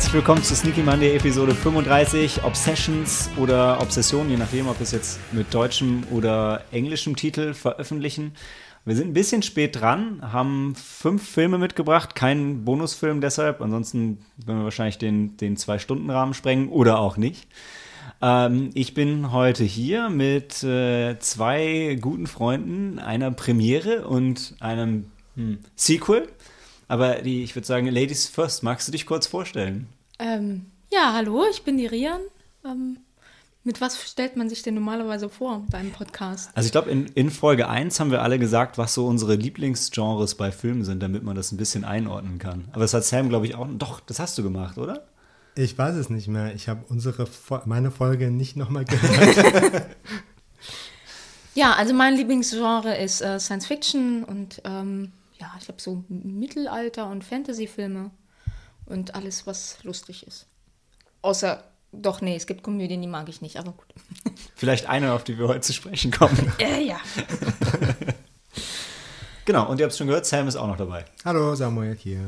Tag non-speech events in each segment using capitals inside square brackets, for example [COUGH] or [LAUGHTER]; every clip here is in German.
Herzlich willkommen zu Sneaky Monday Episode 35, Obsessions oder Obsession, je nachdem, ob wir es jetzt mit deutschem oder englischem Titel veröffentlichen. Wir sind ein bisschen spät dran, haben fünf Filme mitgebracht, keinen Bonusfilm deshalb, ansonsten werden wir wahrscheinlich den, den Zwei-Stunden-Rahmen sprengen oder auch nicht. Ähm, ich bin heute hier mit äh, zwei guten Freunden, einer Premiere und einem hm, Sequel. Aber die, ich würde sagen, Ladies first, magst du dich kurz vorstellen? Ähm, ja, hallo, ich bin die Rian. Ähm, mit was stellt man sich denn normalerweise vor beim Podcast? Also ich glaube, in, in, Folge 1 haben wir alle gesagt, was so unsere Lieblingsgenres bei Filmen sind, damit man das ein bisschen einordnen kann. Aber das hat Sam, glaube ich, auch. Doch, das hast du gemacht, oder? Ich weiß es nicht mehr. Ich habe unsere meine Folge nicht nochmal gehört. [LAUGHS] ja, also mein Lieblingsgenre ist äh, Science Fiction und ähm, ja, ich glaube so Mittelalter und Fantasy-Filme und alles, was lustig ist. Außer, doch, nee, es gibt Komödien, die mag ich nicht, aber gut. [LAUGHS] Vielleicht eine, auf die wir heute zu sprechen kommen. äh, [LAUGHS] ja. [LAUGHS] genau, und ihr habt es schon gehört, Sam ist auch noch dabei. Hallo, Samuel hier.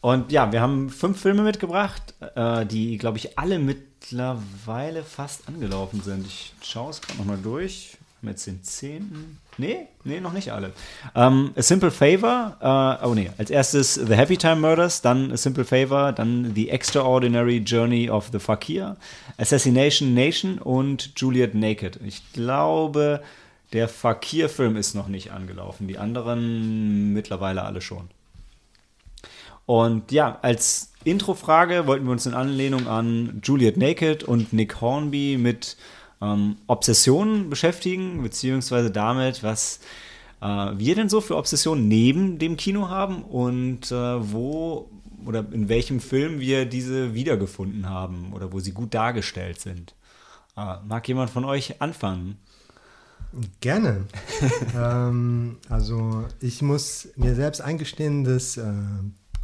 Und ja, wir haben fünf Filme mitgebracht, äh, die, glaube ich, alle mittlerweile fast angelaufen sind. Ich schaue es gerade nochmal durch haben jetzt den zehnten. Nee, nee, noch nicht alle. Ähm, A Simple Favor, uh, oh nee, als erstes The Happy Time Murders, dann A Simple Favor, dann The Extraordinary Journey of the Fakir, Assassination Nation und Juliet Naked. Ich glaube, der Fakir-Film ist noch nicht angelaufen, die anderen mittlerweile alle schon. Und ja, als Introfrage wollten wir uns in Anlehnung an Juliet Naked und Nick Hornby mit ähm, Obsessionen beschäftigen, beziehungsweise damit, was äh, wir denn so für Obsessionen neben dem Kino haben und äh, wo oder in welchem Film wir diese wiedergefunden haben oder wo sie gut dargestellt sind. Äh, mag jemand von euch anfangen? Gerne. [LAUGHS] ähm, also ich muss mir selbst eingestehen, dass äh,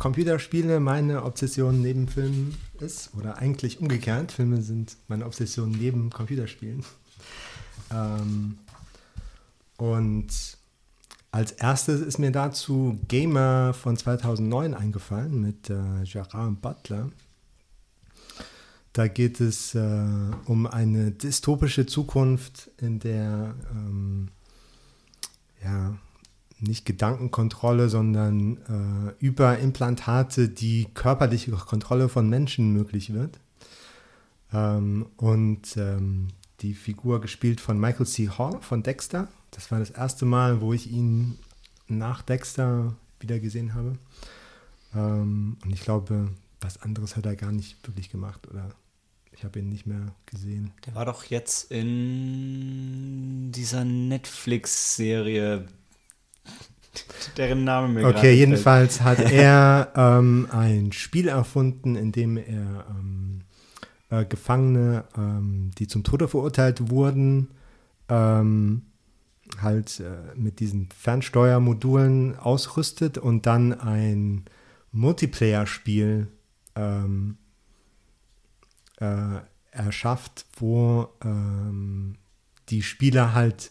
Computerspiele meine Obsession neben Filmen ist. Oder eigentlich umgekehrt. Filme sind meine Obsession neben Computerspielen. [LAUGHS] Ähm, und als erstes ist mir dazu Gamer von 2009 eingefallen mit äh, Gerard Butler. Da geht es äh, um eine dystopische Zukunft, in der ähm, ja, nicht Gedankenkontrolle, sondern äh, über Implantate die körperliche Kontrolle von Menschen möglich wird. Ähm, und ähm, die Figur gespielt von Michael C. Hall von Dexter. Das war das erste Mal, wo ich ihn nach Dexter wieder gesehen habe. Ähm, und ich glaube, was anderes hat er gar nicht wirklich gemacht oder ich habe ihn nicht mehr gesehen. Der war doch jetzt in dieser Netflix-Serie deren Name mir Okay, jedenfalls fällt. hat [LAUGHS] er ähm, ein Spiel erfunden, in dem er ähm, äh, Gefangene, ähm, die zum Tode verurteilt wurden, ähm, halt äh, mit diesen Fernsteuermodulen ausrüstet und dann ein Multiplayer-Spiel ähm, äh, erschafft, wo ähm, die Spieler halt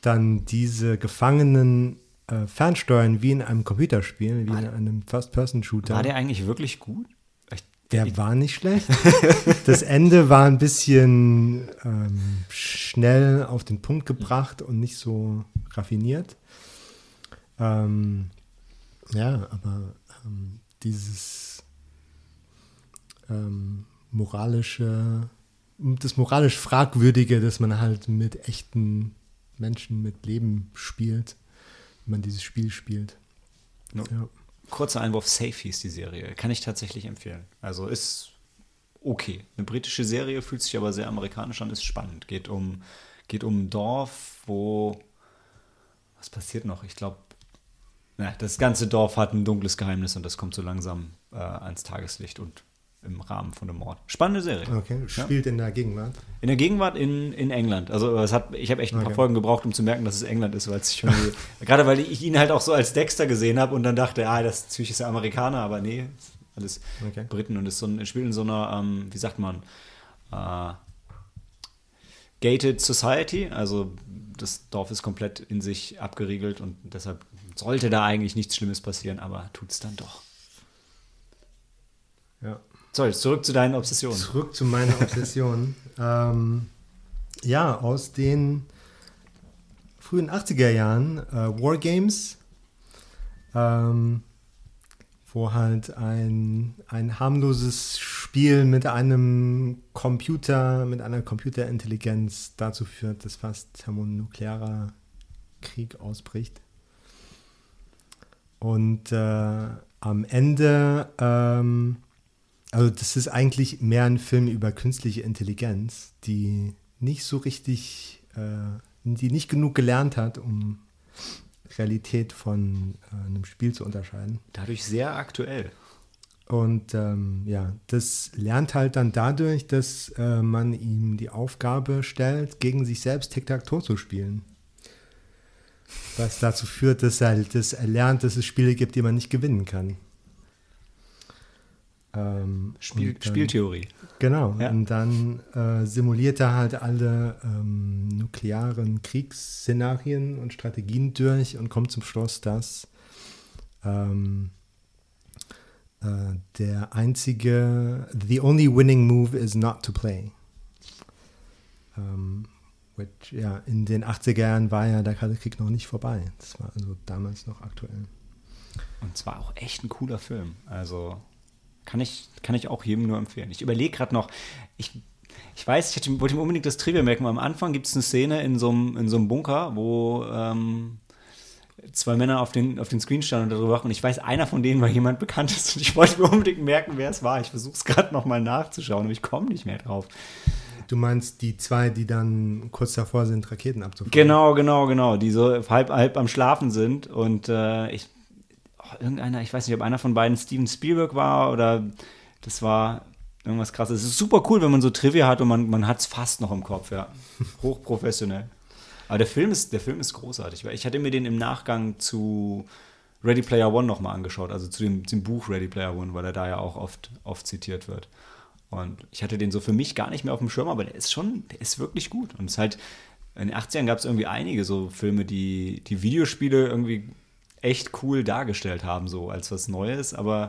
dann diese Gefangenen äh, fernsteuern wie in einem Computerspiel, wie war in einem First-Person-Shooter. War der eigentlich wirklich gut? Der war nicht schlecht. [LAUGHS] Das Ende war ein bisschen ähm, schnell auf den Punkt gebracht und nicht so raffiniert. Ähm, ja, aber ähm, dieses ähm, moralische, das moralisch Fragwürdige, dass man halt mit echten Menschen mit Leben spielt, man dieses Spiel spielt. No. Ja. Kurzer Einwurf, Safe hieß die Serie. Kann ich tatsächlich empfehlen. Also ist okay. Eine britische Serie fühlt sich aber sehr amerikanisch an, ist spannend. Geht um, geht um ein Dorf, wo. Was passiert noch? Ich glaube, das ganze Dorf hat ein dunkles Geheimnis und das kommt so langsam äh, ans Tageslicht und im Rahmen von einem Mord. Spannende Serie. Okay, spielt ja. in der Gegenwart? In der Gegenwart in, in England. Also es hat, ich habe echt ein okay. paar Folgen gebraucht, um zu merken, dass es England ist, weil es schon [LAUGHS] gerade weil ich ihn halt auch so als Dexter gesehen habe und dann dachte, ah, das natürlich ist ja Amerikaner, aber nee, alles okay. Briten und es so spielt in so einer, ähm, wie sagt man, äh, gated Society. Also das Dorf ist komplett in sich abgeriegelt und deshalb sollte da eigentlich nichts Schlimmes passieren, aber tut es dann doch. Ja. Sorry, zurück zu deinen Obsessionen. Zurück zu meiner Obsession. [LAUGHS] ähm, ja, aus den frühen 80er Jahren äh, Wargames, ähm, wo halt ein, ein harmloses Spiel mit einem Computer, mit einer Computerintelligenz dazu führt, dass fast thermonuklearer Krieg ausbricht. Und äh, am Ende, ähm, also das ist eigentlich mehr ein Film über künstliche Intelligenz, die nicht so richtig, äh, die nicht genug gelernt hat, um Realität von äh, einem Spiel zu unterscheiden. Dadurch sehr aktuell. Und ähm, ja, das lernt halt dann dadurch, dass äh, man ihm die Aufgabe stellt, gegen sich selbst Tic-Tac-Toe zu spielen. Was dazu führt, dass er, dass er lernt, dass es Spiele gibt, die man nicht gewinnen kann. Ähm, Spiel, dann- Spieltheorie. Genau, Ja. und dann äh, simuliert er halt alle ähm, nuklearen Kriegsszenarien und Strategien durch und kommt zum Schluss, dass ähm, äh, der einzige, the only winning move is not to play. Ähm, which, ja, in den 80er Jahren war ja der Kalte Krieg noch nicht vorbei. Das war also damals noch aktuell. Und zwar auch echt ein cooler Film. Also kann ich, kann ich auch jedem nur empfehlen. Ich überlege gerade noch, ich, ich weiß, ich hätte, wollte mir unbedingt das Trivia merken, weil am Anfang gibt es eine Szene in so einem, in so einem Bunker, wo ähm, zwei Männer auf den, auf den Screen standen und darüber wachen. Und ich weiß, einer von denen war jemand Bekanntes und ich wollte mir unbedingt merken, wer es war. Ich versuche es gerade nochmal nachzuschauen, aber ich komme nicht mehr drauf. Du meinst die zwei, die dann kurz davor sind, Raketen abzufeuern? Genau, genau, genau, die so halb, halb am Schlafen sind und äh, ich, oh, irgendeiner, ich weiß nicht, ob einer von beiden Steven Spielberg war oder das war irgendwas krasses. Es ist super cool, wenn man so Trivia hat und man, man hat es fast noch im Kopf, ja. [LAUGHS] Hochprofessionell. Aber der Film ist, der Film ist großartig, weil ich hatte mir den im Nachgang zu Ready Player One nochmal angeschaut, also zu dem, dem Buch Ready Player One, weil er da ja auch oft, oft zitiert wird. Und ich hatte den so für mich gar nicht mehr auf dem Schirm, aber der ist schon, der ist wirklich gut. Und es ist halt, in den 80ern gab es irgendwie einige so Filme, die die Videospiele irgendwie echt cool dargestellt haben, so als was Neues, aber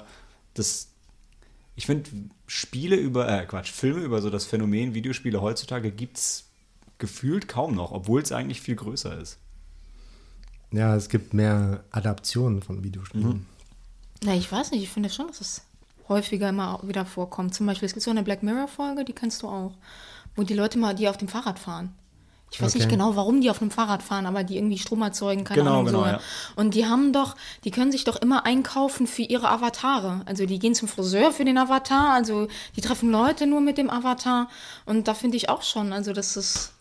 das, ich finde, Spiele über, äh, Quatsch, Filme über so das Phänomen Videospiele heutzutage gibt es gefühlt kaum noch, obwohl es eigentlich viel größer ist. Ja, es gibt mehr Adaptionen von Videospielen. Na, ich weiß nicht, ich finde schon, dass es häufiger immer wieder vorkommt. Zum Beispiel, es gibt so eine Black Mirror-Folge, die kennst du auch, wo die Leute mal, die auf dem Fahrrad fahren. Ich weiß nicht Okay. genau, warum die auf dem Fahrrad fahren, aber die irgendwie Strom erzeugen, keine Genau, Ahnung. genau, so. ja. Und die haben doch, die können sich doch immer einkaufen für ihre Avatare. Also die gehen zum Friseur für den Avatar, also die treffen Leute nur mit dem Avatar. Und da finde ich auch schon, also das ist,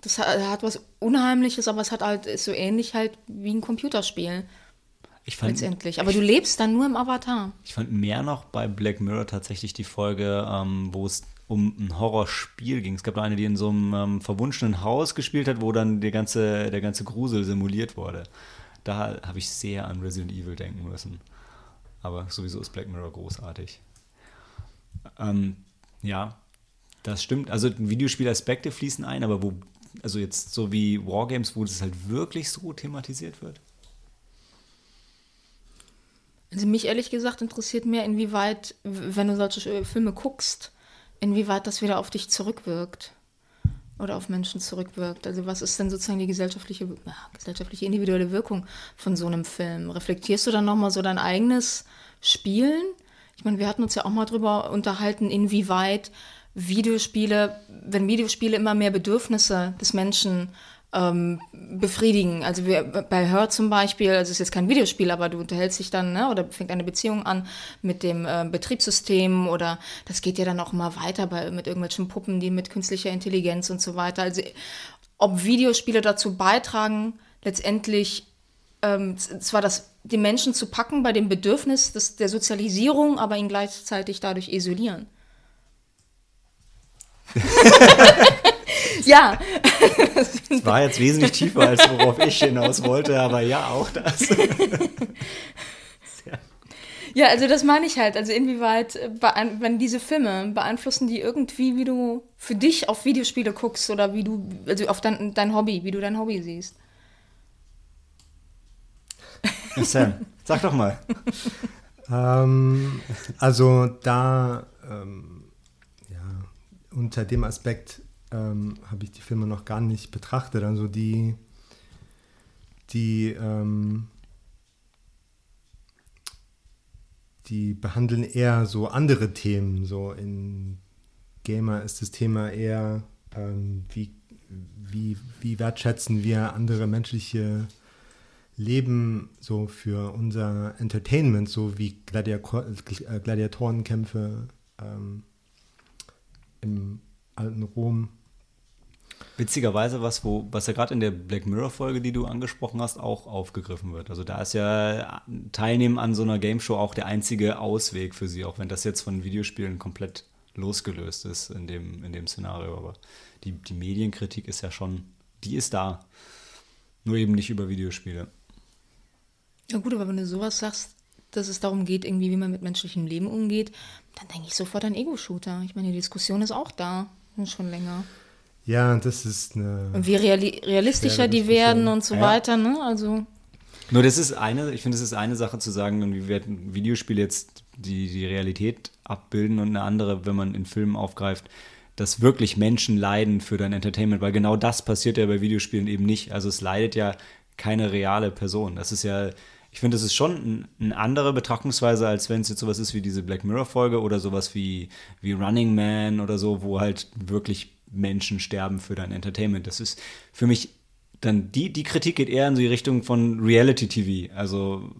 das hat, hat was Unheimliches, aber es hat halt, ist so ähnlich halt wie ein Computerspiel Ich fand, letztendlich. Aber du lebst dann nur im Avatar. Ich fand mehr noch bei Black Mirror tatsächlich die Folge, ähm, wo es um ein Horrorspiel ging. Es gab da eine, die in so einem ähm, verwunschenen Haus gespielt hat, wo dann der ganze, der ganze Grusel simuliert wurde. Da habe ich sehr an Resident Evil denken müssen. Aber sowieso ist Black Mirror großartig. Ähm, ja, das stimmt. Also Videospielaspekte fließen ein, aber wo, also jetzt so wie Wargames, wo das halt wirklich so thematisiert wird. Also mich ehrlich gesagt interessiert mehr, inwieweit, wenn du solche äh, Filme guckst, inwieweit das wieder auf dich zurückwirkt oder auf Menschen zurückwirkt. Also was ist denn sozusagen die gesellschaftliche, gesellschaftliche individuelle Wirkung von so einem Film? Reflektierst du dann nochmal so dein eigenes Spielen? Ich meine, wir hatten uns ja auch mal drüber unterhalten, inwieweit Videospiele, wenn Videospiele immer mehr Bedürfnisse des Menschen ähm, befriedigen. Also wir, bei Her zum Beispiel, also es ist jetzt kein Videospiel, aber du unterhältst dich dann, ne, oder fängt eine Beziehung an mit dem äh, Betriebssystem oder das geht ja dann auch immer weiter bei, mit irgendwelchen Puppen, die mit künstlicher Intelligenz und so weiter. Also ob Videospiele dazu beitragen, letztendlich ähm, zwar das, die Menschen zu packen bei dem Bedürfnis des, der Sozialisierung, aber ihn gleichzeitig dadurch isolieren. [LAUGHS] [LAUGHS] ja, Das war jetzt wesentlich tiefer, als worauf ich hinaus wollte, aber ja, auch das. [LAUGHS] Ja, also das meine ich halt. Also inwieweit, äh, wenn diese Filme beeinflussen die irgendwie, wie du für dich auf Videospiele guckst oder wie du, also auf dein, dein Hobby, wie du dein Hobby siehst. Sam, sag doch mal. Ähm, also da, ähm, ja, unter dem Aspekt ähm, habe ich die Filme noch gar nicht betrachtet. Also die, die, ähm, die behandeln eher so andere Themen. So in Gamer ist das Thema eher, ähm, wie, wie, wie wertschätzen wir andere menschliche Leben so für unser Entertainment, so wie Gladiator äh, Gladiatorenkämpfe ähm, im alten Rom. Witzigerweise was, wo, was ja gerade in der Black Mirror-Folge, die du angesprochen hast, auch aufgegriffen wird. Also da ist ja Teilnehmen an so einer Game Show auch der einzige Ausweg für sie, auch wenn das jetzt von Videospielen komplett losgelöst ist in dem, in dem Szenario. Aber die, die Medienkritik ist ja schon, die ist da. Nur eben nicht über Videospiele. Ja gut, aber wenn du sowas sagst, dass es darum geht, irgendwie, wie man mit menschlichem Leben umgeht, dann denke ich sofort an Ego-Shooter. Ich meine, die Diskussion ist auch da, schon länger. Ja, das ist eine. Und wie reali realistischer die werden und so ja. weiter, ne? Also. Nur das ist eine, ich finde, es ist eine Sache zu sagen, wie werden Videospiele jetzt die, die Realität abbilden und eine andere, wenn man in Filmen aufgreift, dass wirklich Menschen leiden für dein Entertainment, weil genau das passiert ja bei Videospielen eben nicht. Also es leidet ja keine reale Person. Das ist ja ich finde, das ist schon eine andere Betrachtungsweise, als wenn es jetzt sowas ist wie diese Black Mirror-Folge oder sowas wie, wie Running Man oder so, wo halt wirklich Menschen sterben für dein Entertainment. Das ist für mich dann, die, die Kritik geht eher in die Richtung von Reality-TV, also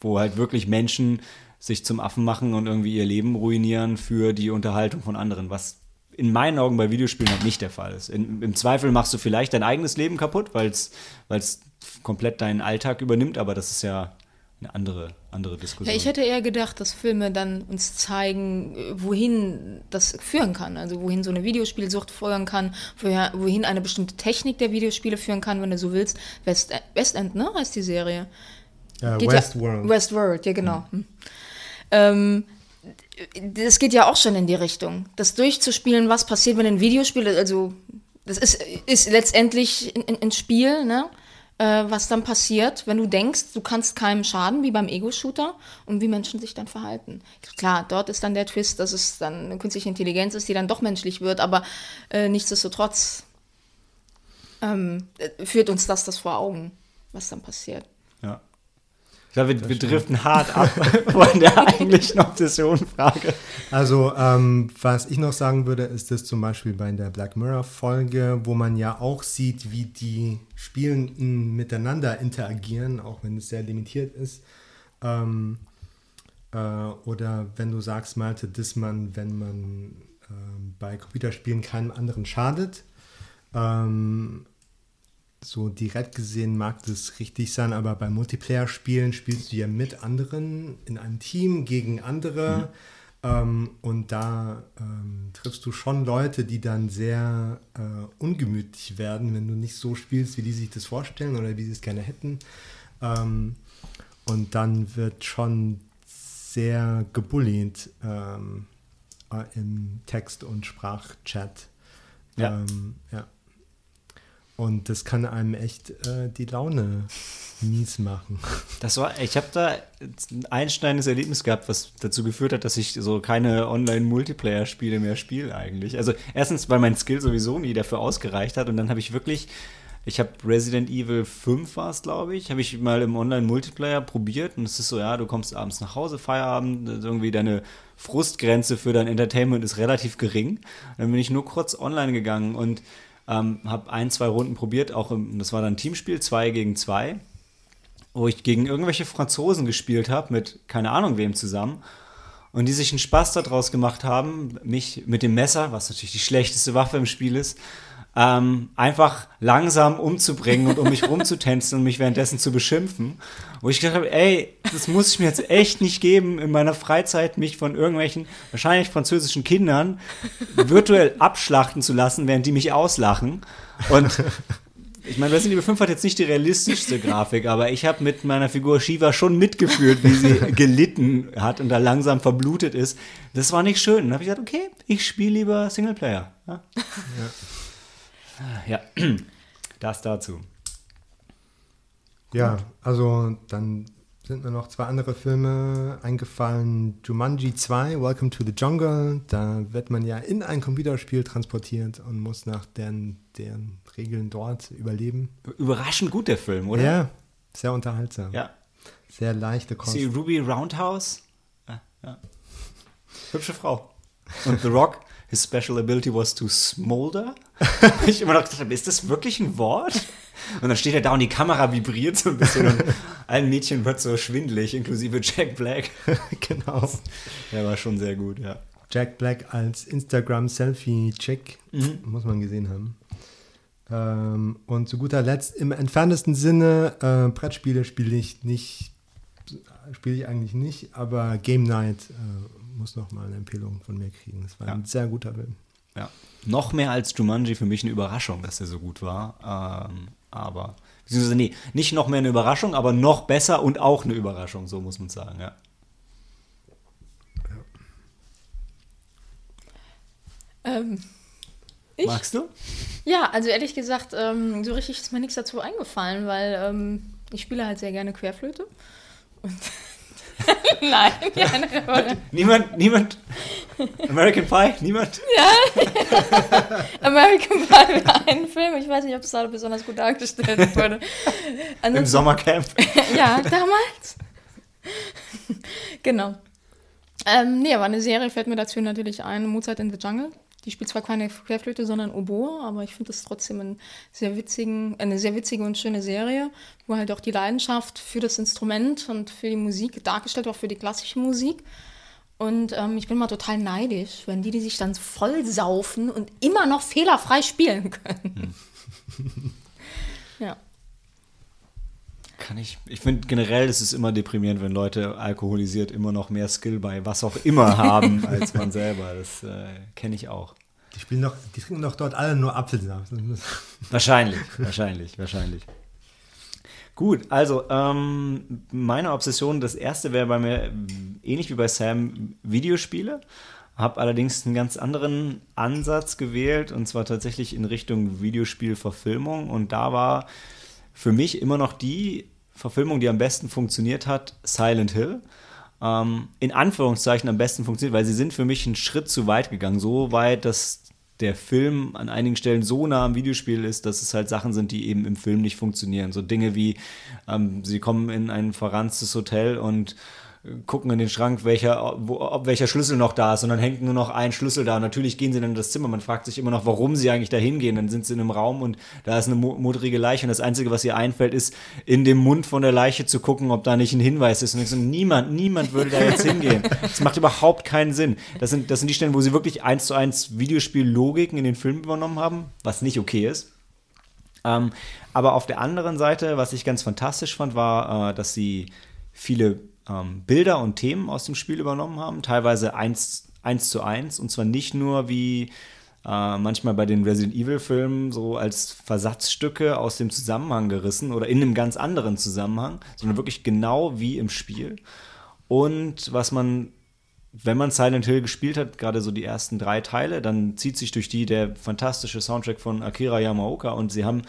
wo halt wirklich Menschen sich zum Affen machen und irgendwie ihr Leben ruinieren für die Unterhaltung von anderen, was in meinen Augen bei Videospielen halt nicht der Fall ist. In, Im Zweifel machst du vielleicht dein eigenes Leben kaputt, weil es komplett deinen Alltag übernimmt, aber das ist ja eine andere, andere Diskussion. Ja, ich hätte eher gedacht, dass Filme dann uns zeigen, wohin das führen kann. Also wohin so eine Videospielsucht führen kann, wohin eine bestimmte Technik der Videospiele führen kann, wenn du so willst. West, Westend, ne, heißt die Serie. Ja, Westworld. Ja, Westworld, ja genau. Hm. Ähm, das geht ja auch schon in die Richtung. Das durchzuspielen, was passiert, wenn ein Videospiel, also das ist, ist letztendlich ein, ein Spiel, ne? Äh, was dann passiert, wenn du denkst, du kannst keinem schaden, wie beim Ego-Shooter, und wie Menschen sich dann verhalten. Klar, dort ist dann der Twist, dass es dann eine künstliche Intelligenz ist, die dann doch menschlich wird, aber äh, nichtsdestotrotz ähm, führt uns das das vor Augen, was dann passiert. Ich glaube, wir, wir driften hart ab [LAUGHS] von der eigentlichen Obsession-Frage. Also, ähm, was ich noch sagen würde, ist das zum Beispiel bei der Black Mirror-Folge, wo man ja auch sieht, wie die Spielenden miteinander interagieren, auch wenn es sehr limitiert ist. Ähm, äh, oder wenn du sagst, Malte, dass man, wenn man äh, bei Computerspielen keinem anderen schadet, ähm, so direkt gesehen mag das richtig sein, aber bei Multiplayer-Spielen spielst du ja mit anderen in einem Team gegen andere. Mhm. Ähm, und da ähm, triffst du schon Leute, die dann sehr äh, ungemütlich werden, wenn du nicht so spielst, wie die sich das vorstellen oder wie sie es gerne hätten. Ähm, und dann wird schon sehr gebullied ähm, äh, im Text- und Sprachchat. Ja. Ähm, ja. Und das kann einem echt äh, die Laune mies machen. Das war, ich habe da ein einschneidendes Erlebnis gehabt, was dazu geführt hat, dass ich so keine Online-Multiplayer-Spiele mehr spiele eigentlich. Also erstens, weil mein Skill sowieso nie dafür ausgereicht hat und dann habe ich wirklich, ich habe Resident Evil 5 war es, glaube ich, habe ich mal im Online-Multiplayer probiert und es ist so, ja, du kommst abends nach Hause, Feierabend, irgendwie deine Frustgrenze für dein Entertainment ist relativ gering. Dann bin ich nur kurz online gegangen und ähm, habe ein, zwei Runden probiert, auch im, das war dann Teamspiel, zwei gegen zwei, wo ich gegen irgendwelche Franzosen gespielt habe, mit keine Ahnung wem zusammen. Und die sich einen Spaß daraus gemacht haben, mich mit dem Messer, was natürlich die schlechteste Waffe im Spiel ist, ähm, einfach langsam umzubringen und um mich rumzutänzen und mich währenddessen zu beschimpfen. Wo ich gedacht habe, ey, das muss ich mir jetzt echt nicht geben, in meiner Freizeit mich von irgendwelchen, wahrscheinlich französischen Kindern virtuell abschlachten zu lassen, während die mich auslachen. Und ich meine, Resident Evil 5 hat jetzt nicht die realistischste Grafik, aber ich habe mit meiner Figur Shiva schon mitgefühlt, wie sie gelitten hat und da langsam verblutet ist. Das war nicht schön. Dann habe ich gesagt, okay, ich spiele lieber Singleplayer. Ja. ja. Ja, [CLEARS THROAT] das dazu. Ja, also dann sind mir noch zwei andere Filme eingefallen. Jumanji 2, Welcome to the Jungle. Da wird man ja in ein Computerspiel transportiert und muss nach deren, deren Regeln dort überleben. Überraschend gut der Film, oder? Ja, sehr unterhaltsam. Ja. Sehr leichte Kost. Sie Ruby Roundhouse? Ja, ja. [LAUGHS] Hübsche Frau. Und The Rock, his special ability was to smolder. [LAUGHS] ich immer noch gedacht habe, ist das wirklich ein Wort? Und dann steht er da und die Kamera vibriert so ein bisschen und allen Mädchen wird so schwindelig, inklusive Jack Black. [LAUGHS] genau. Der war schon sehr gut, ja. Jack Black als Instagram-Selfie-Check, Mhm. muss man gesehen haben. Ähm, und zu guter Letzt, im entferntesten Sinne, äh, Brettspiele spiele ich nicht, spiele ich eigentlich nicht, aber Game Night äh, muss noch mal eine Empfehlung von mir kriegen. Das war Ja. ein sehr guter Film. ja. Noch mehr als Jumanji für mich eine Überraschung, dass er so gut war. Ähm, aber, beziehungsweise, nee, nicht noch mehr eine Überraschung, aber noch besser und auch eine Überraschung, so muss man sagen, ja. Ähm, ich? Magst du? Ja, also ehrlich gesagt, ähm, so richtig ist mir nichts dazu eingefallen, weil ähm, ich spiele halt sehr gerne Querflöte. Und [LAUGHS] [LAUGHS] Nein, [LAUGHS] keine Rolle. Niemand, niemand. American Pie? Niemand? [LAUGHS] American Pie war ein Film, ich weiß nicht, ob es da besonders gut dargestellt wurde. Im Ansonsten- Sommercamp. ja, damals. genau. Ähm, nee, aber eine Serie fällt mir dazu natürlich ein, Mozart in the Jungle. Die spielt zwar keine Querflöte, sondern Oboe, aber ich finde es trotzdem einen sehr witzigen, eine sehr witzige und schöne Serie, wo halt auch die Leidenschaft für das Instrument und für die Musik dargestellt wird, auch für die klassische Musik. Und ähm, ich bin mal total neidisch, wenn die, die sich dann voll saufen und immer noch fehlerfrei spielen können. [LAUGHS] ja. Kann ich. Ich finde generell ist es immer deprimierend, wenn Leute alkoholisiert immer noch mehr Skill bei was auch immer [LAUGHS] haben als man selber. Das äh, kenne ich auch. Die spielen doch, die trinken doch dort alle nur Apfelsaft. [LAUGHS] Wahrscheinlich, wahrscheinlich, wahrscheinlich. Gut, also ähm, meine Obsession, das erste wäre bei mir äh, ähnlich wie bei Sam Videospiele. Habe allerdings einen ganz anderen Ansatz gewählt und zwar tatsächlich in Richtung Videospielverfilmung. Und da war für mich immer noch die Verfilmung, die am besten funktioniert hat, Silent Hill. Ähm, in Anführungszeichen am besten funktioniert, weil sie sind für mich einen Schritt zu weit gegangen. So weit, dass der Film an einigen Stellen so nah am Videospiel ist, dass es halt Sachen sind, die eben im Film nicht funktionieren. So Dinge wie, ähm, sie kommen in ein verranztes Hotel und gucken in den Schrank, welcher, wo, ob welcher Schlüssel noch da ist und dann hängt nur noch ein Schlüssel da und natürlich gehen sie dann in das Zimmer. Man fragt sich immer noch, warum sie eigentlich da hingehen. Dann sind sie in einem Raum und da ist eine mo- modrige Leiche und das Einzige, was ihr einfällt, ist, in dem Mund von der Leiche zu gucken, ob da nicht ein Hinweis ist. Und ich so, niemand, niemand würde da jetzt hingehen. Das macht überhaupt keinen Sinn. Das sind, das sind die Stellen, wo sie wirklich eins zu eins Videospiellogiken in den Film übernommen haben, was nicht okay ist. Ähm, aber auf der anderen Seite, was ich ganz fantastisch fand, war, äh, dass sie viele ähm, Bilder und Themen aus dem Spiel übernommen haben, teilweise eins, eins zu eins, und zwar nicht nur wie äh, manchmal bei den Resident Evil-Filmen so als Versatzstücke aus dem Zusammenhang gerissen oder in einem ganz anderen Zusammenhang, sondern wirklich genau wie im Spiel. Und was man wenn man Silent Hill gespielt hat, gerade so die ersten drei Teile, dann zieht sich durch die der fantastische Soundtrack von Akira Yamaoka und sie haben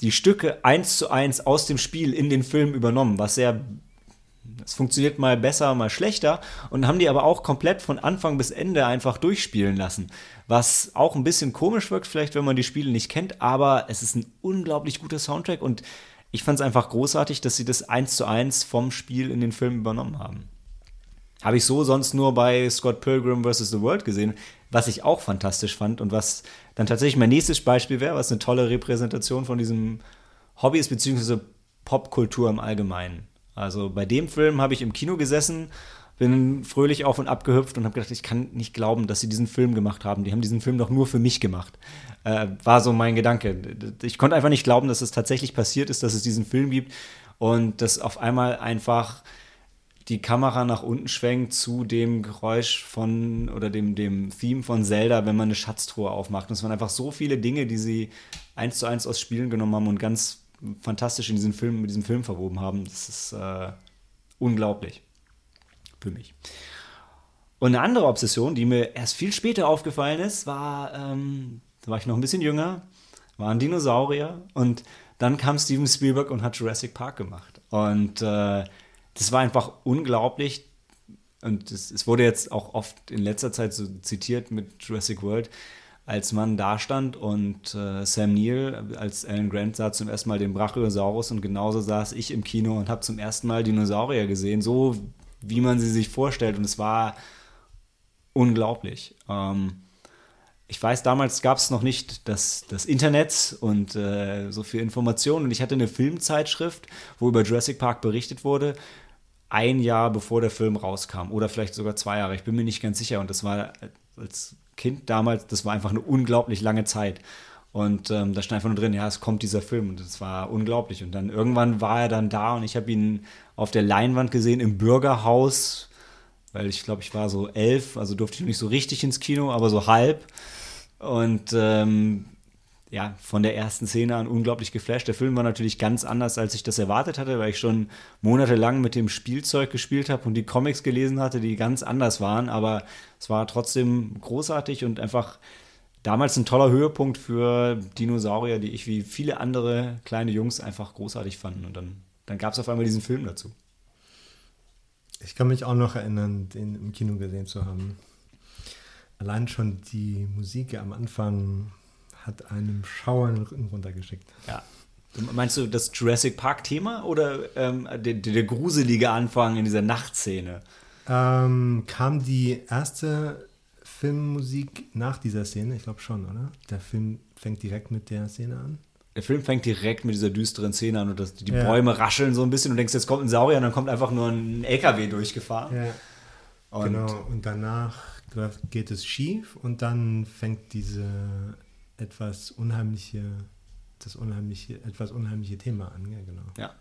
die Stücke eins zu eins aus dem Spiel in den Film übernommen, was sehr es funktioniert mal besser, mal schlechter und haben die aber auch komplett von Anfang bis Ende einfach durchspielen lassen. Was auch ein bisschen komisch wirkt, vielleicht, wenn man die Spiele nicht kennt, aber es ist ein unglaublich guter Soundtrack und ich fand es einfach großartig, dass sie das eins zu eins vom Spiel in den Film übernommen haben. Habe ich so sonst nur bei Scott Pilgrim vs. The World gesehen, was ich auch fantastisch fand und was dann tatsächlich mein nächstes Beispiel wäre, was eine tolle Repräsentation von diesem Hobby ist, beziehungsweise Popkultur im Allgemeinen. Also bei dem Film habe ich im Kino gesessen, bin fröhlich auf und ab gehüpft und habe gedacht, ich kann nicht glauben, dass sie diesen Film gemacht haben. Die haben diesen Film doch nur für mich gemacht. Äh, war so mein Gedanke. Ich konnte einfach nicht glauben, dass es tatsächlich passiert ist, dass es diesen Film gibt und dass auf einmal einfach die Kamera nach unten schwenkt zu dem Geräusch von oder dem, dem Theme von Zelda, wenn man eine Schatztruhe aufmacht. Und es waren einfach so viele Dinge, die sie eins zu eins aus Spielen genommen haben und ganz fantastisch in diesen Film, mit diesem Film verwoben haben. Das ist äh, unglaublich für mich. Und eine andere Obsession, die mir erst viel später aufgefallen ist, war, ähm, da war ich noch ein bisschen jünger, waren Dinosaurier und dann kam Steven Spielberg und hat Jurassic Park gemacht. Und äh, das war einfach unglaublich. Und es, es wurde jetzt auch oft in letzter Zeit so zitiert mit Jurassic World, als man da stand und äh, Sam Neill als Alan Grant sah zum ersten Mal den Brachiosaurus und genauso saß ich im Kino und habe zum ersten Mal Dinosaurier gesehen, so wie man sie sich vorstellt. Und es war unglaublich. Ähm, ich weiß, damals gab es noch nicht das, das Internet und äh, so viel Informationen. Und ich hatte eine Filmzeitschrift, wo über Jurassic Park berichtet wurde, ein Jahr bevor der Film rauskam. Oder vielleicht sogar zwei Jahre. Ich bin mir nicht ganz sicher. Und das war als Kind damals, das war einfach eine unglaublich lange Zeit. Und ähm, da stand einfach nur drin, ja, es kommt dieser Film. Und das war unglaublich. Und dann irgendwann war er dann da und ich habe ihn auf der Leinwand gesehen im Bürgerhaus, weil ich glaube, ich war so elf, also durfte ich nicht so richtig ins Kino, aber so halb. Und ähm, ja, von der ersten Szene an unglaublich geflasht. Der Film war natürlich ganz anders, als ich das erwartet hatte, weil ich schon monatelang mit dem Spielzeug gespielt habe und die Comics gelesen hatte, die ganz anders waren. Aber es war trotzdem großartig und einfach damals ein toller Höhepunkt für Dinosaurier, die ich wie viele andere kleine Jungs einfach großartig fanden. Und dann, dann gab es auf einmal diesen Film dazu. Ich kann mich auch noch erinnern, den im Kino gesehen zu haben. Allein schon die Musik am Anfang hat einem Schauer den Rücken runtergeschickt. Ja. Meinst du das Jurassic Park-Thema oder ähm, der, der, gruselige Anfang in dieser Nachtszene? Ähm, kam die erste Filmmusik nach dieser Szene? Ich glaube schon, oder? Der Film fängt direkt mit der Szene an. Der Film fängt direkt mit dieser düsteren Szene an und das, die ja. Bäume rascheln so ein bisschen und du denkst, jetzt kommt ein Saurier und dann kommt einfach nur ein LKW durchgefahren. Ja. Und genau, und danach geht es schief und dann fängt diese etwas unheimliche, das unheimliche, etwas unheimliche Thema an, ja, genau. Ja.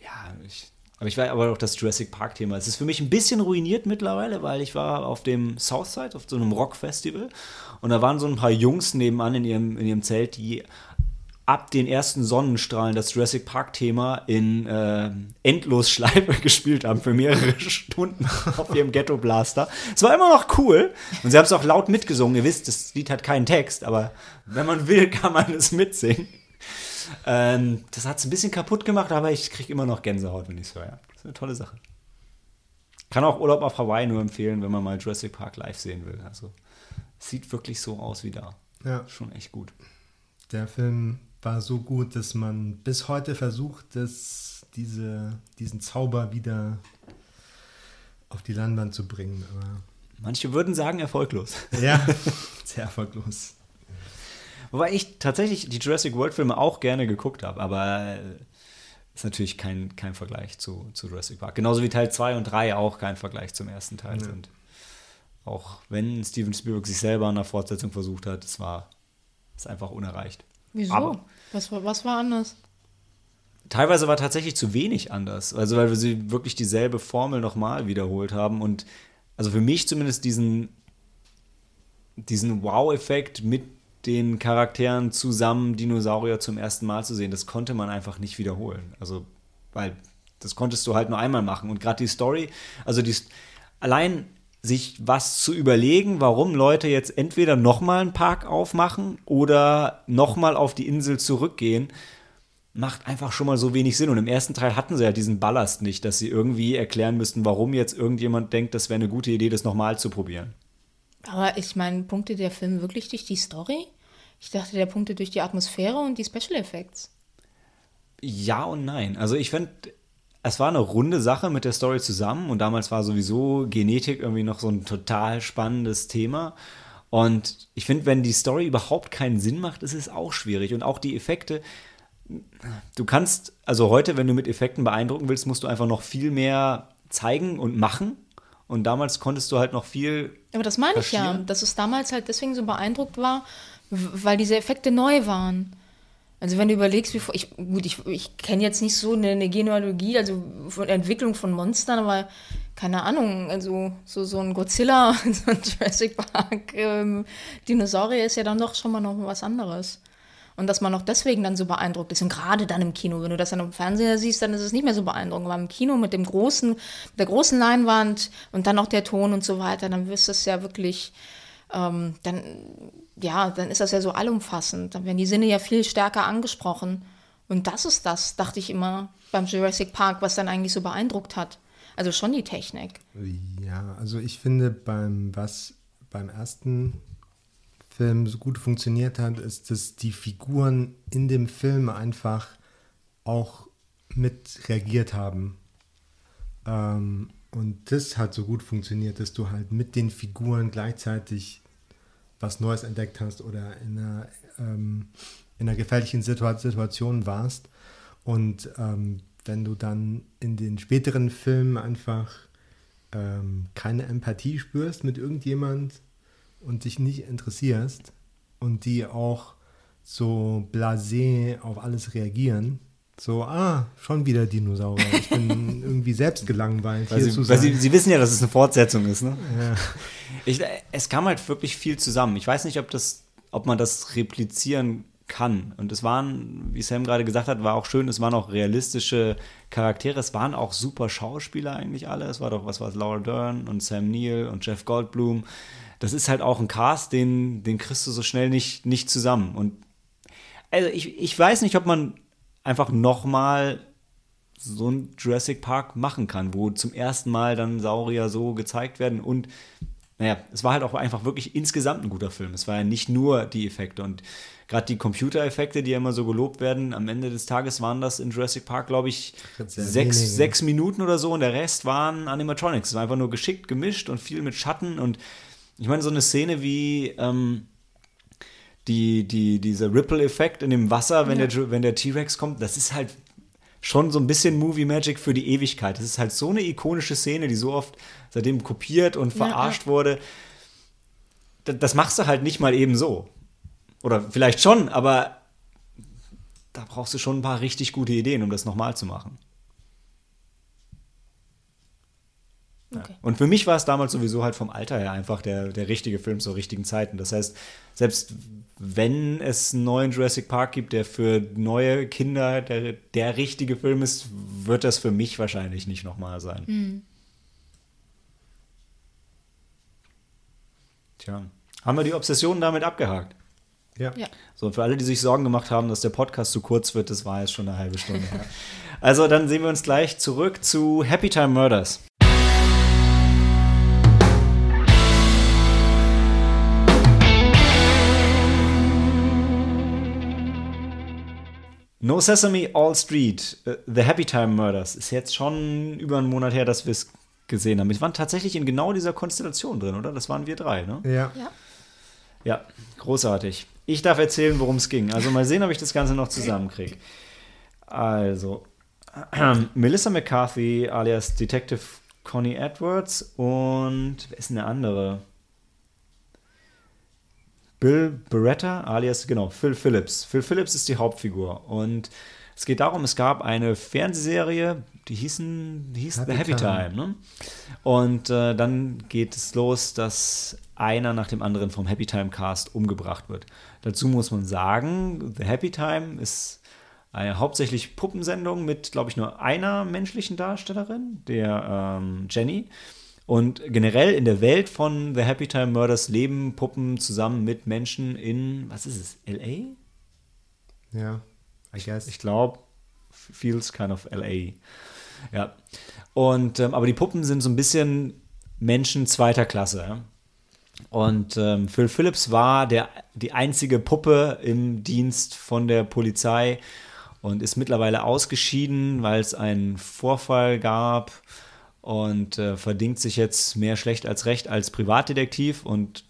Ja, ich, aber ich war aber auch das Jurassic Park Thema. Es ist für mich ein bisschen ruiniert mittlerweile, weil ich war auf dem Southside, auf so einem Rockfestival und da waren so ein paar Jungs nebenan in ihrem, in ihrem Zelt, die ab den ersten Sonnenstrahlen das Jurassic Park-Thema in äh, Endlosschleife [LAUGHS] gespielt haben für mehrere [LAUGHS] Stunden auf ihrem Ghetto Blaster. Es war immer noch cool und sie haben es auch laut mitgesungen. Ihr wisst, das Lied hat keinen Text, aber wenn man will, kann man es mitsingen. Ähm, das hat es ein bisschen kaputt gemacht, aber ich kriege immer noch Gänsehaut, wenn ich es höre. Das ist eine tolle Sache. Kann auch Urlaub auf Hawaii nur empfehlen, wenn man mal Jurassic Park live sehen will. Also sieht wirklich so aus wie da. Ja. Schon echt gut. Der Film war so gut, dass man bis heute versucht, dass diese, diesen Zauber wieder auf die Leinwand zu bringen. Aber Manche würden sagen erfolglos. [LAUGHS] Ja, [LAUGHS] sehr erfolglos. Wobei ich tatsächlich die Jurassic World-Filme auch gerne geguckt habe, aber ist natürlich kein, kein Vergleich zu, zu Jurassic Park. Genauso wie Teil 2 und 3 auch kein Vergleich zum ersten Teil ja. sind. Auch wenn Steven Spielberg sich selber an der Fortsetzung versucht hat, es war ist einfach unerreicht. Wieso? Aber was, was war anders? Teilweise war tatsächlich zu wenig anders. Also, weil wir sie wirklich dieselbe Formel nochmal wiederholt haben. Und also für mich zumindest diesen, diesen Wow-Effekt mit den Charakteren zusammen Dinosaurier zum ersten Mal zu sehen, das konnte man einfach nicht wiederholen. Also, weil das konntest du halt nur einmal machen. Und gerade die Story, also die, allein sich was zu überlegen, warum Leute jetzt entweder nochmal einen Park aufmachen oder nochmal auf die Insel zurückgehen, macht einfach schon mal so wenig Sinn. Und im ersten Teil hatten sie ja diesen Ballast nicht, dass sie irgendwie erklären müssten, warum jetzt irgendjemand denkt, das wäre eine gute Idee, das nochmal zu probieren. Aber ich meine, punkte der Film wirklich durch die Story? Ich dachte, der punkte durch die Atmosphäre und die Special Effects. Ja und nein. Also ich finde, es war eine runde Sache mit der Story zusammen und damals war sowieso Genetik irgendwie noch so ein total spannendes Thema. Und ich finde, wenn die Story überhaupt keinen Sinn macht, ist es auch schwierig. Und auch die Effekte, du kannst, also heute, wenn du mit Effekten beeindrucken willst, musst du einfach noch viel mehr zeigen und machen. Und damals konntest du halt noch viel. Aber das meine ich ja, dass es damals halt deswegen so beeindruckt war, weil diese Effekte neu waren. Also wenn du überlegst, wie ich gut, ich, ich kenne jetzt nicht so eine, eine, Genealogie, also von Entwicklung von Monstern, aber keine Ahnung, also so, so ein Godzilla, [LAUGHS] so ein Jurassic Park, ähm, Dinosaurier ist ja dann doch schon mal noch was anderes. Und dass man noch deswegen dann so beeindruckt ist. Und gerade dann im Kino, wenn du das dann im Fernseher siehst, dann ist es nicht mehr so beeindruckend. Aber im Kino mit dem großen, mit der großen Leinwand und dann auch der Ton und so weiter, dann wirst du es ja wirklich, ähm, dann ja, dann ist das ja so allumfassend. Dann werden die Sinne ja viel stärker angesprochen. Und das ist das, dachte ich immer beim Jurassic Park, was dann eigentlich so beeindruckt hat. Also schon die Technik. Ja, also ich finde, beim, was beim ersten Film so gut funktioniert hat, ist, dass die Figuren in dem Film einfach auch mit reagiert haben. Ähm, und das hat so gut funktioniert, dass du halt mit den Figuren gleichzeitig was Neues entdeckt hast oder in einer, ähm, in einer gefährlichen Situa Situation warst. Und ähm, wenn du dann in den späteren Filmen einfach ähm, keine Empathie spürst mit irgendjemand und dich nicht interessierst und die auch so blasé auf alles reagieren, so, ah, schon wieder Dinosaurier. Ich bin [LAUGHS] irgendwie selbst gelangweilt. Weil, sie, weil sie, sie, wissen ja, dass es eine Fortsetzung ist, ne? Ja. Ich, es kam halt wirklich viel zusammen. Ich weiß nicht, ob, das, ob man das replizieren kann. Und es waren, wie Sam gerade gesagt hat, war auch schön, es waren auch realistische Charaktere. Es waren auch super Schauspieler eigentlich alle. Es war doch, was war es, Laura Dern und Sam Neill und Jeff Goldblum. Das ist halt auch ein Cast, den, den kriegst du so schnell nicht, nicht zusammen. Und also ich, ich weiß nicht, ob man einfach nochmal so ein Jurassic Park machen kann, wo zum ersten Mal dann Saurier so gezeigt werden. Und naja, es war halt auch einfach wirklich insgesamt ein guter Film. Es war ja nicht nur die Effekte. Und gerade die Computereffekte, die ja immer so gelobt werden, am Ende des Tages waren das in Jurassic Park, glaube ich, sechs, sechs Minuten oder so. Und der Rest waren Animatronics. Es war einfach nur geschickt gemischt und viel mit Schatten. Und ich meine, so eine Szene wie ähm, die, die, dieser Ripple-Effekt in dem Wasser, wenn ja. der, wenn der T-Rex kommt, das ist halt schon so ein bisschen Movie Magic für die Ewigkeit. Das ist halt so eine ikonische Szene, die so oft seitdem kopiert und verarscht ja, wurde. Das machst du halt nicht mal eben so. Oder vielleicht schon, aber da brauchst du schon ein paar richtig gute Ideen, um das nochmal zu machen. Okay. Und für mich war es damals sowieso halt vom Alter her einfach der, der richtige Film zur richtigen Zeiten. Das heißt, selbst wenn es einen neuen Jurassic Park gibt, der für neue Kinder der, der richtige Film ist, wird das für mich wahrscheinlich nicht nochmal sein. Mhm. Tja, haben wir die Obsession damit abgehakt? Ja. ja. So, für alle, die sich Sorgen gemacht haben, dass der Podcast zu kurz wird, das war jetzt schon eine halbe Stunde. also, dann sehen wir uns gleich zurück zu Happy Time Murders. No Sesame All Street, uh, The Happy Time Murders, ist jetzt schon über einen Monat her, dass wir es gesehen haben. Wir waren tatsächlich in genau dieser Konstellation drin, oder? Das waren wir drei, ne? Ja. Ja, ja großartig. Ich darf erzählen, worum es ging. Also mal sehen, ob ich das Ganze noch zusammenkriege. Also, [CLEARS THROAT] Melissa McCarthy alias Detective Connie Edwards und wer ist denn der andere? Bill Beretta, alias, genau, Phil Phillips. Phil Phillips ist die Hauptfigur. Und es geht darum, es gab eine Fernsehserie, die hießen, die hieß Happy The Happy Time. Time ne? Und äh, dann geht es los, dass einer nach dem anderen vom Happy Time Cast umgebracht wird. Dazu muss man sagen, The Happy Time ist eine hauptsächlich Puppensendung mit, glaube ich, nur einer menschlichen Darstellerin, der ähm, Jenny. Und generell in der Welt von The Happy Time Murders leben Puppen zusammen mit Menschen in, was ist es, LA? Ja, I guess. Ich glaube, feels kind of LA. Ja. Und, ähm, aber die Puppen sind so ein bisschen Menschen zweiter Klasse. Ja? Und ähm, Phil Phillips war der, die einzige Puppe im Dienst von der Polizei und ist mittlerweile ausgeschieden, weil es einen Vorfall gab und äh, verdingt sich jetzt mehr schlecht als recht als Privatdetektiv. Und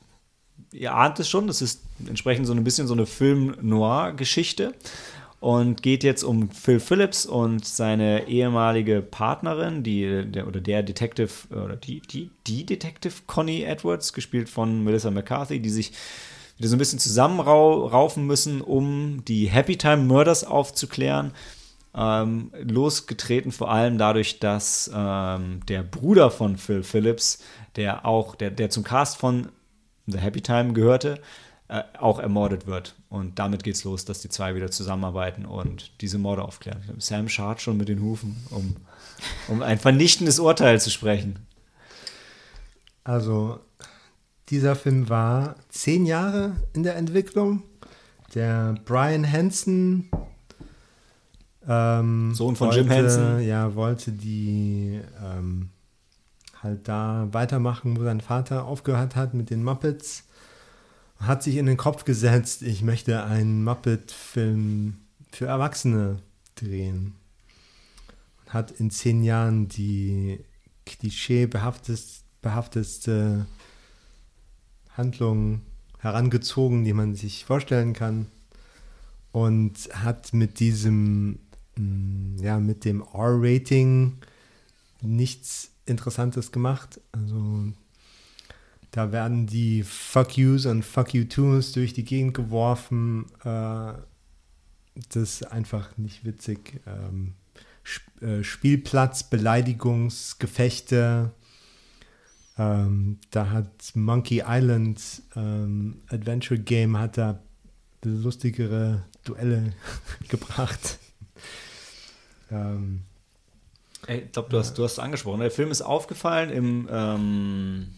ihr ahnt es schon, das ist entsprechend so ein bisschen so eine Film-Noir-Geschichte. Und geht jetzt um Phil Phillips und seine ehemalige Partnerin, die der, oder der Detective oder die, die, die Detective Connie Edwards, gespielt von Melissa McCarthy, die sich wieder so ein bisschen zusammenraufen müssen, um die Happy Time Murders aufzuklären ähm, losgetreten, vor allem dadurch, dass ähm, der Bruder von Phil Phillips, der auch, der, der zum Cast von The Happy Time gehörte, äh, auch ermordet wird. Und damit geht's los, dass die zwei wieder zusammenarbeiten und diese Morde aufklären. Sam schart schon mit den Hufen, um, um ein vernichtendes Urteil zu sprechen. Also, dieser Film war zehn Jahre in der Entwicklung. Der Brian Hansen Ähm, Sohn von wollte, Jim Henson. Ja, wollte die ähm, halt da weitermachen, wo sein Vater aufgehört hat mit den Muppets. Hat sich in den Kopf gesetzt, ich möchte einen Muppet-Film für Erwachsene drehen. Hat in zehn Jahren die klischeebehaftetste Handlung herangezogen, die man sich vorstellen kann. Und hat mit diesem, ja, mit dem R-Rating nichts Interessantes gemacht. Also da werden die Fuck Yous und Fuck You To's durch die Gegend geworfen. Äh, das ist einfach nicht witzig. Ähm, Sp äh, Spielplatz, Beleidigungsgefechte. Ähm, da hat Monkey Island ähm, Adventure Game hat da lustigere Duelle [LAUGHS] gebracht. Ähm, ich glaube, du hast, du hast angesprochen. Der Film ist aufgefallen im, ähm,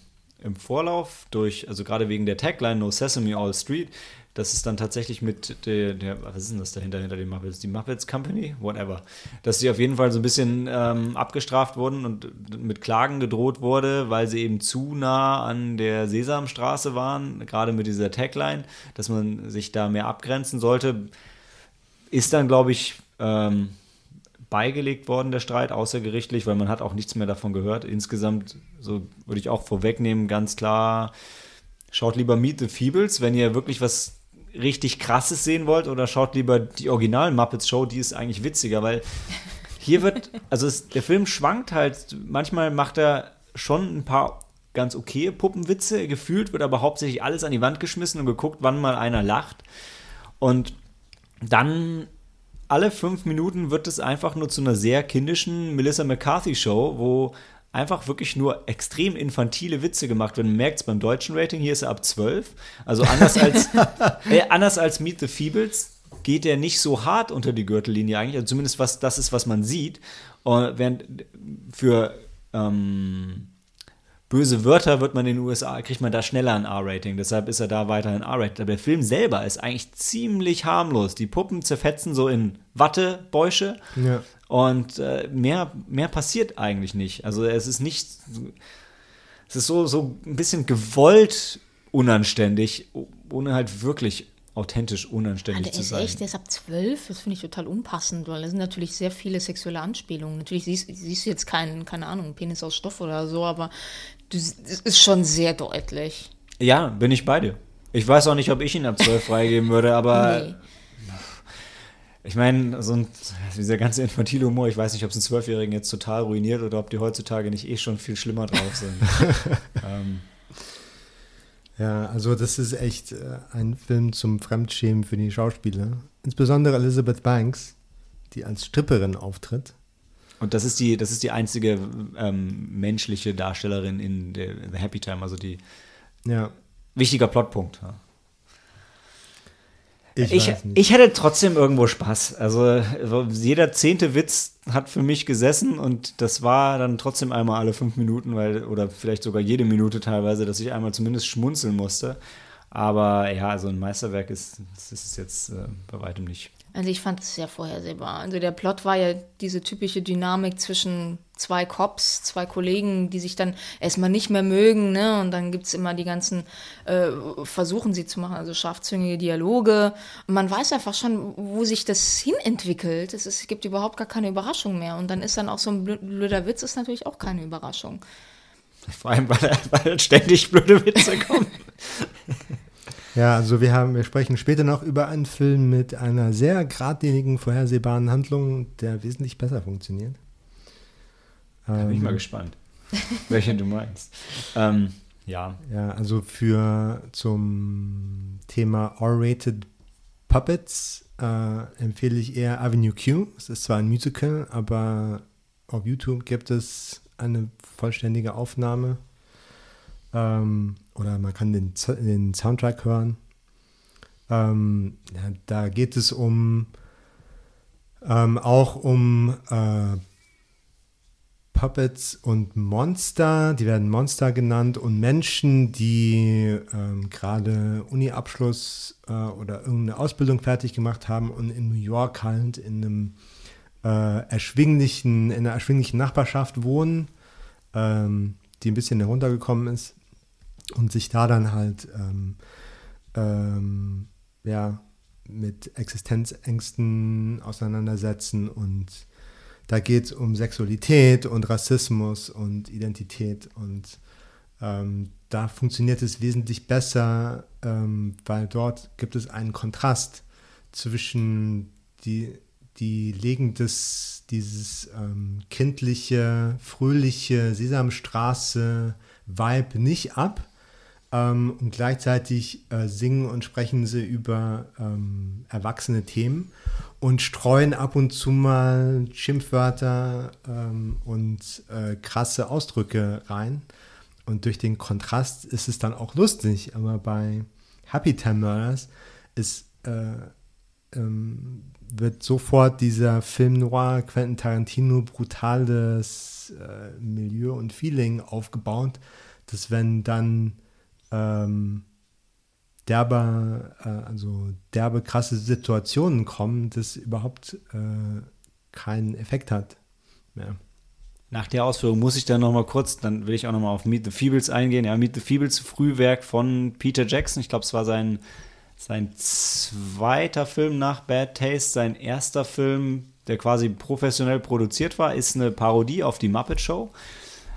im Vorlauf durch, also gerade wegen der Tagline No Sesame All Street, dass es dann tatsächlich mit der, der was ist denn das dahinter, hinter den Muppets? Die Muppets Company? Whatever. Dass sie auf jeden Fall so ein bisschen ähm, abgestraft wurden und mit Klagen gedroht wurde, weil sie eben zu nah an der Sesamstraße waren, gerade mit dieser Tagline, dass man sich da mehr abgrenzen sollte. Ist dann, glaube ich, ähm, beigelegt worden, der Streit, außergerichtlich, weil man hat auch nichts mehr davon gehört. Insgesamt, so würde ich auch vorwegnehmen, ganz klar, schaut lieber Meet the Feebles, wenn ihr wirklich was richtig krasses sehen wollt, oder schaut lieber die originalen Muppets Show, die ist eigentlich witziger, weil hier wird, [LAUGHS] also es, der Film schwankt halt, manchmal macht er schon ein paar ganz okay Puppenwitze, gefühlt wird aber hauptsächlich alles an die Wand geschmissen und geguckt, wann mal einer lacht. Und dann alle fünf Minuten wird es einfach nur zu einer sehr kindischen Melissa McCarthy Show, wo einfach wirklich nur extrem infantile Witze gemacht werden. Man merkt es beim deutschen Rating, hier ist er ab 12. Also anders als, [LAUGHS] äh, anders als Meet the Feebles geht er nicht so hart unter die Gürtellinie eigentlich. Also zumindest was das ist, was man sieht. Und während für ähm, böse Wörter wird man in den USA, kriegt man da schneller ein R-Rating. Deshalb ist er da weiterhin R-Rated. Aber der Film selber ist eigentlich ziemlich harmlos. Die Puppen zerfetzen so in Wattebäusche. Ja. Und äh, mehr, mehr passiert eigentlich nicht. Also es ist nicht. Es ist so, so ein bisschen gewollt unanständig, ohne halt wirklich authentisch unanständig der zu ist sein. echt, der ist ab 12. Das finde ich total unpassend, weil da sind natürlich sehr viele sexuelle Anspielungen. Natürlich siehst, siehst du jetzt keinen, keine Ahnung, Penis aus Stoff oder so, aber du, es ist schon sehr deutlich. Ja, bin ich bei dir. Ich weiß auch nicht, ob ich ihn ab 12 freigeben würde, aber [LAUGHS] Nee. ich meine, so ein, dieser ganze infantile Humor, ich weiß nicht, ob es einen Zwölfjährigen jetzt total ruiniert oder ob die heutzutage nicht eh schon viel schlimmer drauf sind. [LAUGHS] ähm, Ja, also das ist echt äh, ein Film zum Fremdschämen für die Schauspieler. Insbesondere Elizabeth Banks, die als Stripperin auftritt. Und das ist die, das ist die einzige ähm, menschliche Darstellerin in der The Happy Time, also die Ja, wichtiger Plotpunkt. Ja. ich, Ich, ich hätte trotzdem irgendwo Spaß. Also so jeder zehnte Witz hat für mich gesessen und das war dann trotzdem einmal alle fünf Minuten, weil, oder vielleicht sogar jede Minute teilweise, dass ich einmal zumindest schmunzeln musste. Aber ja, also ein Meisterwerk ist, ist es jetzt äh, bei weitem nicht. Also ich fand es sehr vorhersehbar. Also der Plot war ja diese typische Dynamik zwischen zwei Cops, zwei Kollegen, die sich dann erstmal nicht mehr mögen, ne? Und dann gibt es immer die ganzen äh, Versuchen, sie zu machen, also scharfzüngige Dialoge. Und man weiß einfach schon, wo sich das hinentwickelt. Es, ist, es gibt überhaupt gar keine Überraschung mehr. Und dann ist dann auch so ein blö- blöder Witz, ist natürlich auch keine Überraschung. Vor allem, weil, weil ständig blöde Witze kommen. [LAUGHS] Ja, also wir haben, wir sprechen später noch über einen Film mit einer sehr geradlinigen, vorhersehbaren Handlung, der wesentlich besser funktioniert. Da bin ich Ähm, mal gespannt, welchen du meinst. Ähm, ja, Ja, also für zum Thema R-rated Puppets äh, empfehle ich eher Avenue Q. Es ist zwar ein Musical, aber auf YouTube gibt es eine vollständige Aufnahme. Ähm, oder man kann den, den Soundtrack hören. Ähm, ja, da geht es um ähm, auch um äh, Puppets und Monster, die werden Monster genannt, und Menschen, die ähm, gerade Uni-Abschluss äh, oder irgendeine Ausbildung fertig gemacht haben und in New York halt in einem äh, erschwinglichen, in einer erschwinglichen Nachbarschaft wohnen, ähm, die ein bisschen heruntergekommen ist und sich da dann halt ähm, ähm, ja, mit Existenzängsten auseinandersetzen und da geht es um Sexualität und Rassismus und Identität und ähm, da funktioniert es wesentlich besser, ähm, weil dort gibt es einen Kontrast zwischen die, die legen das, dieses ähm, kindliche, fröhliche Sesamstraße-Vibe nicht ab ähm, und gleichzeitig äh, singen und sprechen sie über ähm, erwachsene Themen und streuen ab und zu mal Schimpfwörter ähm, und äh, krasse Ausdrücke rein. Und durch den Kontrast ist es dann auch lustig. Aber bei Happy Time Murders ist, äh, ähm, wird sofort dieser Film Noir Quentin Tarantino brutales äh, Milieu und Feeling aufgebaut, dass wenn dann ähm, derbe, äh, also derbe krasse Situationen kommen, das überhaupt äh, keinen Effekt hat mehr. Nach der Ausführung muss ich dann noch mal kurz, dann will ich auch noch mal auf Meet the Feebles eingehen. Ja, Meet the Feebles, Frühwerk von Peter Jackson. Ich glaube, es war sein, sein zweiter Film nach Bad Taste. Sein erster Film, der quasi professionell produziert war, ist eine Parodie auf die Muppet Show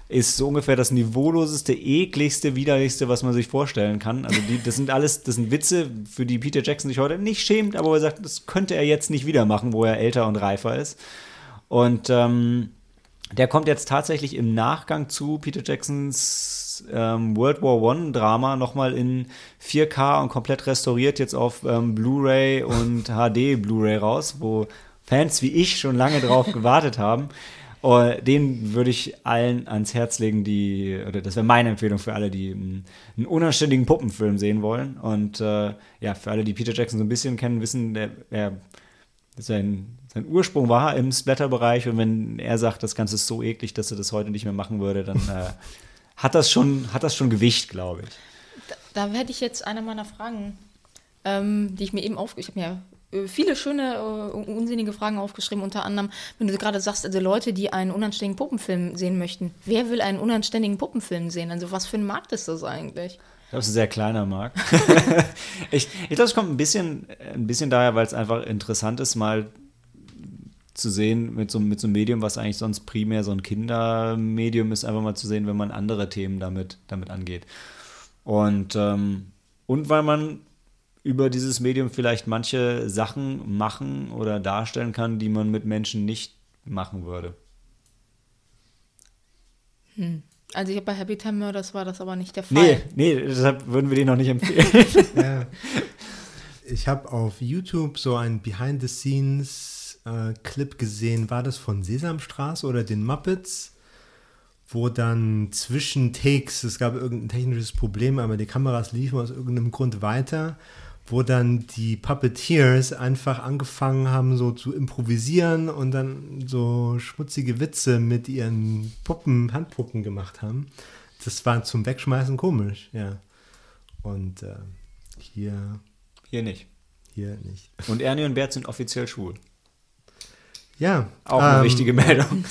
ist so ungefähr das niveauloseste, ekligste, widerlichste, was man sich vorstellen kann. Also die, das sind alles, das sind Witze, für die Peter Jackson sich heute nicht schämt, aber er sagt, das könnte er jetzt nicht wieder machen, wo er älter und reifer ist. Und ähm, der kommt jetzt tatsächlich im Nachgang zu Peter Jacksons ähm, World War One Drama nochmal in 4K und komplett restauriert jetzt auf ähm, Blu-ray und HD Blu-ray raus, wo Fans wie ich schon lange drauf gewartet haben. Oh, den würde ich allen ans Herz legen, die, oder das wäre meine Empfehlung für alle, die einen unanständigen Puppenfilm sehen wollen. Und äh, ja, für alle, die Peter Jackson so ein bisschen kennen, wissen, der, er, sein, sein Ursprung war im Splatter-Bereich und wenn er sagt, das Ganze ist so eklig, dass er das heute nicht mehr machen würde, dann äh, [LAUGHS] hat, das schon, hat das schon Gewicht, glaube ich. Da, da hätte ich jetzt eine meiner Fragen, ähm, die ich mir eben aufgeschrieben habe. Äh, viele schöne, uh, unsinnige Fragen aufgeschrieben, unter anderem, wenn du gerade sagst, also Leute, die einen unanständigen Puppenfilm sehen möchten. Wer will einen unanständigen Puppenfilm sehen? Also was für ein Markt ist das eigentlich? Ich glaube, es ist ein sehr kleiner Markt. [LAUGHS] ich ich glaube, es kommt ein bisschen, ein bisschen daher, weil es einfach interessant ist, mal zu sehen mit so, mit so einem Medium, was eigentlich sonst primär so ein Kindermedium ist, einfach mal zu sehen, wenn man andere Themen damit, damit angeht. Und, ähm, und weil man über dieses Medium vielleicht manche Sachen machen oder darstellen kann, die man mit Menschen nicht machen würde. Hm. Also ich habe bei Happy Time Murders war das aber nicht der Fall. Nee, nee, deshalb würden wir den noch nicht empfehlen. [LAUGHS] ja. Ich habe auf YouTube so einen Behind-the-Scenes-Clip äh, gesehen. War das von Sesamstraße oder den Muppets? wo dann zwischen Takes, es gab irgendein technisches Problem, aber die Kameras liefen aus irgendeinem Grund weiter wo dann die Puppeteers einfach angefangen haben, so zu improvisieren und dann so schmutzige Witze mit ihren Puppen, Handpuppen gemacht haben. Das war zum Wegschmeißen komisch, ja. Und äh, hier. Hier nicht. Hier nicht. Und Ernie und Bert sind offiziell schwul. Ja. Auch eine ähm, wichtige Meldung.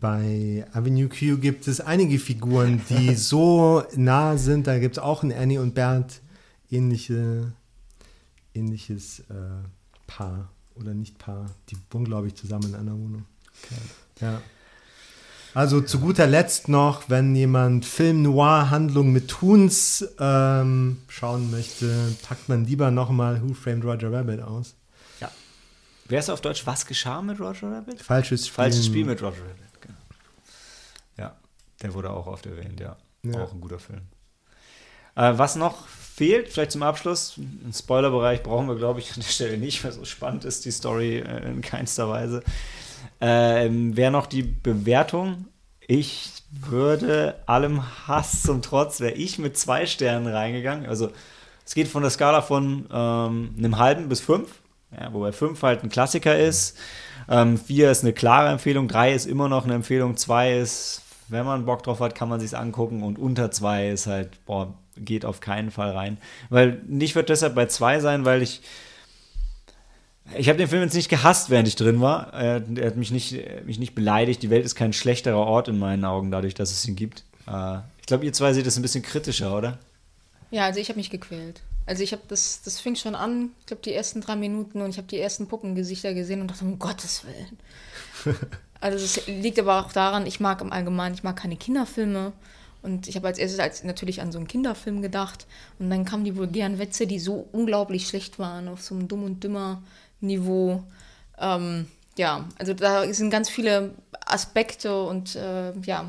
Bei Avenue Q gibt es einige Figuren, die so nah sind. Da gibt es auch in Ernie und Bert ähnliche ähnliches äh, Paar oder nicht Paar. Die wohnen, glaube ich, zusammen in einer Wohnung. Okay. Ja. Also zu guter Letzt noch, wenn jemand Film Noir Handlung mit Toons ähm, schauen möchte, packt man lieber nochmal Who Framed Roger Rabbit aus. Ja. Wer ist auf Deutsch? Was geschah mit Roger Rabbit? Falsches Spiel. Falsches Spiel mit Roger Rabbit, genau. Ja, der wurde auch oft erwähnt, ja. ja. Auch ein guter Film. Äh, was noch fehlt, vielleicht zum Abschluss, einen Spoilerbereich brauchen wir, glaube ich, an der Stelle nicht, weil so spannend ist die Story äh, in keinster Weise. Ähm, Wäre noch die Bewertung. Ich würde allem Hass zum Trotz, wäre ich mit zwei Sternen reingegangen. Also es geht von der Skala von ähm, einem halben bis fünf, ja, wobei fünf halt ein Klassiker ist. Ähm, vier ist eine klare Empfehlung, drei ist immer noch eine Empfehlung, zwei ist, wenn man Bock drauf hat, kann man sich angucken und unter zwei ist halt, boah, geht auf keinen Fall rein. Weil nicht wird deshalb bei zwei sein, weil ich Ich habe den Film jetzt nicht gehasst, während ich drin war. Er, er hat mich nicht, mich nicht beleidigt. Die Welt ist kein schlechterer Ort in meinen Augen, dadurch, dass es ihn gibt. Äh, ich glaube, ihr zwei seht das ein bisschen kritischer, oder? Ja, also ich habe mich gequält. Also ich habe das, das fing schon an, ich glaube die ersten drei Minuten und ich habe die ersten Puppengesichter gesehen und dachte, um Gottes Willen. [LAUGHS] also das liegt aber auch daran, ich mag im Allgemeinen, ich mag keine Kinderfilme. Und ich habe als erstes als natürlich an so einen Kinderfilm gedacht. Und dann kamen die vulgären Wetze, die so unglaublich schlecht waren, auf so einem Dumm und Dümmer Niveau. Ähm, ja, also da sind ganz viele Aspekte und äh, ja.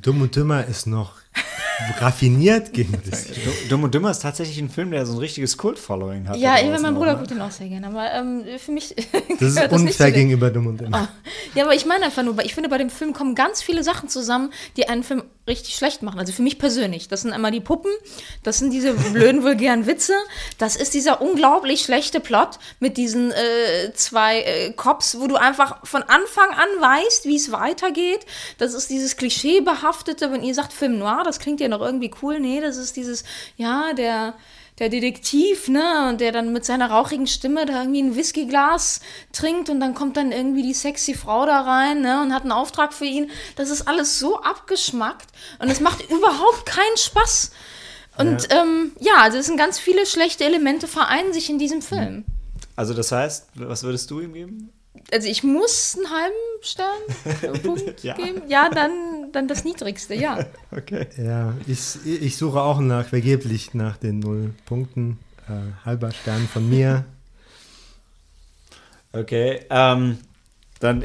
Dumm und Dümmer ist noch raffiniert gegen [LAUGHS] das. Dumm und Dümmer ist tatsächlich ein Film, der so ein richtiges Kult-Following hat. Ja, eben mein Bruder guckt den auch sehr gerne, aber ähm, für mich. [LAUGHS] Das ist unfair gegenüber Dumm und Dümmer. Oh. Ja, aber ich meine einfach nur, ich finde, bei dem Film kommen ganz viele Sachen zusammen, die einen Film richtig schlecht machen. Also für mich persönlich. Das sind einmal die Puppen, das sind diese blöden, vulgären Witze, das ist dieser unglaublich schlechte Plot mit diesen äh, zwei äh, Cops, wo du einfach von Anfang an weißt, wie es weitergeht. Das ist dieses klischeebehaftete, wenn ihr sagt Film Noir, das klingt ja noch irgendwie cool. Nee, das ist dieses, ja, der der Detektiv, ne, und der dann mit seiner rauchigen Stimme da irgendwie ein Whiskyglas trinkt und dann kommt dann irgendwie die sexy Frau da rein, ne, und hat einen Auftrag für ihn. Das ist alles so abgeschmackt und es macht überhaupt keinen Spaß. Und ja. Ähm, ja, also es sind ganz viele schlechte Elemente vereinen sich in diesem Film. Also das heißt, was würdest du ihm geben? Also ich muss einen halben Stern [LAUGHS] Punkt ja. geben. Ja, dann, dann das niedrigste, ja. [LAUGHS] Okay. Ja, ich, ich suche auch nach, vergeblich nach den null Punkten. Äh, halber Stern von mir. Okay, ähm, dann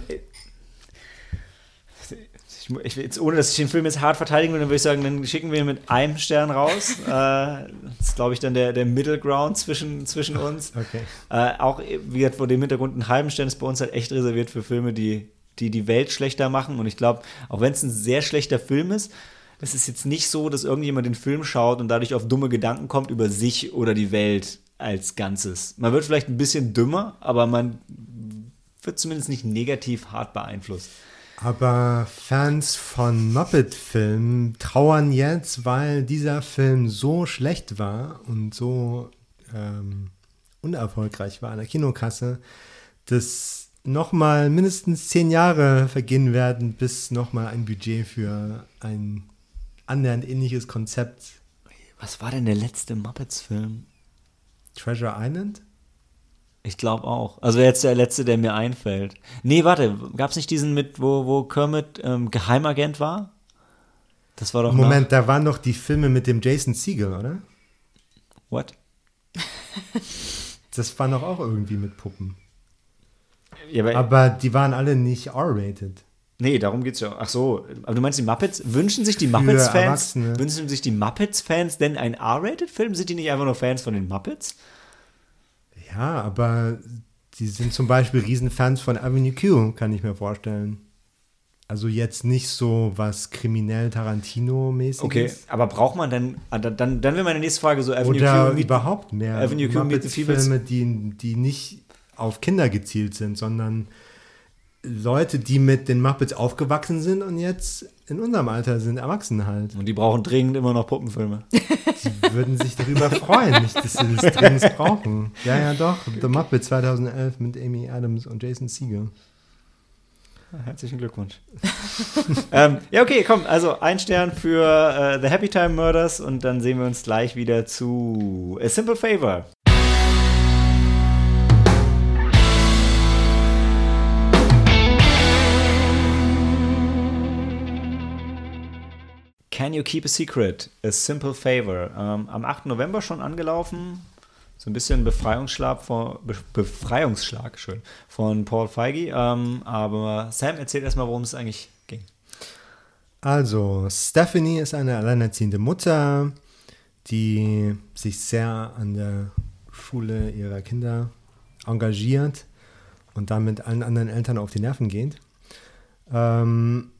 ich, jetzt, ohne dass ich den Film jetzt hart verteidigen will, dann würde ich sagen, dann schicken wir ihn mit einem Stern raus. [LAUGHS] äh, das ist, glaube ich, dann der, der Middle Ground zwischen, zwischen uns. Okay. Äh, auch wie vor dem Hintergrund einen halben Stern ist bei uns halt echt reserviert für Filme, die die, die Welt schlechter machen. Und ich glaube, auch wenn es ein sehr schlechter Film ist, es ist jetzt nicht so, dass irgendjemand den Film schaut und dadurch auf dumme Gedanken kommt über sich oder die Welt als Ganzes. Man wird vielleicht ein bisschen dümmer, aber man wird zumindest nicht negativ hart beeinflusst. Aber Fans von Muppet-Filmen trauern jetzt, weil dieser Film so schlecht war und so ähm, unerfolgreich war an der Kinokasse, dass nochmal mindestens zehn Jahre vergehen werden, bis nochmal ein Budget für ein annähernd ähnliches Konzept. Was war denn der letzte Muppets-Film? Treasure Island? Ich glaube auch. Also jetzt der letzte, der mir einfällt. Nee, warte, gab es nicht diesen mit, wo, wo Kermit ähm, Geheimagent war? Das war doch. Moment, nach... da waren doch die Filme mit dem Jason Siegel, oder? What? [LAUGHS] das war doch auch irgendwie mit Puppen. Ja, aber, aber, die waren alle nicht R-rated. Nee, darum geht's ja. Ach so, aber du meinst die Muppets? Wünschen sich die Muppets-Fans? Wünschen sich die Muppets-Fans denn einen R-rated-Film? Sind die nicht einfach nur Fans von den Muppets? Ja, aber die sind zum Beispiel Riesenfans von Avenue Q, kann ich mir vorstellen. Also jetzt nicht so was kriminell Tarantino-mäßiges. Okay, aber braucht man denn, ah, dann, dann, dann wäre meine nächste Frage so Avenue Oder Q. Oder überhaupt mehr Avenue Q mit Filme, die, die nicht auf Kinder gezielt sind, sondern Leute, die mit den Muppets aufgewachsen sind und jetzt in unserem Alter sind erwachsen halt. Und die brauchen dringend immer noch Puppenfilme. [LAUGHS] Die würden sich darüber freuen, nicht, dass sie das dringend brauchen. Ja, ja, doch. The Muppet 2011 mit Amy Adams und Jason Segel. Herzlichen Glückwunsch. [LAUGHS] ähm, ja, okay, komm. Also ein Stern für uh, The Happy Time Murders und dann sehen wir uns gleich wieder zu A Simple Favor. Can You Keep a Secret? A Simple Favor. Ähm, am 8. November schon angelaufen. So ein bisschen Befreiungsschlag, von, Be Befreiungsschlag schön, von Paul Feige. Ähm, aber Sam, erzähl erstmal, worum es eigentlich ging. Also, Stephanie ist eine alleinerziehende Mutter, die sich sehr an der Schule ihrer Kinder engagiert und damit allen anderen Eltern auf die Nerven geht. Ähm,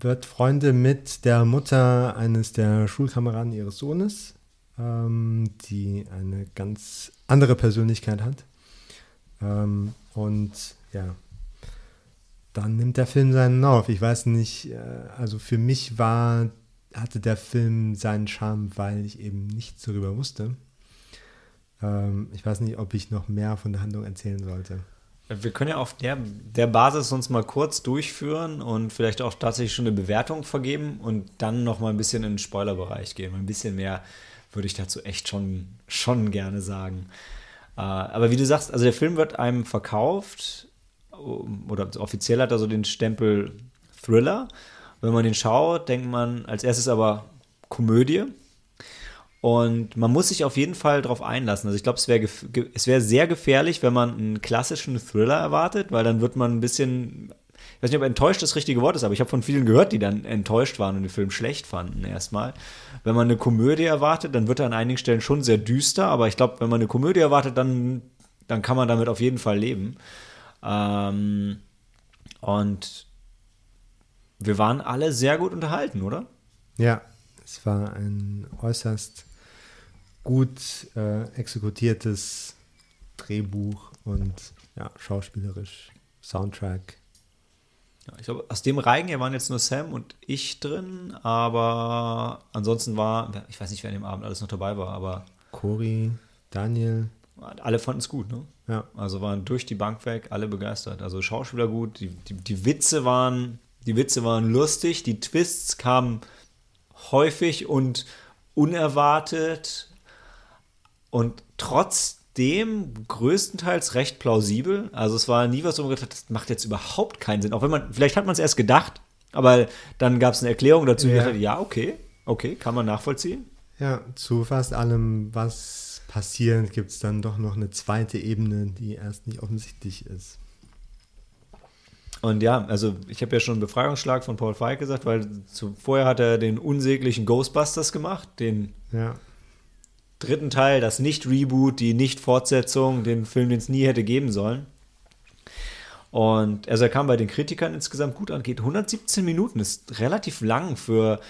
wird Freunde mit der Mutter eines der Schulkameraden ihres Sohnes, ähm, die eine ganz andere Persönlichkeit hat. Ähm, und ja, dann nimmt der Film seinen Lauf. Ich weiß nicht, äh, also für mich war, hatte der Film seinen Charme, weil ich eben nichts darüber wusste. Ähm, ich weiß nicht, ob ich noch mehr von der Handlung erzählen sollte. Wir können ja auf der, der Basis uns mal kurz durchführen und vielleicht auch tatsächlich schon eine Bewertung vergeben und dann noch mal ein bisschen in den Spoilerbereich gehen. Ein bisschen mehr würde ich dazu echt schon, schon gerne sagen. Äh, aber wie du sagst, also der Film wird einem verkauft oder offiziell hat er so den Stempel Thriller. Wenn man den schaut, denkt man als erstes aber Komödie. Und man muss sich auf jeden Fall darauf einlassen. Also ich glaube, es wäre es wär sehr gefährlich, wenn man einen klassischen Thriller erwartet, weil dann wird man ein bisschen, ich weiß nicht, ob enttäuscht das richtige Wort ist, aber ich habe von vielen gehört, die dann enttäuscht waren und den Film schlecht fanden erstmal. Wenn man eine Komödie erwartet, dann wird er an einigen Stellen schon sehr düster, aber ich glaube, wenn man eine Komödie erwartet, dann, dann kann man damit auf jeden Fall leben. Ähm, und wir waren alle sehr gut unterhalten, oder? Ja, es war ein äußerst gut äh, exekutiertes Drehbuch und ja, schauspielerisch, Soundtrack. Ja, ich glaube, aus dem Reigen hier waren jetzt nur Sam und ich drin, aber ansonsten war, ich weiß nicht, wer an dem Abend alles noch dabei war, aber. Cory, Daniel. Alle fanden es gut, ne? Ja. Also waren durch die Bank weg alle begeistert. Also Schauspieler gut, die, die, die Witze waren, die Witze waren lustig, die Twists kamen häufig und unerwartet und trotzdem größtenteils recht plausibel. Also es war nie was, wo man gedacht hat, das macht jetzt überhaupt keinen Sinn. Auch wenn man, vielleicht hat man es erst gedacht, aber dann gab es eine Erklärung dazu, ja. Dachte, ja, okay, okay, kann man nachvollziehen. Ja, zu fast allem, was passiert, gibt es dann doch noch eine zweite Ebene, die erst nicht offensichtlich ist. Und ja, also ich habe ja schon einen Befreiungsschlag von Paul Feig gesagt, weil zu, vorher hat er den unsäglichen Ghostbusters gemacht, den ja. Dritten Teil, das Nicht-Reboot, die Nicht-Fortsetzung, den Film, den es nie hätte geben sollen. Und also er kam bei den Kritikern insgesamt gut an, geht 117 Minuten, ist relativ lang für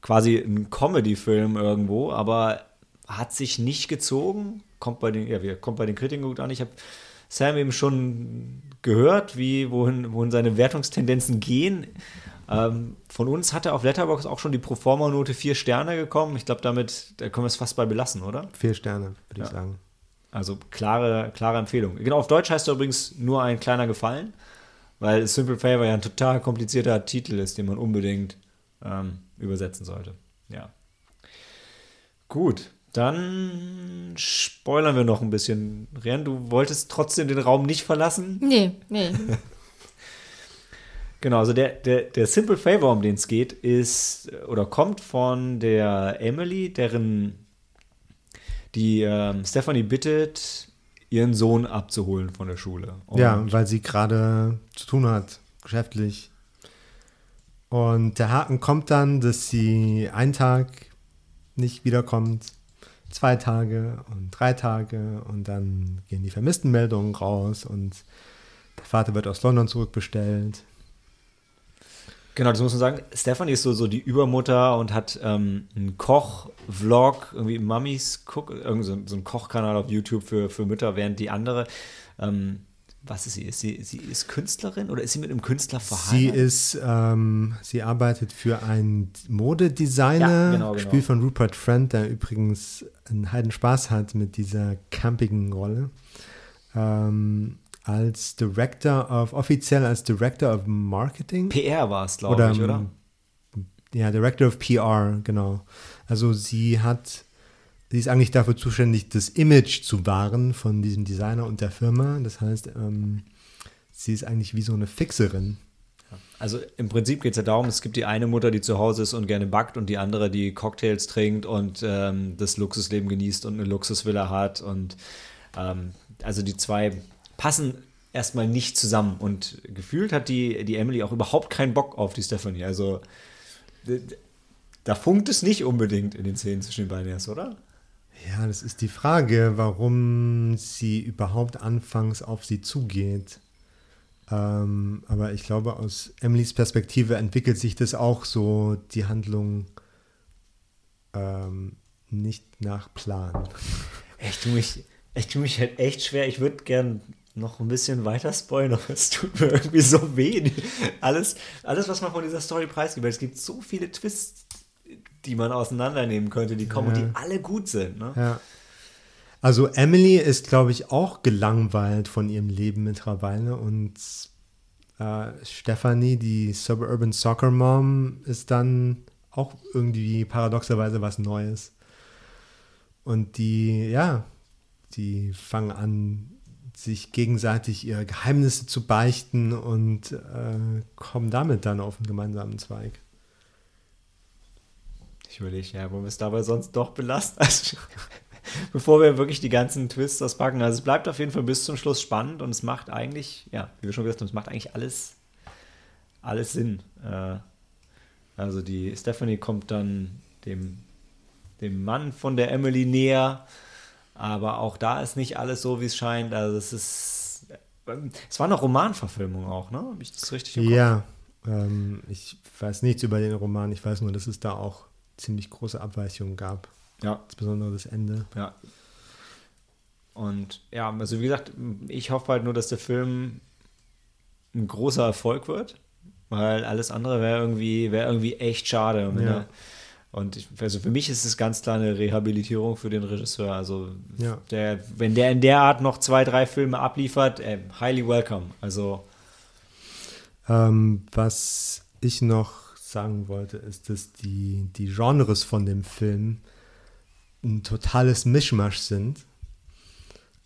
quasi einen Comedy-Film irgendwo, aber hat sich nicht gezogen, kommt bei den, ja, kommt bei den Kritikern gut an. Ich habe Sam eben schon gehört, wie, wohin, wohin seine Wertungstendenzen gehen. Ähm, von uns hat er auf Letterbox auch schon die Proforma-Note vier Sterne gekommen. Ich glaube, damit da können wir es fast bei belassen, oder? Vier Sterne, würde ja. ich sagen. Also klare, klare Empfehlung. Genau, auf Deutsch heißt er übrigens nur ein kleiner Gefallen, weil Simple Favor ja ein total komplizierter Titel ist, den man unbedingt ähm, übersetzen sollte. Ja. Gut, dann spoilern wir noch ein bisschen. Ren, du wolltest trotzdem den Raum nicht verlassen? Nee, nee. [LAUGHS] genau, also der, der, der Simple Favor, um den es geht, ist oder kommt von der Emily, deren die ähm, Stephanie bittet, ihren Sohn abzuholen von der Schule. Und ja, weil sie gerade zu tun hat, geschäftlich. Und der Haken kommt dann, dass sie einen Tag nicht wiederkommt zwei Tage und drei Tage und dann gehen die Vermisstenmeldungen raus und der Vater wird aus London zurückbestellt. Genau, das muss man sagen. Stephanie ist so, so die Übermutter und hat ähm, einen Koch-Vlog, irgendwie Mummies Cook, irgend so, so ein Kochkanal auf YouTube für, für Mütter, während die andere ähm, was ist sie? Ist sie, sie ist Künstlerin oder ist sie mit einem Künstler verheiratet? Sie ist, ähm, sie arbeitet für einen Modedesigner, ja, genau, genau. gespielt von Rupert Friend, der übrigens einen heiden Spaß hat mit dieser campigen Rolle. Ähm, als Director of, offiziell als Director of Marketing. PR war es, glaube ich, oder? Ja, Director of PR, genau. Also sie hat sie ist eigentlich dafür zuständig, das Image zu wahren von diesem Designer und der Firma. Das heißt, ähm, sie ist eigentlich wie so eine Fixerin. Also im Prinzip geht es ja darum, es gibt die eine Mutter, die zu Hause ist und gerne backt und die andere, die Cocktails trinkt und ähm, das Luxusleben genießt und eine Luxusvilla hat. Und ähm, also die zwei passen erstmal nicht zusammen. Und gefühlt hat die, die Emily auch überhaupt keinen Bock auf die Stephanie. Also da funkt es nicht unbedingt in den Szenen zwischen den beiden erst, oder? Ja, das ist die Frage, warum sie überhaupt anfangs auf sie zugeht. Ähm, aber ich glaube, aus Emilys Perspektive entwickelt sich das auch so, die Handlung ähm, nicht nach Plan. Ich tue mich, ich tue mich halt echt schwer. Ich würde gern noch ein bisschen weiter spoilern, [LAUGHS] es tut mir irgendwie so weh. Alles, alles, was man von dieser Story preisgibt, weil es gibt so viele Twists die man auseinandernehmen könnte, die kommen ja. und die alle gut sind. Ne? Ja. Also Emily ist, glaube ich, auch gelangweilt von ihrem Leben mittlerweile und äh, Stephanie, die Suburban Soccer Mom, ist dann auch irgendwie paradoxerweise was Neues. Und die, ja, die fangen an, sich gegenseitig ihre Geheimnisse zu beichten und äh, kommen damit dann auf einen gemeinsamen Zweig. Ich überlege, ja, wollen wir es dabei sonst doch belasten? [LAUGHS] Also, bevor wir wirklich die ganzen Twists auspacken. Also es bleibt auf jeden Fall bis zum Schluss spannend und es macht eigentlich, ja, wie wir schon gesagt haben, es macht eigentlich alles, alles Sinn. Äh, also die Stephanie kommt dann dem, dem Mann von der Emily näher, aber auch da ist nicht alles so, wie es scheint. Also es ist, es war eine Romanverfilmung auch, ne? Habe ich das richtig im Ja, ähm, ich weiß nichts über den Roman. Ich weiß nur, dass es da auch ziemlich große Abweichungen gab. Ja. Insbesondere das Ende. Ja. Und ja, also wie gesagt, ich hoffe halt nur, dass der Film ein großer Erfolg wird, weil alles andere wäre irgendwie, wär irgendwie echt schade. Und, ja. er, und ich, also für mich ist es ganz klar eine Rehabilitierung für den Regisseur. Also ja. der, wenn der in der Art noch zwei, drei Filme abliefert, äh, highly welcome. Also ähm, was ich noch sagen wollte, ist, dass die, die Genres von dem Film ein totales Mischmasch sind,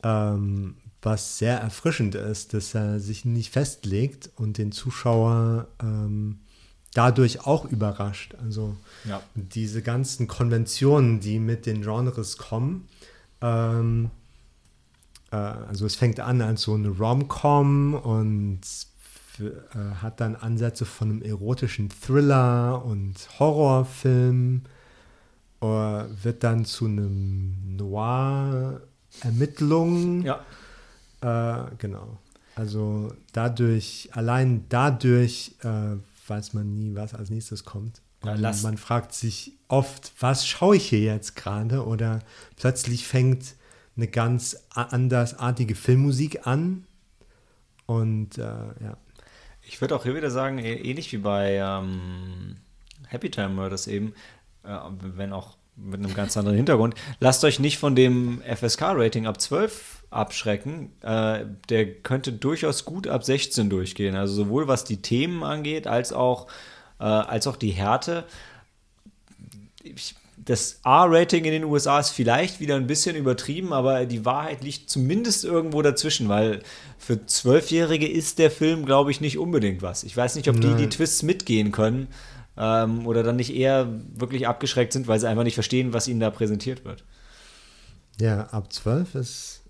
ähm, was sehr erfrischend ist, dass er sich nicht festlegt und den Zuschauer ähm, dadurch auch überrascht. Also ja. diese ganzen Konventionen, die mit den Genres kommen. Ähm, äh, also es fängt an als so eine Rom-Com und äh, hat dann Ansätze von einem erotischen Thriller und Horrorfilm, äh, wird dann zu einem Noir-Ermittlung. Ja. Äh, genau. Also dadurch, allein dadurch äh, weiß man nie, was als nächstes kommt. Ja, man fragt sich oft, was schaue ich hier jetzt gerade? Oder plötzlich fängt eine ganz andersartige Filmmusik an. Und äh, ja. Ich würde auch hier wieder sagen, ähnlich wie bei ähm, Happy Time das eben, äh, wenn auch mit einem ganz anderen Hintergrund. Lasst euch nicht von dem FSK-Rating ab 12 abschrecken. Äh, der könnte durchaus gut ab 16 durchgehen. Also sowohl was die Themen angeht, als auch, äh, als auch die Härte. Ich das R-Rating in den USA ist vielleicht wieder ein bisschen übertrieben, aber die Wahrheit liegt zumindest irgendwo dazwischen, weil für Zwölfjährige ist der Film, glaube ich, nicht unbedingt was. Ich weiß nicht, ob die die Twists mitgehen können ähm, oder dann nicht eher wirklich abgeschreckt sind, weil sie einfach nicht verstehen, was ihnen da präsentiert wird. Ja, ab zwölf ist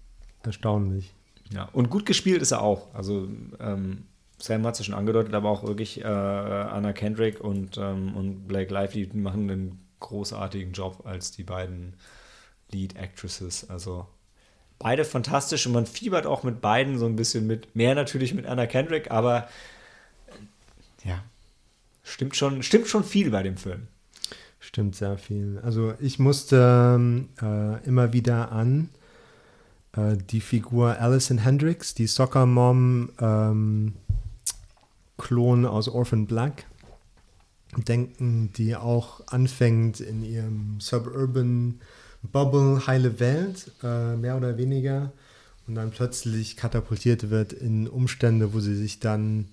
erstaunlich. Ja, und gut gespielt ist er auch. Also ähm, Sam hat es ja schon angedeutet, aber auch wirklich äh, Anna Kendrick und, ähm, und Blake Lively machen einen großartigen Job als die beiden Lead Actresses. Also beide fantastisch und man fiebert auch mit beiden so ein bisschen mit. Mehr natürlich mit Anna Kendrick, aber äh, ja, stimmt schon, stimmt schon viel bei dem Film. Stimmt sehr viel. Also ich musste äh, immer wieder an äh, die Figur Alison Hendricks, die Soccer Mom ähm, Klon aus Orphan Black denken, die auch anfängt in ihrem Suburban Bubble, heile Welt, äh, mehr oder weniger, und dann plötzlich katapultiert wird in Umstände, wo sie sich dann,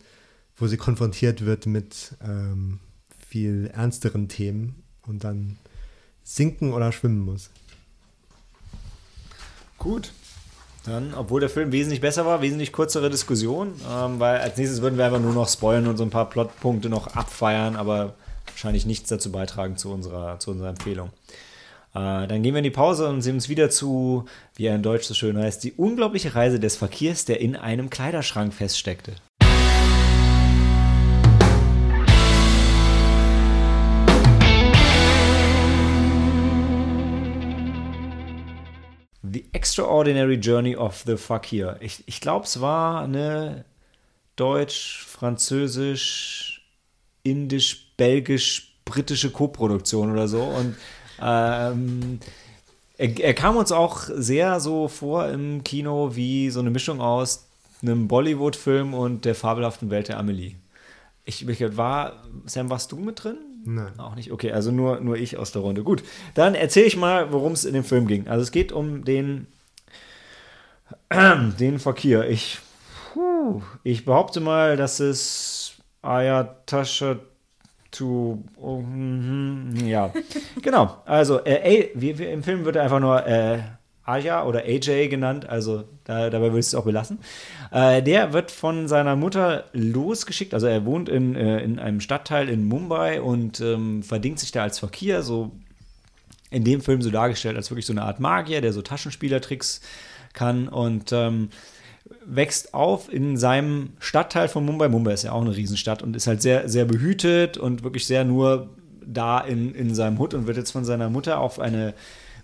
wo sie konfrontiert wird mit ähm, viel ernsteren Themen und dann sinken oder schwimmen muss. Gut. Dann, obwohl der Film wesentlich besser war, wesentlich kürzere Diskussion, ähm, weil als nächstes würden wir einfach nur noch spoilern und so ein paar Plotpunkte noch abfeiern, aber wahrscheinlich nichts dazu beitragen zu unserer, zu unserer Empfehlung. Äh, dann gehen wir in die Pause und sehen uns wieder zu, wie er in Deutsch so schön heißt, die unglaubliche Reise des Verkehrs, der in einem Kleiderschrank feststeckte. The Extraordinary Journey of the Fakir. Ich, ich glaube, es war eine deutsch, französisch, indisch, belgisch, britische Co-Produktion oder so. Und ähm, er, er, kam uns auch sehr so vor im Kino wie so eine Mischung aus einem Bollywood-Film und der fabelhaften Welt der Amelie. Ich, ich war, Sam, warst du mit drin? Nein. Auch nicht. Okay, also nur, nur ich aus der Runde. Gut, dann erzähle ich mal, worum es in dem Film ging. Also es geht um den [CLEARS THROAT] den Fakir. Ich, puh, ich behaupte mal, dass es Ayatasha to. Oh, mhm, ja, [LAUGHS] genau. Also, äh, wie, wie, im Film wird er einfach nur äh, Aya oder AJ genannt, also da, dabei würde ich es auch belassen. Äh, der wird von seiner Mutter losgeschickt, also er wohnt in, äh, in einem Stadtteil in Mumbai und ähm, verdingt sich da als Fakir, so in dem Film so dargestellt als wirklich so eine Art Magier, der so Taschenspielertricks kann und ähm, wächst auf in seinem Stadtteil von Mumbai. Mumbai ist ja auch eine Riesenstadt und ist halt sehr, sehr behütet und wirklich sehr nur da in, in seinem Hut und wird jetzt von seiner Mutter auf eine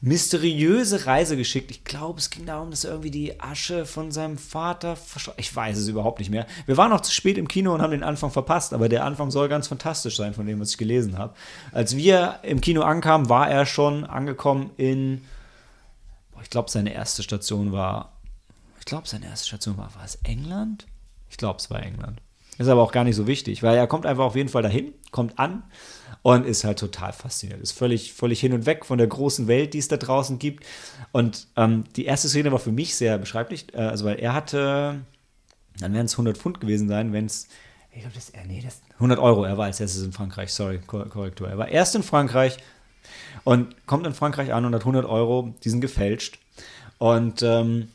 mysteriöse Reise geschickt. Ich glaube, es ging darum, dass er irgendwie die Asche von seinem Vater Ich weiß es überhaupt nicht mehr. Wir waren noch zu spät im Kino und haben den Anfang verpasst, aber der Anfang soll ganz fantastisch sein, von dem, was ich gelesen habe. Als wir im Kino ankamen, war er schon angekommen in. ich glaube, seine erste Station war. Ich glaube, seine erste Station war. War es England? Ich glaube, es war England. Ist aber auch gar nicht so wichtig, weil er kommt einfach auf jeden Fall dahin, kommt an und ist halt total fasziniert. Ist völlig, völlig hin und weg von der großen Welt, die es da draußen gibt. Und ähm, die erste Szene war für mich sehr beschreiblich, äh, also weil er hatte, dann wären es 100 Pfund gewesen sein, wenn es, ich glaube, das, äh, nee, das 100 Euro, er war als erstes in Frankreich, sorry, Korrektur. Er war erst in Frankreich und kommt in Frankreich an und hat 100 Euro, die sind gefälscht und ähm,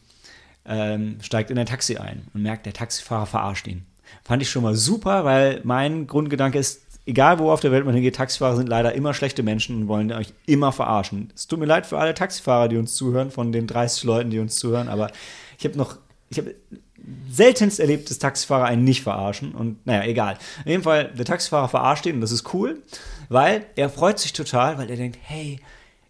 ähm, steigt in ein Taxi ein und merkt, der Taxifahrer verarscht ihn. Fand ich schon mal super, weil mein Grundgedanke ist, egal wo auf der Welt man hingeht, Taxifahrer sind leider immer schlechte Menschen und wollen euch immer verarschen. Es tut mir leid für alle Taxifahrer, die uns zuhören, von den 30 Leuten, die uns zuhören, aber ich habe noch, ich habe seltenst erlebt, dass Taxifahrer einen nicht verarschen und naja, egal. In jedem Fall, der Taxifahrer verarscht ihn und das ist cool, weil er freut sich total, weil er denkt, hey,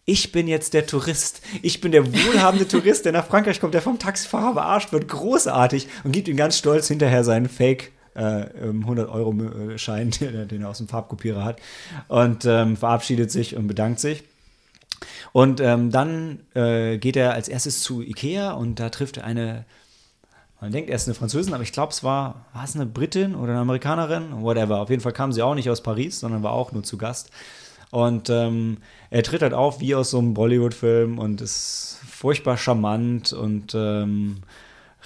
ich bin jetzt der Tourist. Ich bin der wohlhabende [LAUGHS] Tourist, der nach Frankreich kommt, der vom Taxifahrer verarscht wird. Großartig. Und gibt ihm ganz stolz hinterher seinen Fake 100-Euro-Schein, ähm, [LAUGHS] den er aus dem Farbkopierer hat. Und ähm, verabschiedet sich und bedankt sich. Und ähm, dann äh, geht er als erstes zu Ikea und da trifft er eine, man denkt, er ist eine Französin, aber ich glaube, es war, war es eine Britin oder eine Amerikanerin? Whatever. Auf jeden Fall kam sie auch nicht aus Paris, sondern war auch nur zu Gast. Und ähm, er tritt halt auf wie aus so einem Bollywood-Film und ist furchtbar charmant und ähm,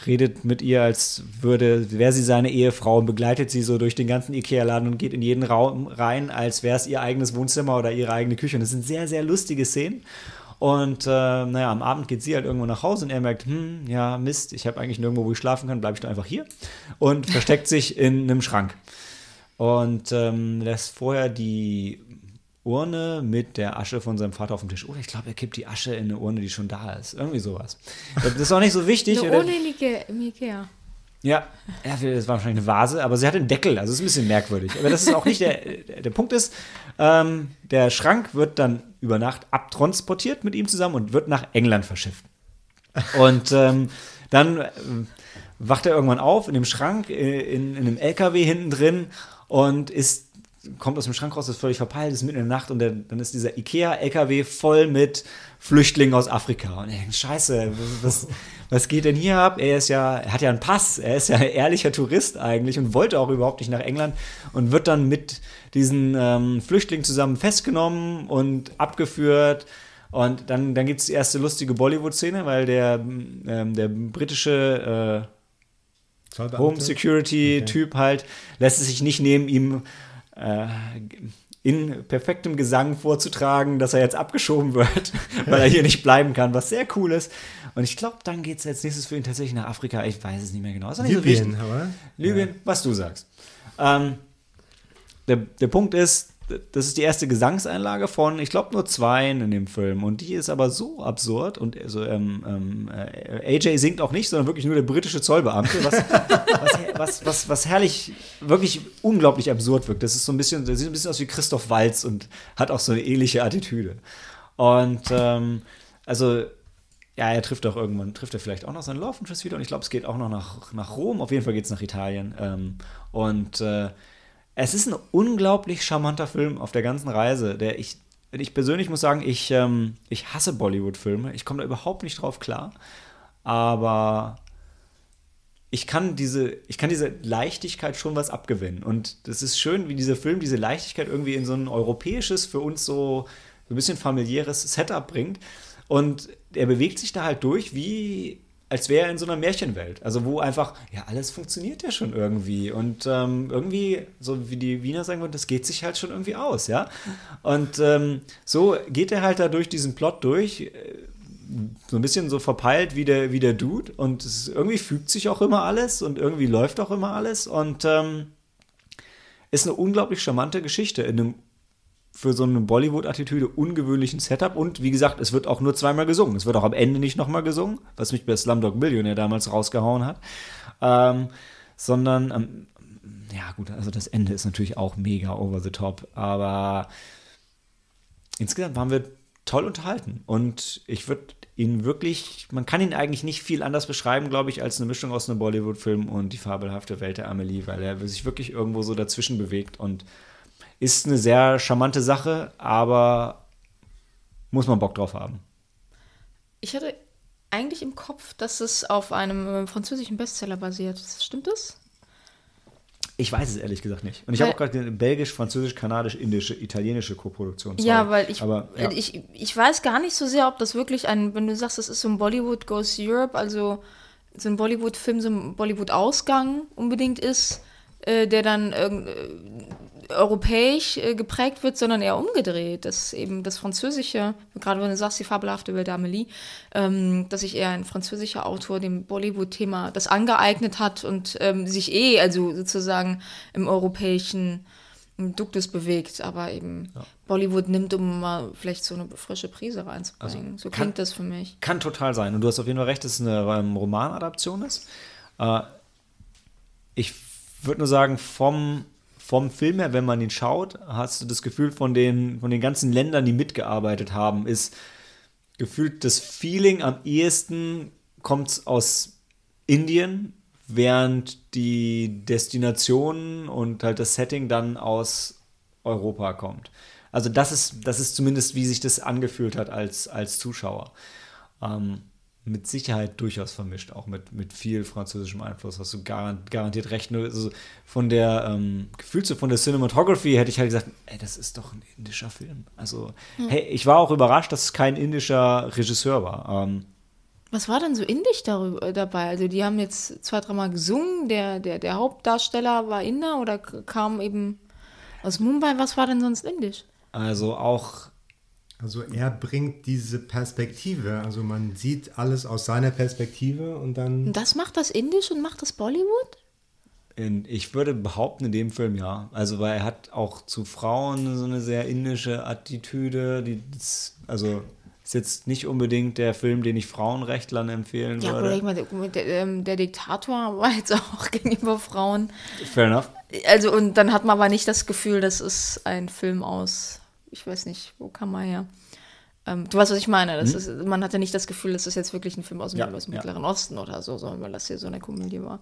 redet mit ihr, als würde, wäre sie seine Ehefrau und begleitet sie so durch den ganzen Ikea-Laden und geht in jeden Raum rein, als wäre es ihr eigenes Wohnzimmer oder ihre eigene Küche. Und das sind sehr, sehr lustige Szenen. Und äh, naja, am Abend geht sie halt irgendwo nach Hause und er merkt, hm, ja, Mist, ich habe eigentlich nirgendwo, wo ich schlafen kann, bleibe ich doch einfach hier. Und versteckt sich in einem Schrank. Und ähm, lässt vorher die Urne mit der Asche von seinem Vater auf dem Tisch. Oder ich glaube, er kippt die Asche in eine Urne, die schon da ist. Irgendwie sowas. Das ist auch nicht so wichtig. eine Urne in Ikea. Ja, ja, das war wahrscheinlich eine Vase, aber sie hat einen Deckel, also ist ein bisschen merkwürdig. Aber das ist auch nicht der, der Punkt ist, ähm, der Schrank wird dann über Nacht abtransportiert mit ihm zusammen und wird nach England verschifft. Und ähm, dann äh, wacht er irgendwann auf in dem Schrank, äh, in, in einem LKW hinten drin und ist kommt aus dem Schrank raus, ist völlig verpeilt, ist mitten in der Nacht und der, dann ist dieser Ikea-LKW voll mit Flüchtlingen aus Afrika. Und er denkt, scheiße, was, was geht denn hier ab? Er ist ja, er hat ja einen Pass, er ist ja ein ehrlicher Tourist eigentlich und wollte auch überhaupt nicht nach England und wird dann mit diesen ähm, Flüchtlingen zusammen festgenommen und abgeführt. Und dann, dann gibt es die erste lustige Bollywood-Szene, weil der, ähm, der britische äh, Home Security-Typ okay. halt lässt es sich nicht nehmen, ihm äh, in perfektem Gesang vorzutragen, dass er jetzt abgeschoben wird, [LAUGHS] weil er hier nicht bleiben kann, was sehr cool ist. Und ich glaube, dann geht es als nächstes für ihn tatsächlich nach Afrika. Ich weiß es nicht mehr genau. Ist Libyen, so. Libyen, ja. was du sagst. Ähm, der, der Punkt ist, das ist die erste Gesangseinlage von, ich glaube, nur zwei in dem Film. Und die ist aber so absurd. Und also, ähm, ähm, äh, AJ singt auch nicht, sondern wirklich nur der britische Zollbeamte, was, [LAUGHS] was, was, was, was, herrlich, wirklich unglaublich absurd wirkt. Das ist so ein bisschen, das sieht ein bisschen aus wie Christoph Walz und hat auch so eine ähnliche Attitüde. Und ähm, also, ja, er trifft auch irgendwann, trifft er vielleicht auch noch seinen Love Interest wieder. Und ich glaube, es geht auch noch nach, nach Rom. Auf jeden Fall geht es nach Italien. Ähm, und äh, es ist ein unglaublich charmanter Film auf der ganzen Reise, der ich ich persönlich muss sagen, ich, ähm, ich hasse Bollywood-Filme. Ich komme da überhaupt nicht drauf klar. Aber ich kann diese, ich kann diese Leichtigkeit schon was abgewinnen. Und das ist schön, wie dieser Film diese Leichtigkeit irgendwie in so ein europäisches, für uns so, so ein bisschen familiäres Setup bringt. Und er bewegt sich da halt durch wie als wäre er in so einer Märchenwelt. Also wo einfach, ja, alles funktioniert ja schon irgendwie. Und ähm, irgendwie, so wie die Wiener sagen würden, das geht sich halt schon irgendwie aus, ja. Und ähm, so geht er halt da durch diesen Plot durch, äh, so ein bisschen so verpeilt wie der, wie der Dude. Und es, irgendwie fügt sich auch immer alles und irgendwie läuft auch immer alles. Und ähm, ist eine unglaublich charmante Geschichte in einem für so eine Bollywood-Attitüde ungewöhnlichen Setup. Und wie gesagt, es wird auch nur zweimal gesungen. Es wird auch am Ende nicht nochmal gesungen, was mich bei Slumdog Millionaire damals rausgehauen hat. Ähm, sondern, ähm, ja gut, also das Ende ist natürlich auch mega over the top. Aber insgesamt waren wir toll unterhalten. Und ich würde ihn wirklich, man kann ihn eigentlich nicht viel anders beschreiben, glaube ich, als eine Mischung aus einem Bollywood-Film und die fabelhafte Welt der Amelie, weil er sich wirklich irgendwo so dazwischen bewegt und ist eine sehr charmante Sache, aber muss man Bock drauf haben. Ich hatte eigentlich im Kopf, dass es auf einem äh, französischen Bestseller basiert. Stimmt das? Ich weiß es ehrlich gesagt nicht. Und ich habe auch gerade belgisch, französisch, kanadisch, indische, italienische Koproduktion. Ja, weil ich, Aber, ja. ich, ich weiß gar nicht so sehr, ob das wirklich ein, wenn du sagst, das ist so ein Bollywood Goes Europe, also so ein Bollywood-Film, so ein Bollywood-Ausgang unbedingt ist, äh, der dann äh, europäisch äh, geprägt wird, sondern eher umgedreht. Dass eben das Französische, gerade wenn du sagst, die fabelhafte Welt Amelie, ähm, dass sich eher ein französischer Autor dem Bollywood-Thema das angeeignet hat und ähm, sich eh, also sozusagen im europäischen Duktus bewegt, aber eben ja. Bollywood nimmt, um mal vielleicht so eine frische Prise reinzubringen. Also so klingt kann, das für mich. Kann total sein. Und du hast auf jeden Fall recht, dass es eine ähm, Romanadaption ist. Äh, ich würde nur sagen, vom vom Film her, wenn man ihn schaut, hast du das Gefühl von den, von den ganzen Ländern, die mitgearbeitet haben, ist gefühlt das Feeling am ehesten kommt aus Indien, während die Destination und halt das Setting dann aus Europa kommt. Also das ist, das ist zumindest, wie sich das angefühlt hat als, als Zuschauer. Ähm, mit Sicherheit durchaus vermischt, auch mit, mit viel französischem Einfluss, hast du garantiert recht. Nur also von der, ähm, gefühlt so von der Cinematography hätte ich halt gesagt, ey, das ist doch ein indischer Film. Also, hm. hey, ich war auch überrascht, dass es kein indischer Regisseur war. Ähm, was war denn so indisch darüber, dabei? Also die haben jetzt zwei, dreimal gesungen, der, der, der Hauptdarsteller war Inder oder kam eben aus Mumbai. Was war denn sonst indisch? Also auch also er bringt diese Perspektive, also man sieht alles aus seiner Perspektive und dann. Das macht das Indisch und macht das Bollywood? Ich würde behaupten, in dem Film ja. Also, weil er hat auch zu Frauen so eine sehr indische Attitüde. Die, also, ist jetzt nicht unbedingt der Film, den ich Frauenrechtlern empfehlen ja, würde. Ja, mal, der, der, ähm, der, Diktator [LAUGHS] war jetzt auch gegenüber Frauen. Fair enough. Also, und dann hat man aber nicht das Gefühl, das ist ein Film aus ich weiß nicht, wo kam er her? Ähm, du weißt, was ich meine. Das mhm. ist, man hatte nicht das Gefühl, das ist jetzt wirklich ein Film aus dem, ja, aus dem ja. Mittleren Osten oder so, sondern weil das hier so eine Komödie war.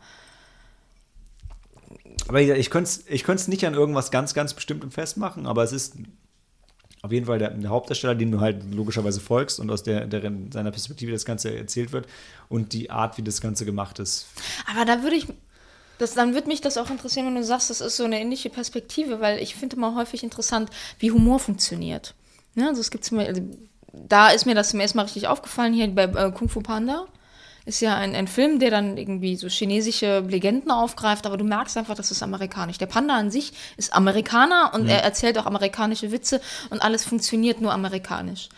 Aber ich könnte es ich nicht an irgendwas ganz, ganz Bestimmtem festmachen, aber es ist auf jeden Fall der, der, Hauptdarsteller, den du halt logischerweise folgst und aus der, der, seiner Perspektive das Ganze erzählt wird und die Art, wie das Ganze gemacht ist. Aber da würde ich das, dann würde mich das auch interessieren, wenn du sagst, das ist so eine ähnliche Perspektive, weil ich finde immer häufig interessant, wie Humor funktioniert. Ja, also es gibt also, da ist mir das zum ersten Mal richtig aufgefallen, hier bei äh, Kung Fu Panda. Ist ja ein, ein Film, der dann irgendwie so chinesische Legenden aufgreift, aber du merkst einfach, das ist amerikanisch. Der Panda an sich ist Amerikaner und mhm. er erzählt auch amerikanische Witze und alles funktioniert nur amerikanisch.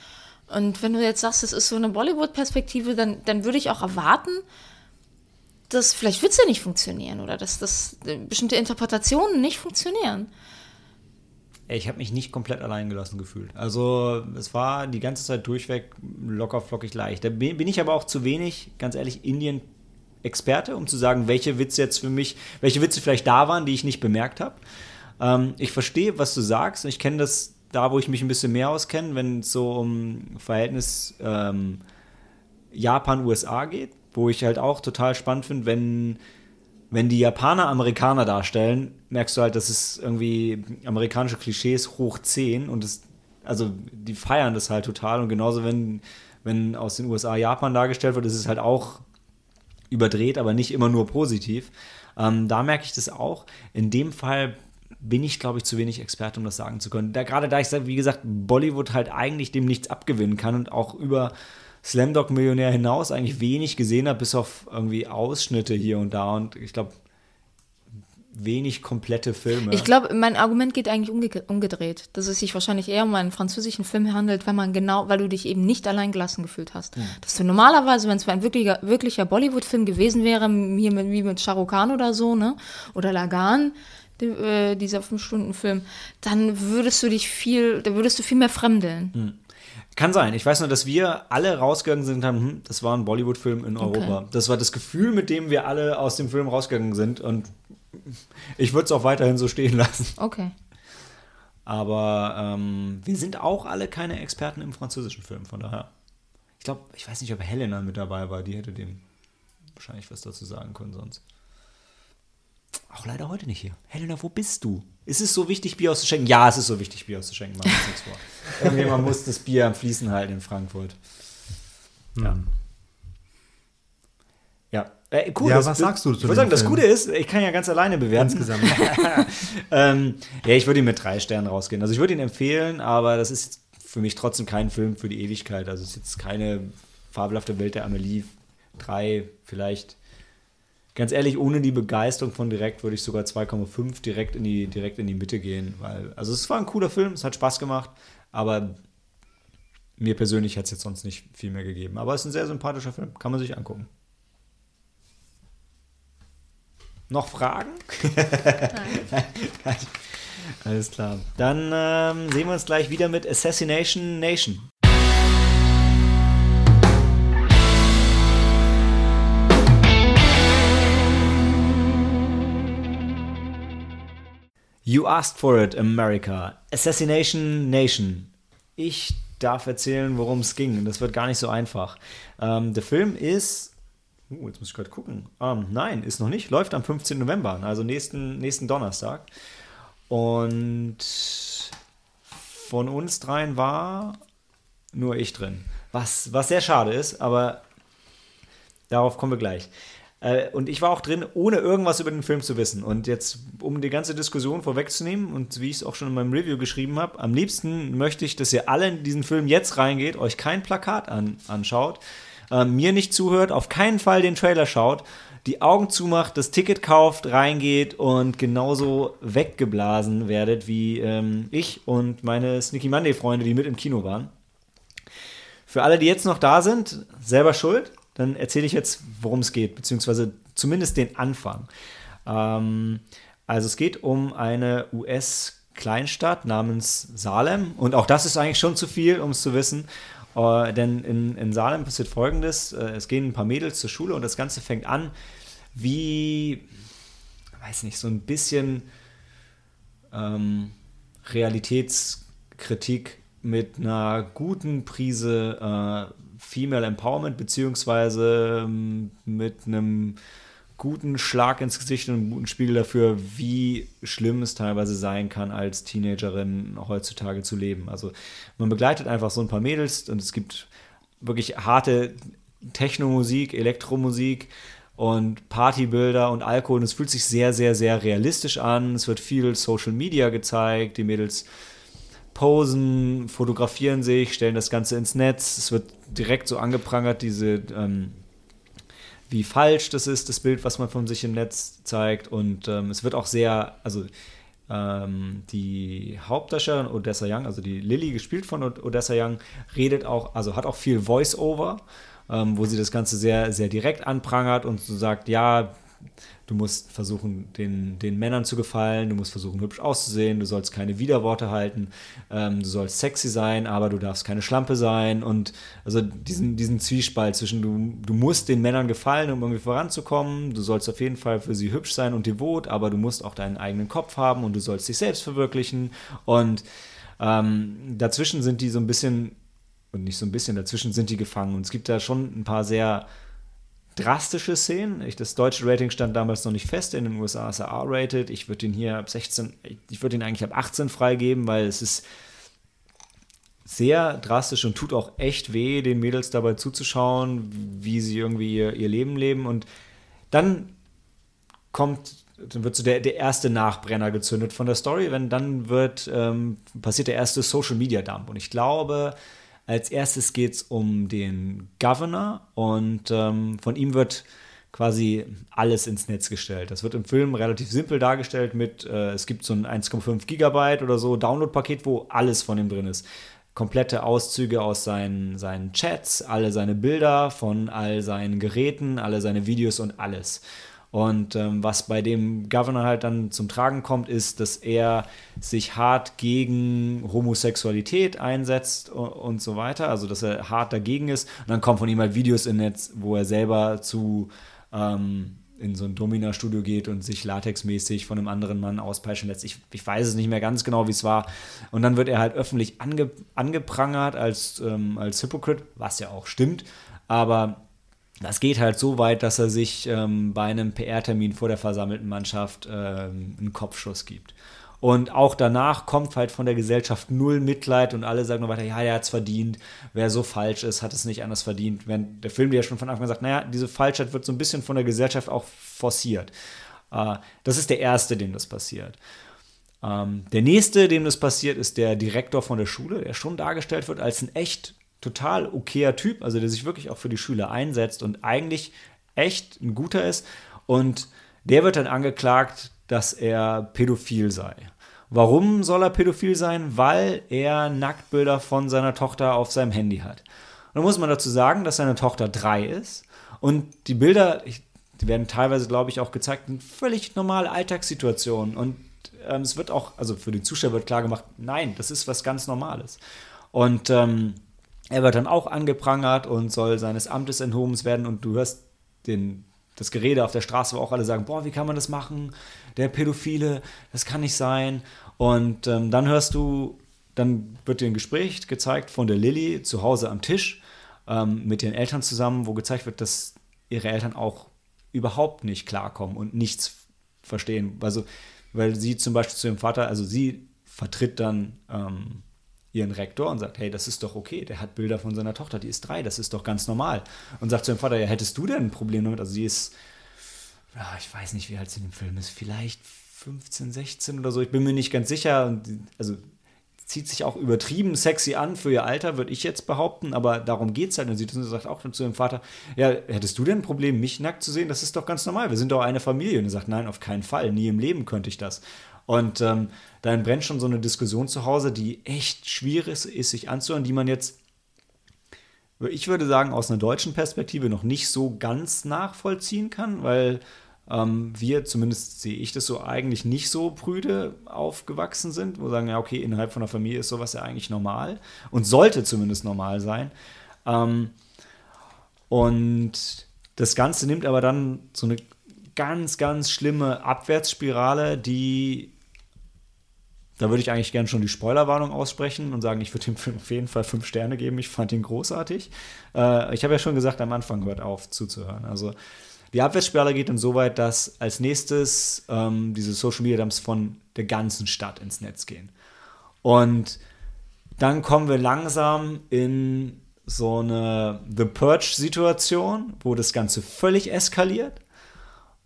Und wenn du jetzt sagst, es ist so eine Bollywood-Perspektive, dann, dann würde ich auch erwarten, dass vielleicht Witze nicht funktionieren oder dass, dass bestimmte Interpretationen nicht funktionieren. Ich habe mich nicht komplett allein gelassen gefühlt. Also es war die ganze Zeit durchweg locker flockig leicht. Da bin ich aber auch zu wenig, ganz ehrlich, Indien-Experte, um zu sagen, welche Witze jetzt für mich, welche Witze vielleicht da waren, die ich nicht bemerkt habe. Ähm, ich verstehe, was du sagst. Ich kenne das da, wo ich mich ein bisschen mehr auskenne, wenn es so um Verhältnis ähm, Japan-USA geht wo ich halt auch total spannend finde, wenn, wenn die Japaner Amerikaner darstellen, merkst du halt, dass es irgendwie amerikanische Klischees hoch 10 und es, also die feiern das halt total und genauso wenn, wenn aus den USA Japan dargestellt wird, ist es halt auch überdreht, aber nicht immer nur positiv. Ähm, da merke ich das auch. In dem Fall bin ich, glaube ich, zu wenig Experte, um das sagen zu können. Da, gerade da ich, wie gesagt, Bollywood halt eigentlich dem nichts abgewinnen kann und auch über Slamdog-Millionär hinaus eigentlich wenig gesehen habe, bis auf irgendwie Ausschnitte hier und da. Und ich glaube, wenig komplette Filme. Ich glaube, mein Argument geht eigentlich umge umgedreht, dass es sich wahrscheinlich eher um einen französischen Film handelt, wenn man genau, weil du dich eben nicht allein gelassen gefühlt hast. Hm. Dass du normalerweise, wenn es ein wirklicher, wirklicher Bollywood-Film gewesen wäre, hier mit, wie mit Shah Rukh Khan oder so, ne, oder Lagan, die, äh, dieser Fünf-Stunden-Film, dann würdest du dich viel, da würdest du viel mehr fremdeln. Hm. Kann sein. Ich weiß nur, dass wir alle rausgegangen sind und haben, hm, das war ein Bollywood-Film in Europa. Okay. Das war das Gefühl, mit dem wir alle aus dem Film rausgegangen sind. Und ich würde es auch weiterhin so stehen lassen. Okay. Aber ähm, wir sind auch alle keine Experten im französischen Film, von daher. Ich glaube, ich weiß nicht, ob Helena mit dabei war. Die hätte dem wahrscheinlich was dazu sagen können sonst. Auch leider heute nicht hier. Helena, wo bist du? Ist es so wichtig, Bier auszuschenken? Ja, es ist so wichtig, Bier auszuschenken. Machen wir uns nichts [LAUGHS] vor. Irgendjemand muss das Bier am Fließen halten in Frankfurt. Ja. Hm. Ja, äh, cool. Ja, was sagst du zu Ich würde sagen, das Gute ist, ich kann ja ganz alleine bewerten. Insgesamt. [LAUGHS] ähm, ja, ich würde ihn mit drei Sternen rausgehen. Also ich würde ihn empfehlen, aber das ist für mich trotzdem kein Film für die Ewigkeit. Also es ist jetzt keine fabelhafte Welt der Amelie. Drei vielleicht ganz ehrlich, ohne die Begeisterung von direkt würde ich sogar 2,5 direkt in die direkt in die Mitte gehen, weil also es war ein cooler Film, es hat Spaß gemacht, aber mir persönlich hat es jetzt sonst nicht viel mehr gegeben. Aber es ist ein sehr sympathischer Film, kann man sich angucken. Noch Fragen? Nein. [LAUGHS] Alles klar. Dann ähm, sehen wir uns gleich wieder mit Assassination Nation. You Asked for It, America. Assassination Nation. Ich darf erzählen, worum es ging. Das wird gar nicht so einfach. Ähm, der Film ist. Uh, jetzt muss ich gerade gucken. Ähm, nein, ist noch nicht. Läuft am 15. November, also nächsten, nächsten Donnerstag. Und von uns dreien war nur ich drin. Was, was sehr schade ist, aber darauf kommen wir gleich. Äh, und ich war auch drin, ohne irgendwas über den Film zu wissen. Und jetzt, um die ganze Diskussion vorwegzunehmen und wie ich es auch schon in meinem Review geschrieben habe, am liebsten möchte ich, dass ihr alle in diesen Film jetzt reingeht, euch kein Plakat an, anschaut, äh, mir nicht zuhört, auf keinen Fall den Trailer schaut, die Augen zumacht, das Ticket kauft, reingeht und genauso weggeblasen werdet wie ähm, ich und meine Sneaky Monday-Freunde, die mit im Kino waren. Für alle, die jetzt noch da sind, selber schuld dann erzähle ich jetzt, worum es geht, beziehungsweise zumindest den Anfang. Ähm, also es geht um eine US-Kleinstadt namens Salem und auch das ist eigentlich schon zu viel, um es zu wissen. Äh, denn in, in, Salem passiert folgendes: äh, Es gehen ein paar Mädels zur Schule und das Ganze fängt an wie, weiß nicht, so ein bisschen ähm, Realitätskritik mit einer guten Prise äh, Female Empowerment, beziehungsweise ähm, mit einem guten Schlag ins Gesicht und einem guten Spiegel dafür, wie schlimm es teilweise sein kann, als Teenagerin heutzutage zu leben. Also man begleitet einfach so ein paar Mädels und es gibt wirklich harte Technomusik, Elektromusik und Partybilder und Alkohol. Und es fühlt sich sehr, sehr, sehr realistisch an. Es wird viel Social Media gezeigt. Die Mädels posen, fotografieren sich, stellen das Ganze ins Netz. Es wird direkt so angeprangert, diese, ähm, wie falsch das ist, das Bild, was man von sich im Netz zeigt. Und ähm, es wird auch sehr, also ähm, die Hauptdarstellerin Odessa Young, also die Lilly, gespielt von Odessa Young, redet auch, also hat auch viel Voice-Over, ähm, wo sie das Ganze sehr, sehr direkt anprangert und so sagt, ja, Du musst versuchen, den, den Männern zu gefallen, du musst versuchen, hübsch auszusehen, du sollst keine Widerworte halten, ähm, du sollst sexy sein, aber du darfst keine Schlampe sein. Und also diesen, diesen Zwiespalt zwischen, du, du musst den Männern gefallen, um irgendwie voranzukommen, du sollst auf jeden Fall für sie hübsch sein und devot, aber du musst auch deinen eigenen Kopf haben und du sollst dich selbst verwirklichen. Und ähm, dazwischen sind die so ein bisschen, und nicht so ein bisschen, dazwischen sind die gefangen. Und es gibt da schon ein paar sehr drastische Szenen. Ich, das deutsche Rating stand damals noch nicht fest. In den USA ist er R-rated. Ich würde ihn hier ab 16, ich würde ihn eigentlich ab 18 freigeben, weil es ist sehr drastisch und tut auch echt weh, den Mädels dabei zuzuschauen, wie sie irgendwie ihr, ihr Leben leben. Und dann kommt, dann wird so der, der erste Nachbrenner gezündet von der Story, wenn dann wird, ähm, passiert der erste Social Media Dump. Und ich glaube, Als erstes geht es um den Governor und ähm, von ihm wird quasi alles ins Netz gestellt. Das wird im Film relativ simpel dargestellt mit, äh, es gibt so ein 1,5 Gigabyte oder so Download-Paket, wo alles von ihm drin ist. Komplette Auszüge aus seinen, seinen Chats, alle seine Bilder von all seinen Geräten, alle seine Videos und alles. Und ähm, was bei dem Governor halt dann zum Tragen kommt, ist, dass er sich hart gegen Homosexualität einsetzt und, und so weiter. Also, dass er hart dagegen ist. Und dann kommen von ihm halt Videos im Netz, wo er selber zu ähm, in so ein Domina-Studio geht und sich latexmäßig von einem anderen Mann auspeitschen lässt. Ich, ich weiß es nicht mehr ganz genau, wie es war. Und dann wird er halt öffentlich ange, angeprangert als, ähm, als Hypocrite, was ja auch stimmt. Aber das geht halt so weit, dass er sich ähm, bei einem PR-Termin vor der versammelten Mannschaft ähm, einen Kopfschuss gibt. Und auch danach kommt halt von der Gesellschaft null Mitleid und alle sagen nur weiter, ja, er hat es verdient. Wer so falsch ist, hat es nicht anders verdient. Wenn der Film dir ja schon von Anfang an sagt, naja, diese Falschheit wird so ein bisschen von der Gesellschaft auch forciert. Äh, das ist der erste, dem das passiert. Ähm, der nächste, dem das passiert, ist der Direktor von der Schule, der schon dargestellt wird als ein echt total okayer Typ, also der sich wirklich auch für die Schüler einsetzt und eigentlich echt ein guter ist. Und der wird dann angeklagt, dass er pädophil sei. Warum soll er pädophil sein? Weil er Nacktbilder von seiner Tochter auf seinem Handy hat. Und da muss man dazu sagen, dass seine Tochter drei ist und die Bilder, die werden teilweise, glaube ich, auch gezeigt, in völlig normale Alltagssituationen. Und ähm, es wird auch, also für den Zuschauer wird klar gemacht, nein, das ist was ganz Normales. Und ähm, er wird dann auch angeprangert und soll seines Amtes enthoben werden und du hörst den, das Gerede auf der Straße, wo auch alle sagen, boah, wie kann man das machen? Der Pädophile, das kann nicht sein. Und ähm, dann hörst du, dann wird dir ein Gespräch gezeigt von der Lilly zu Hause am Tisch ähm, mit ihren Eltern zusammen, wo gezeigt wird, dass ihre Eltern auch überhaupt nicht klarkommen und nichts verstehen. Also, weil sie zum Beispiel zu ihrem Vater, also sie vertritt dann ähm, ihren Rektor und sagt, hey, das ist doch okay, der hat Bilder von seiner Tochter, die ist drei, das ist doch ganz normal. Und sagt zu ihrem Vater, ja, hättest du denn ein Problem damit? Also sie ist, ich weiß nicht, wie alt sie in dem Film ist, vielleicht 15, 16 oder so, ich bin mir nicht ganz sicher. Und, also zieht sich auch übertrieben sexy an für ihr Alter, würde ich jetzt behaupten, aber darum geht es halt. Und sie sagt auch zu ihrem Vater, ja, hättest du denn ein Problem, mich nackt zu sehen? Das ist doch ganz normal, wir sind doch eine Familie. Und er sagt, nein, auf keinen Fall, nie im Leben könnte ich das. Und ähm, dann brennt schon so eine Diskussion zu Hause, die echt schwierig ist, sich anzuhören, die man jetzt, ich würde sagen, aus einer deutschen Perspektive noch nicht so ganz nachvollziehen kann, weil ähm, wir, zumindest sehe ich das so, eigentlich nicht so prüde aufgewachsen sind, wo sagen, ja, okay, innerhalb von einer Familie ist sowas ja eigentlich normal und sollte zumindest normal sein. Ähm, und das Ganze nimmt aber dann so eine ganz, ganz schlimme Abwärtsspirale, die da würde ich eigentlich gerne schon die Spoilerwarnung aussprechen und sagen, ich würde dem Film auf jeden Fall fünf Sterne geben. Ich fand ihn großartig. Äh, ich habe ja schon gesagt, am Anfang hört auf zuzuhören. Also die Abwärtsspirale geht dann so weit, dass als nächstes ähm, diese Social Media Dumps von der ganzen Stadt ins Netz gehen. Und dann kommen wir langsam in so eine The Purge-Situation, wo das Ganze völlig eskaliert.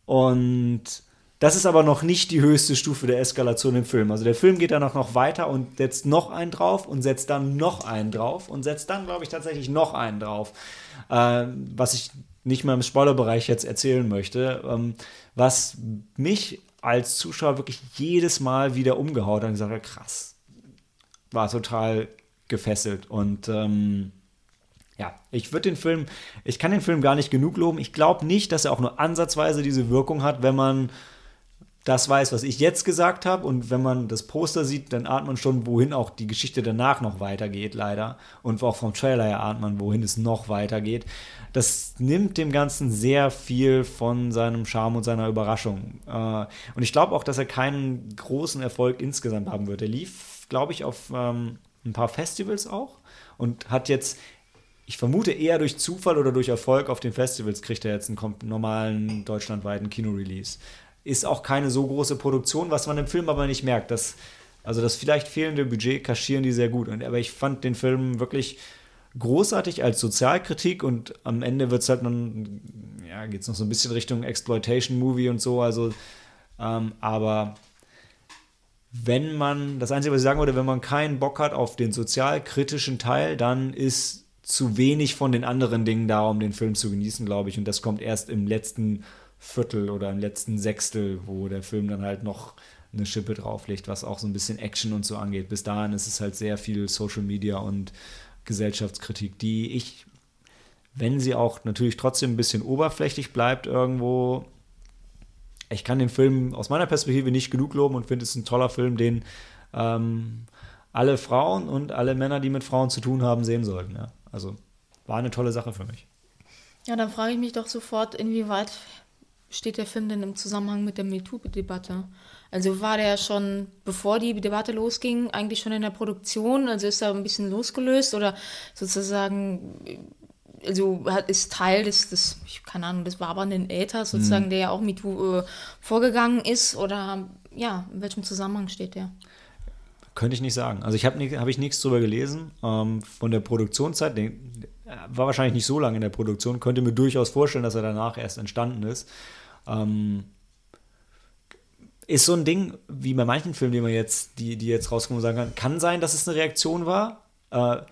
Und das ist aber noch nicht die höchste Stufe der Eskalation im Film. Also der Film geht dann auch noch weiter und setzt noch einen drauf und setzt dann noch einen drauf und setzt dann, glaube ich, tatsächlich noch einen drauf. Äh, was ich nicht mal im Spoilerbereich jetzt erzählen möchte, ähm, was mich als Zuschauer wirklich jedes Mal wieder umgehaut hat und gesagt hat, krass, war total gefesselt und ähm, ja, ich würde den Film, ich kann den Film gar nicht genug loben. Ich glaube nicht, dass er auch nur ansatzweise diese Wirkung hat, wenn man das weiß, was ich jetzt gesagt habe. Und wenn man das Poster sieht, dann ahnt man schon, wohin auch die Geschichte danach noch weitergeht, leider. Und auch vom Trailer her ahnt man, wohin es noch weitergeht. Das nimmt dem Ganzen sehr viel von seinem Charme und seiner Überraschung. Äh, und ich glaube auch, dass er keinen großen Erfolg insgesamt haben wird. Er lief, glaube ich, auf ähm, ein paar Festivals auch und hat jetzt ich vermute eher durch Zufall oder durch Erfolg auf den Festivals kriegt er jetzt einen normalen deutschlandweiten Kinorelease ist auch keine so große Produktion, was man im Film aber nicht merkt. Das, also das vielleicht fehlende Budget kaschieren die sehr gut. Und, aber ich fand den Film wirklich großartig als Sozialkritik und am Ende wird es halt dann, ja, geht es noch so ein bisschen Richtung Exploitation-Movie und so. Also, ähm, aber wenn man, das Einzige, was ich sagen würde, wenn man keinen Bock hat auf den sozialkritischen Teil, dann ist zu wenig von den anderen Dingen da, um den Film zu genießen, glaube ich. Und das kommt erst im letzten Viertel oder im letzten Sechstel, wo der Film dann halt noch eine Schippe drauflegt, was auch so ein bisschen Action und so angeht. Bis dahin ist es halt sehr viel Social Media und Gesellschaftskritik, die ich, wenn sie auch natürlich trotzdem ein bisschen oberflächlich bleibt, irgendwo ich kann den Film aus meiner Perspektive nicht genug loben und finde es ein toller Film, den ähm, alle Frauen und alle Männer, die mit Frauen zu tun haben, sehen sollten. Ja. Also war eine tolle Sache für mich. Ja, dann frage ich mich doch sofort, inwieweit steht der Film denn im Zusammenhang mit der MeToo-Debatte? Also war der schon, bevor die Debatte losging, eigentlich schon in der Produktion? Also ist er ein bisschen losgelöst oder sozusagen also ist Teil des, des ich, keine Ahnung, des wabernden Äthers sozusagen, mhm. der ja auch MeToo äh, vorgegangen ist oder ja, in welchem Zusammenhang steht der? Könnte ich nicht sagen. Also ich habe hab ich nichts drüber gelesen. Ähm, von der Produktionszeit, der war wahrscheinlich nicht so lange in der Produktion, könnte mir durchaus vorstellen, dass er danach erst entstanden ist. Ähm, ist so ein Ding, wie bei manchen Filmen, die man jetzt, die, die jetzt rauskommen, sagen kann, kann sein, dass es eine Reaktion war. Äh,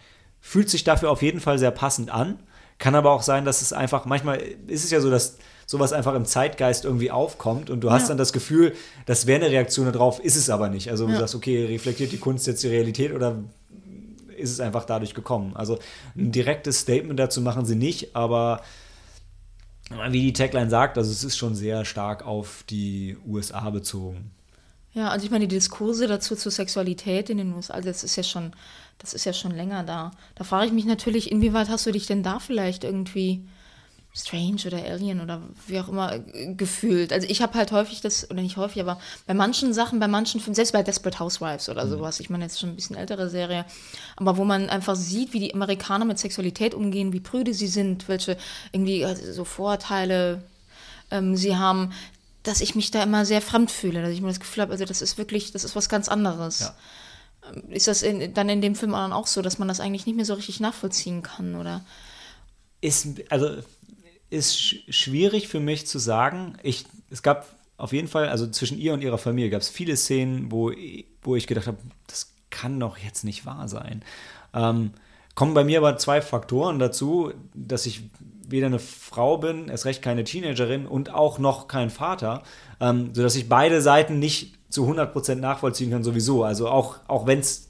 fühlt sich dafür auf jeden Fall sehr passend an. Kann aber auch sein, dass es einfach, manchmal ist es ja so, dass sowas einfach im Zeitgeist irgendwie aufkommt und du hast ja. dann das Gefühl, das wäre eine Reaktion darauf, ist es aber nicht. Also du ja. sagst, okay, reflektiert die Kunst jetzt die Realität oder ist es einfach dadurch gekommen? Also ein direktes Statement dazu machen sie nicht, aber wie die Tagline sagt, also es ist schon sehr stark auf die USA bezogen. Ja, also ich meine, die Diskurse dazu zur Sexualität in den USA, also das ist ja schon das ist ja schon länger da. Da frage ich mich natürlich, inwieweit hast du dich denn da vielleicht irgendwie strange oder alien oder wie auch immer äh, gefühlt. Also ich habe halt häufig das, oder nicht häufig, aber bei manchen Sachen, bei manchen Filmen, selbst bei Desperate Housewives oder mhm. sowas, ich meine jetzt schon ein bisschen ältere Serie, aber wo man einfach sieht, wie die Amerikaner mit Sexualität umgehen, wie prüde sie sind, welche irgendwie also so Vorurteile ähm, sie haben, dass ich mich da immer sehr fremd fühle, dass ich mir das Gefühl habe, also das ist wirklich, das ist was ganz anderes. Ja ist das in, dann in dem Film auch so, dass man das eigentlich nicht mehr so richtig nachvollziehen kann, oder? Ist, also, ist schwierig für mich zu sagen. Ich, es gab auf jeden Fall, also zwischen ihr und ihrer Familie gab es viele Szenen, wo, wo ich gedacht habe, das kann doch jetzt nicht wahr sein. Ähm, kommen bei mir aber zwei Faktoren dazu, dass ich weder eine Frau bin, erst recht keine Teenagerin und auch noch kein Vater, ähm, sodass ich beide Seiten nicht zu 100% nachvollziehen kann sowieso. Also auch, auch wenn es,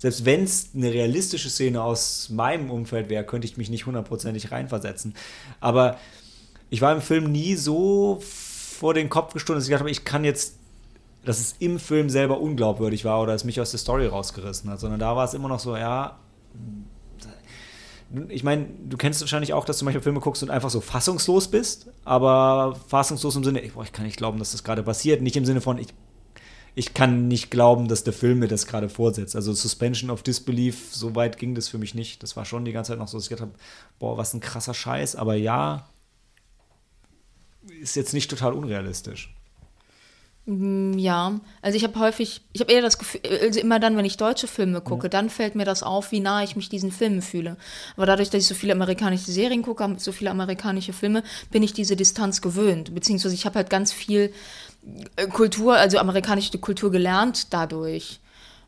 selbst wenn es eine realistische Szene aus meinem Umfeld wäre, könnte ich mich nicht hundertprozentig reinversetzen. Aber ich war im Film nie so vor den Kopf gestoßen, dass ich gedacht habe, ich kann jetzt, dass es im Film selber unglaubwürdig war oder es mich aus der Story rausgerissen hat, sondern da war es immer noch so, ja, ich meine, du kennst wahrscheinlich auch, dass du manchmal Filme guckst und einfach so fassungslos bist, aber fassungslos im Sinne, boah, ich kann nicht glauben, dass das gerade passiert, nicht im Sinne von, ich ich kann nicht glauben, dass der Film mir das gerade vorsetzt. Also Suspension of Disbelief, so weit ging das für mich nicht. Das war schon die ganze Zeit noch so, dass ich gedacht habe, boah, was ein krasser Scheiß. Aber ja, ist jetzt nicht total unrealistisch. Mm, ja, also ich habe häufig, ich habe eher das Gefühl, also immer dann, wenn ich deutsche Filme gucke, ja. dann fällt mir das auf, wie nah ich mich diesen Filmen fühle. Aber dadurch, dass ich so viele amerikanische Serien gucke, so viele amerikanische Filme, bin ich diese Distanz gewöhnt. Beziehungsweise ich habe halt ganz viel äh, Kultur, also amerikanische Kultur gelernt dadurch.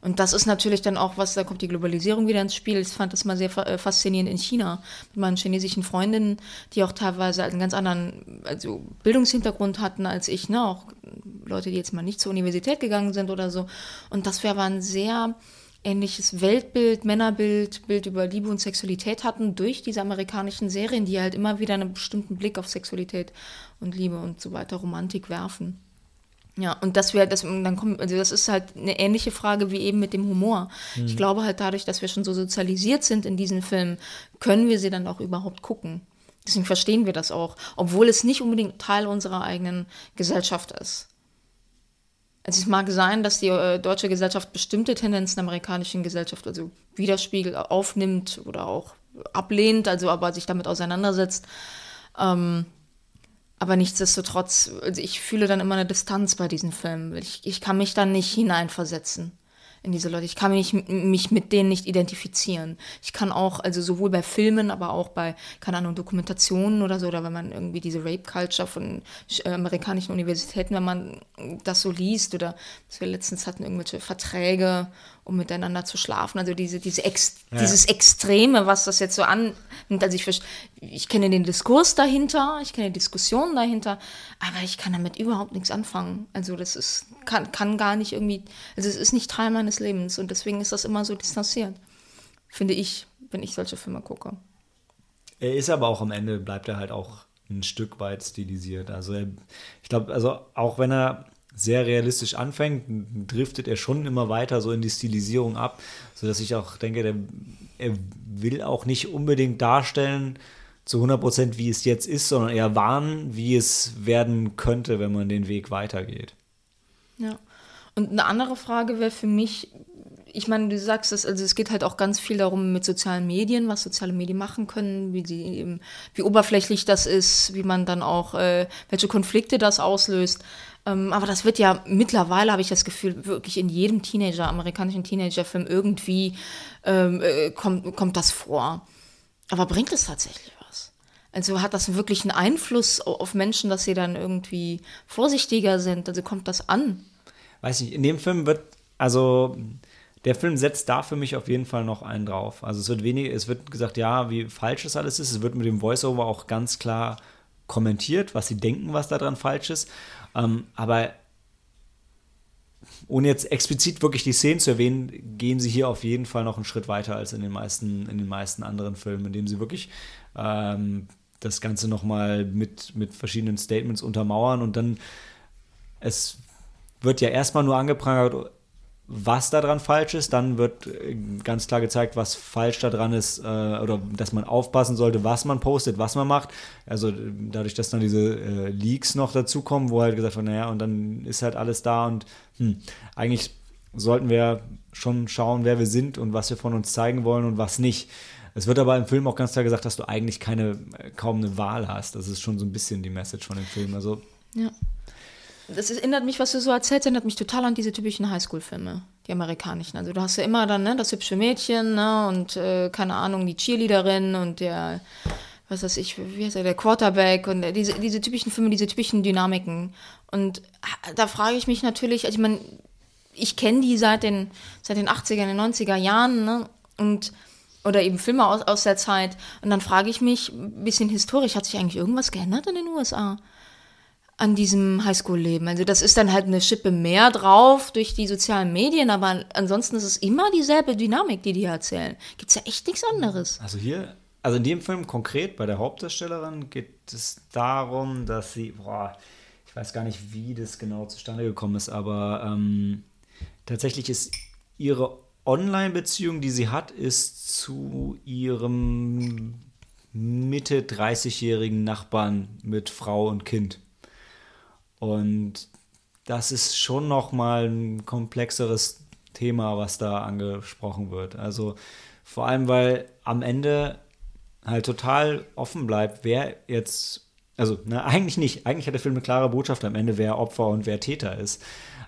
Und das ist natürlich dann auch was, da kommt die Globalisierung wieder ins Spiel. Ich fand das mal sehr äh, faszinierend in China mit meinen chinesischen Freundinnen, die auch teilweise einen ganz anderen also Bildungshintergrund hatten als ich, ne? auch Leute, die jetzt mal nicht zur Universität gegangen sind oder so. Und das war ein sehr ähnliches Weltbild, Männerbild, Bild über Liebe und Sexualität hatten durch diese amerikanischen Serien, die halt immer wieder einen bestimmten Blick auf Sexualität und Liebe und so weiter, Romantik werfen. Ja, und das wäre, das, dann kommt, also das ist halt eine ähnliche Frage wie eben mit dem Humor. Mhm. Ich glaube halt dadurch, dass wir schon so sozialisiert sind in diesen Filmen, können wir sie dann auch überhaupt gucken. Deswegen verstehen wir das auch, obwohl es nicht unbedingt Teil unserer eigenen Gesellschaft ist. Also es mag sein, dass die äh, deutsche Gesellschaft bestimmte Tendenzen der amerikanischen Gesellschaft also widerspiegelt, aufnimmt oder auch ablehnt, also aber sich damit auseinandersetzt. Ähm, aber nichtsdestotrotz, also ich fühle dann immer eine Distanz bei diesen Filmen. Ich, ich kann mich dann nicht hineinversetzen. in diese Leute. Ich kann mich, mich mit denen nicht identifizieren. Ich kann auch, also sowohl bei Filmen, aber auch bei, keine Ahnung, Dokumentationen oder so, oder wenn man irgendwie diese Rape-Culture von äh, amerikanischen Universitäten, wenn man das so liest, oder was wir letztens hatten, irgendwelche Verträge, um miteinander zu schlafen. Also diese, diese Ex, ja. dieses Extreme, was das jetzt so annimmt. Also ich, ich kenne den Diskurs dahinter, ich kenne die Diskussion dahinter, aber ich kann damit überhaupt nichts anfangen. Also das ist, kann, kann gar nicht irgendwie, also es ist nicht Teil meines Lebens und deswegen ist das immer so distanziert, finde ich, wenn ich solche Filme gucke. Er ist aber auch am Ende, bleibt er halt auch ein Stück weit stilisiert. Also ich glaube, also auch wenn er sehr realistisch anfängt, driftet er schon immer weiter so in die Stilisierung ab, sodass ich auch denke, der, er will auch nicht unbedingt darstellen zu 100 Prozent, wie es jetzt ist, sondern eher warnen, wie es werden könnte, wenn man den Weg weitergeht. Ja. Und eine andere Frage wäre für mich, ich meine, du sagst es, also es geht halt auch ganz viel darum mit sozialen Medien, was soziale Medien machen können, wie sie eben, wie oberflächlich das ist, wie man dann auch, äh, welche Konflikte das auslöst. Ähm, aber das wird ja mittlerweile, habe ich das Gefühl, wirklich in jedem Teenager, amerikanischen Teenagerfilm irgendwie ähm, äh, kommt, kommt das vor. Aber bringt es tatsächlich was? Also hat das wirklich einen Einfluss auf Menschen, dass sie dann irgendwie vorsichtiger sind? Also kommt das an? Weiß nicht, in dem Film wird, also der Film setzt da für mich auf jeden Fall noch einen drauf. Also es wird weniger, es wird gesagt, ja, wie falsch das alles ist. Es wird mit dem Voiceover auch ganz klar kommentiert, was sie denken, was daran falsch ist. Ähm, aber ohne jetzt explizit wirklich die Szenen zu erwähnen, gehen sie hier auf jeden Fall noch einen Schritt weiter als in den meisten, in den meisten anderen Filmen, indem sie wirklich ähm, das Ganze nochmal mit, mit verschiedenen Statements untermauern und dann es wird ja erstmal nur angeprangert, was daran falsch ist. Dann wird äh, ganz klar gezeigt, was falsch daran ist äh, oder dass man aufpassen sollte, was man postet, was man macht. Also dadurch, dass dann diese äh, Leaks noch dazukommen, wo halt gesagt wird, naja, und dann ist halt alles da und hm, eigentlich sollten wir schon schauen, wer wir sind und was wir von uns zeigen wollen und was nicht. Es wird aber im Film auch ganz klar gesagt, dass du eigentlich keine, äh, kaum eine Wahl hast. Das ist schon so ein bisschen die Message von dem Film. Also ja das erinnert mich, was du so erzählst, erinnert mich total an diese typischen Highschool-Filme, die amerikanischen. Also du hast ja immer dann ne, das hübsche Mädchen ne, und äh, keine Ahnung, die Cheerleaderin und der, was weiß ich, wie heißt er, der Quarterback und diese, diese typischen Filme, diese typischen Dynamiken. Und da frage ich mich natürlich, also ich meine, ich kenne die seit den, seit den 80er, den 90er Jahren ne, und oder eben Filme aus, aus der Zeit. Und dann frage ich mich, ein bisschen historisch, hat sich eigentlich irgendwas geändert in den USA? An diesem Highschool-Leben. Also das ist dann halt eine Schippe mehr drauf durch die sozialen Medien, aber ansonsten ist es immer dieselbe Dynamik, die die erzählen. Gibt es ja echt nichts anderes. Also hier, also in dem Film konkret bei der Hauptdarstellerin geht es darum, dass sie, boah, ich weiß gar nicht, wie das genau zustande gekommen ist, aber ähm, tatsächlich ist ihre Online-Beziehung, die sie hat, ist zu ihrem Mitte 30-jährigen Nachbarn mit Frau und Kind. Und das ist schon noch mal ein komplexeres Thema, was da angesprochen wird. Also vor allem, weil am Ende halt total offen bleibt, wer jetzt, also ne, [LAUGHS] eigentlich nicht, eigentlich hat der Film eine klare Botschaft am Ende, wer Opfer und wer Täter ist.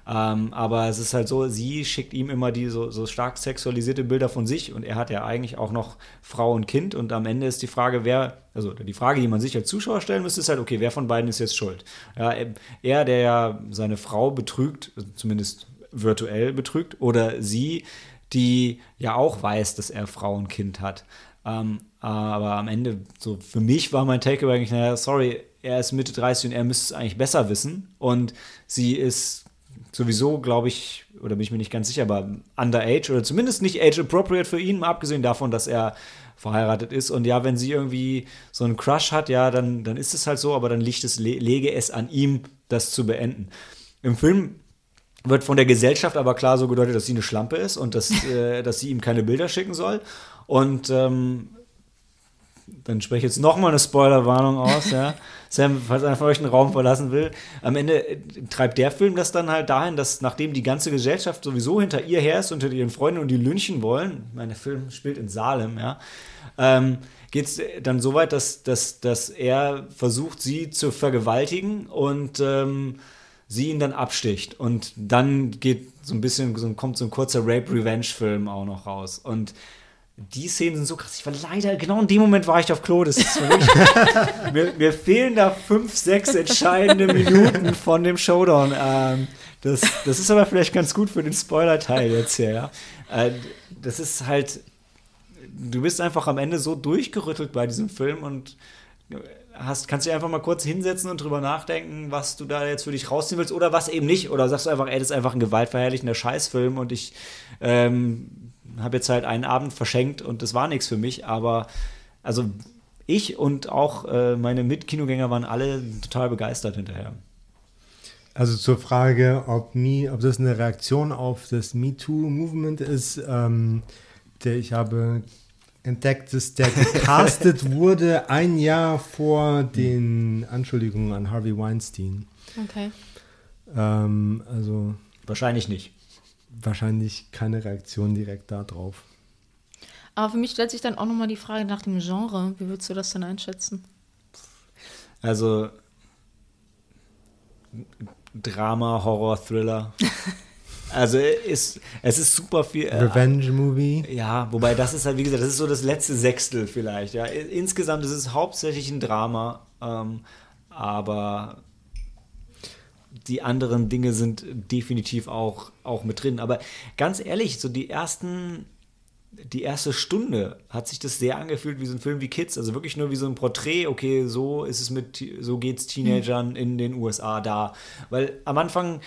Ähm, aber es ist halt so, sie schickt ihm immer die so, so stark sexualisierte Bilder von sich und er hat ja eigentlich auch noch Frau und Kind und am Ende ist die Frage, wer, also die Frage, die man sich als Zuschauer stellen müsste, ist halt, okay, wer von beiden ist jetzt schuld? Ja, er, der ja seine Frau betrügt, zumindest virtuell betrügt, oder sie, die ja auch weiß, dass er Frau und Kind hat. Ähm, aber am Ende, so für mich war mein Takeaway eigentlich, naja, sorry, er ist Mitte 30 und er müsste es eigentlich besser wissen. Und sie ist sowieso, glaube ich, oder bin ich mir nicht ganz sicher, aber underage oder zumindest nicht age-appropriate für ihn, mal abgesehen davon, dass er verheiratet ist. Und ja, wenn sie irgendwie so einen Crush hat, ja, dann, dann ist es halt so, aber dann liegt es, lege es an ihm, das zu beenden. Im Film wird von der Gesellschaft aber klar so gedeutet, dass sie eine Schlampe ist und dass, [LAUGHS] äh, dass sie ihm keine Bilder schicken soll. Und ähm, dann spreche ich jetzt nochmal eine Spoilerwarnung aus, ja. [LAUGHS] Sam, falls einer von euch den Raum verlassen will. Am Ende treibt der Film das dann halt dahin, dass nachdem die ganze Gesellschaft sowieso hinter ihr her ist, unter ihren Freunden und die lynchen wollen, mein Film spielt in Salem, ja, ähm, geht es dann so weit, dass, dass, dass er versucht, sie zu vergewaltigen und ähm, sie ihn dann absticht und dann geht so ein bisschen, so, kommt so ein kurzer Rape-Revenge-Film auch noch raus. Und die Szenen sind so krass. Ich war leider, genau in dem Moment war ich auf Klo. Das ist wirklich, [LAUGHS] mir, mir, fehlen da fünf, sechs entscheidende Minuten von dem Showdown. Ähm, das, das ist aber vielleicht ganz gut für den Spoiler-Teil jetzt hier, ja. Äh, das ist halt, du bist einfach am Ende so durchgerüttelt bei diesem Film und hast, kannst du einfach mal kurz hinsetzen und drüber nachdenken, was du da jetzt für dich rausziehen willst oder was eben nicht. Oder sagst du einfach, ey, das ist einfach ein gewaltverherrlichender Scheißfilm und ich ähm, habe jetzt halt einen Abend verschenkt und das war nichts für mich. Aber also ich und auch äh, meine Mitkinogänger waren alle total begeistert hinterher. Also zur Frage, ob, me, ob das eine Reaktion auf das MeToo-Movement ist, ähm, der ich habe entdeckt, dass der gecastet [LAUGHS] wurde ein Jahr vor den Anschuldigungen an Harvey Weinstein. Okay. Ähm, also wahrscheinlich nicht. Wahrscheinlich keine Reaktion direkt darauf. Aber für mich stellt sich dann auch nochmal die Frage nach dem Genre. Wie würdest du das denn einschätzen? Also Drama, Horror, Thriller. [LAUGHS] Also ist, es ist super viel. Äh, Revenge-Movie. Ja, wobei das ist halt, wie gesagt, das ist so das letzte Sechstel vielleicht. Ja. Insgesamt ist es hauptsächlich ein Drama, ähm, aber die anderen Dinge sind definitiv auch, auch mit drin. Aber ganz ehrlich, so die ersten die erste Stunde hat sich das sehr angefühlt wie so ein Film wie Kids, also wirklich nur wie so ein Porträt, okay, so ist es mit, so geht's Teenagern mhm. in den USA da. Weil am Anfang,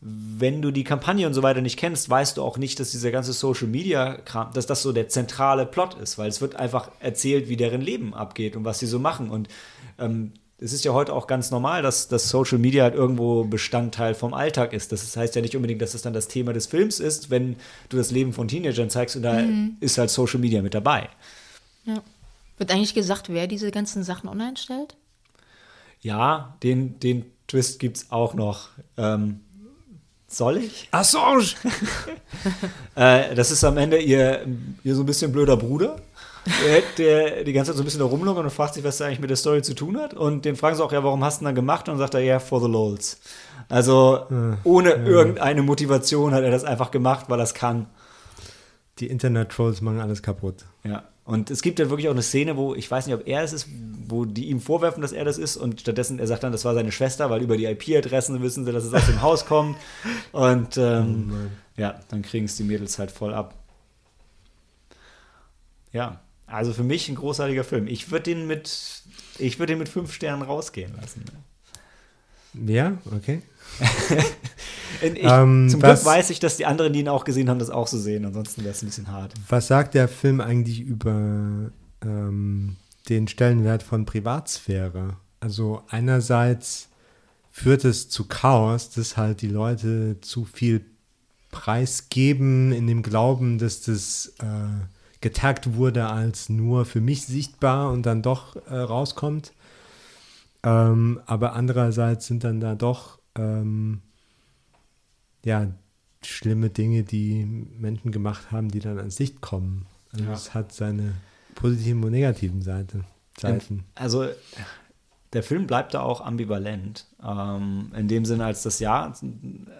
wenn du die Kampagne und so weiter nicht kennst, weißt du auch nicht, dass dieser ganze Social Media Kram, dass das so der zentrale Plot ist, weil es wird einfach erzählt, wie deren Leben abgeht und was sie so machen. Und ähm, es ist ja heute auch ganz normal, dass, dass Social Media halt irgendwo Bestandteil vom Alltag ist. Das heißt ja nicht unbedingt, dass es dann das Thema des Films ist, wenn du das Leben von Teenagern zeigst und da mhm. ist halt Social Media mit dabei. Ja. Wird eigentlich gesagt, wer diese ganzen Sachen online stellt? Ja, den, den Twist gibt es auch noch. Ähm, soll ich? Assange! [LAUGHS] äh, das ist am Ende ihr, ihr so ein bisschen blöder Bruder der, die ganze Zeit so ein bisschen da rumlungert und fragt sich, was er eigentlich mit der Story zu tun hat. Und den fragen sie auch, ja, warum hast du denn dann gemacht? Und dann sagt er, ja, yeah, for the lols. Also ohne ja. irgendeine Motivation hat er das einfach gemacht, weil er es kann. Die Internet-Trolls machen alles kaputt. Ja. Und es gibt ja wirklich auch eine Szene, wo ich weiß nicht, ob er es ist, wo die ihm vorwerfen, dass er das ist und stattdessen er sagt dann, das war seine Schwester, weil über die IP-Adressen wissen sie, dass es aus dem Haus kommt. Und ähm, oh ja, dann kriegen es die Mädels halt voll ab. Ja, also für mich ein großartiger Film. Ich würde den mit, ich würde den mit fünf Sternen rausgehen lassen. Ja, okay. [LAUGHS] ich, ähm, zum was, Glück weiß ich, dass die anderen, die ihn auch gesehen haben, das auch so sehen. Ansonsten wäre es ein bisschen hart. Was sagt der Film eigentlich über ähm, den Stellenwert von Privatsphäre? Also einerseits führt es zu Chaos, dass halt die Leute zu viel preisgeben in dem Glauben, dass das äh, getaggt wurde als nur für mich sichtbar und dann doch äh, rauskommt. Ähm, aber andererseits sind dann da doch ähm, ja schlimme Dinge, die Menschen gemacht haben, die dann ans Licht kommen. Also ja. es hat seine positiven und negativen Seite, Seiten. Also der Film bleibt da auch ambivalent. Ähm, in dem Sinne, als das Jahr,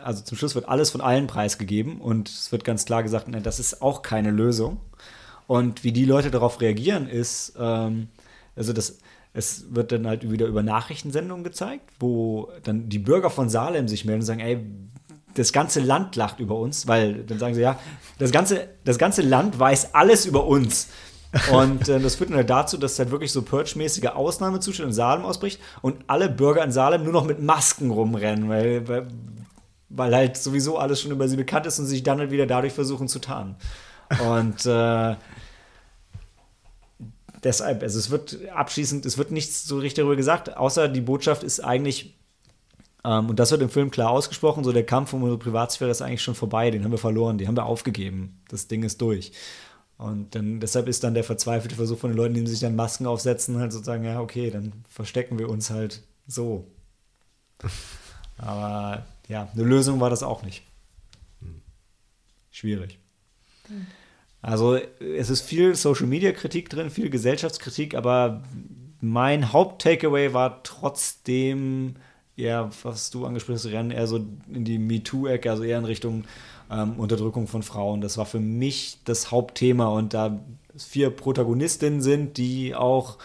also zum Schluss wird alles von allen preisgegeben und es wird ganz klar gesagt, ne, das ist auch keine Lösung. Und wie die Leute darauf reagieren, ist, ähm, also das, es wird dann halt wieder über Nachrichtensendungen gezeigt, wo dann die Bürger von Salem sich melden und sagen, ey, das ganze Land lacht über uns, weil dann sagen sie, ja, das ganze, das ganze Land weiß alles über uns. Und äh, das führt dann halt dazu, dass halt wirklich so Purge-mäßige Ausnahmezustände in Salem ausbricht und alle Bürger in Salem nur noch mit Masken rumrennen, weil, weil, weil halt sowieso alles schon über sie bekannt ist und sich dann halt wieder dadurch versuchen zu tarnen. Und äh, deshalb, also es wird abschließend, es wird nichts so richtig darüber gesagt, außer die Botschaft ist eigentlich, ähm, und das wird im Film klar ausgesprochen, so der Kampf um unsere Privatsphäre ist eigentlich schon vorbei, den haben wir verloren, den haben wir aufgegeben, das Ding ist durch. Und dann, deshalb ist dann der verzweifelte Versuch von den Leuten, die sich dann Masken aufsetzen, halt sozusagen, ja, okay, dann verstecken wir uns halt so. [LAUGHS] Aber ja, eine Lösung war das auch nicht. Schwierig. Mhm. Also es ist viel Social-Media-Kritik drin, viel Gesellschaftskritik, aber mein Haupt-Takeaway war trotzdem, eher, was du angesprochen hast, eher so in die MeToo-Ecke, also eher in Richtung ähm, Unterdrückung von Frauen. Das war für mich das Hauptthema und da vier Protagonistinnen sind, die auch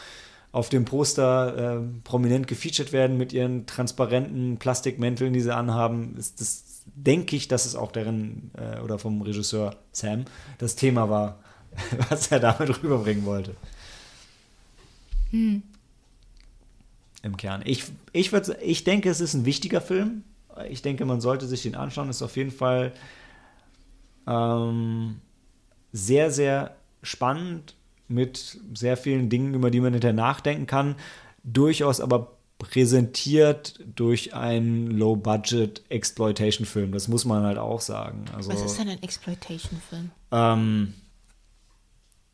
auf dem Poster äh, prominent gefeatured werden mit ihren transparenten Plastikmänteln, die sie anhaben, ist das denke ich, dass es auch deren äh, oder vom Regisseur Sam das Thema war, [LAUGHS] was er damit rüberbringen wollte. Hm. Im Kern. Ich, ich, würd, ich denke, es ist ein wichtiger Film. Ich denke, man sollte sich den anschauen. Ist auf jeden Fall ähm, sehr, sehr spannend mit sehr vielen Dingen, über die man hinterher nachdenken kann. Durchaus aber präsentiert durch einen Low-Budget-Exploitation-Film. Das muss man halt auch sagen. Also, Was ist denn ein Exploitation-Film? Ähm,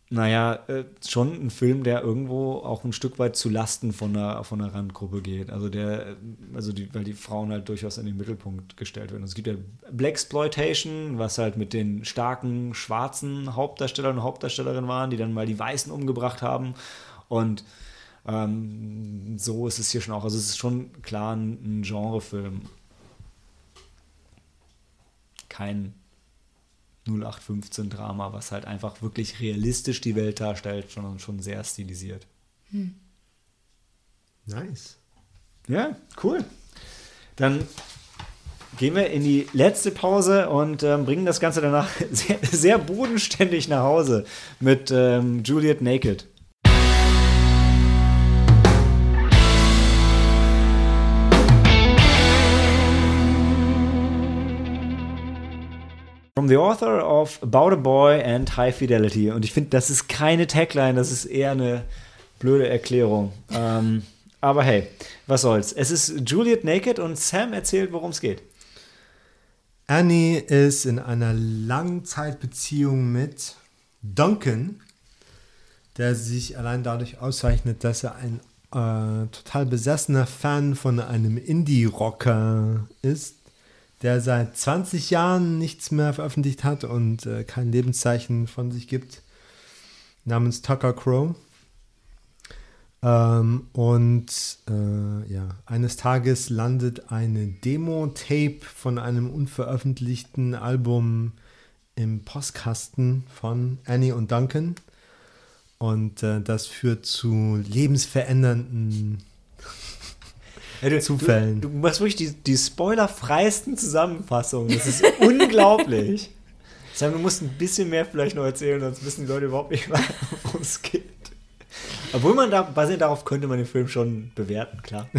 naja, äh, schon ein Film, der irgendwo auch ein Stück weit zu Lasten von einer, von einer Randgruppe geht. Also der, also die, weil die Frauen halt durchaus in den Mittelpunkt gestellt werden. Es gibt ja Black Exploitation, was halt mit den starken schwarzen Hauptdarstellern und Hauptdarstellerinnen waren, die dann mal die Weißen umgebracht haben. Und ähm, so ist es hier schon auch. Also es ist schon klar ein, ein Genrefilm. Kein 0815-Drama, was halt einfach wirklich realistisch die Welt darstellt, sondern schon sehr stilisiert. Hm. Nice. Ja, cool. Dann gehen wir in die letzte Pause und ähm, bringen das Ganze danach [LAUGHS] sehr, sehr bodenständig nach Hause mit ähm, Juliet Naked. From the author of About a Boy and High Fidelity. Und ich finde, das ist keine Tagline, das ist eher eine blöde Erklärung. Ähm, aber hey, was soll's. Es ist Juliet Naked und Sam erzählt, worum es geht. Annie ist in einer Langzeitbeziehung mit Duncan, der sich allein dadurch auszeichnet, dass er ein äh, total besessener Fan von einem Indie-Rocker ist der seit 20 Jahren nichts mehr veröffentlicht hat und äh, kein Lebenszeichen von sich gibt, namens Tucker Crow. Ähm, und äh, ja, eines Tages landet eine Demo-Tape von einem unveröffentlichten Album im Postkasten von Annie und Duncan. Und äh, das führt zu lebensverändernden ja, du, Zufällen. Du, du, machst wirklich die, die spoilerfreisten Zusammenfassungen. Das ist [LAUGHS] unglaublich. Sam, du musst ein bisschen mehr vielleicht noch erzählen, sonst wissen die Leute überhaupt nicht, [LAUGHS] worum es geht. Obwohl man da, basierend darauf könnte man den Film schon bewerten, klar. [LAUGHS]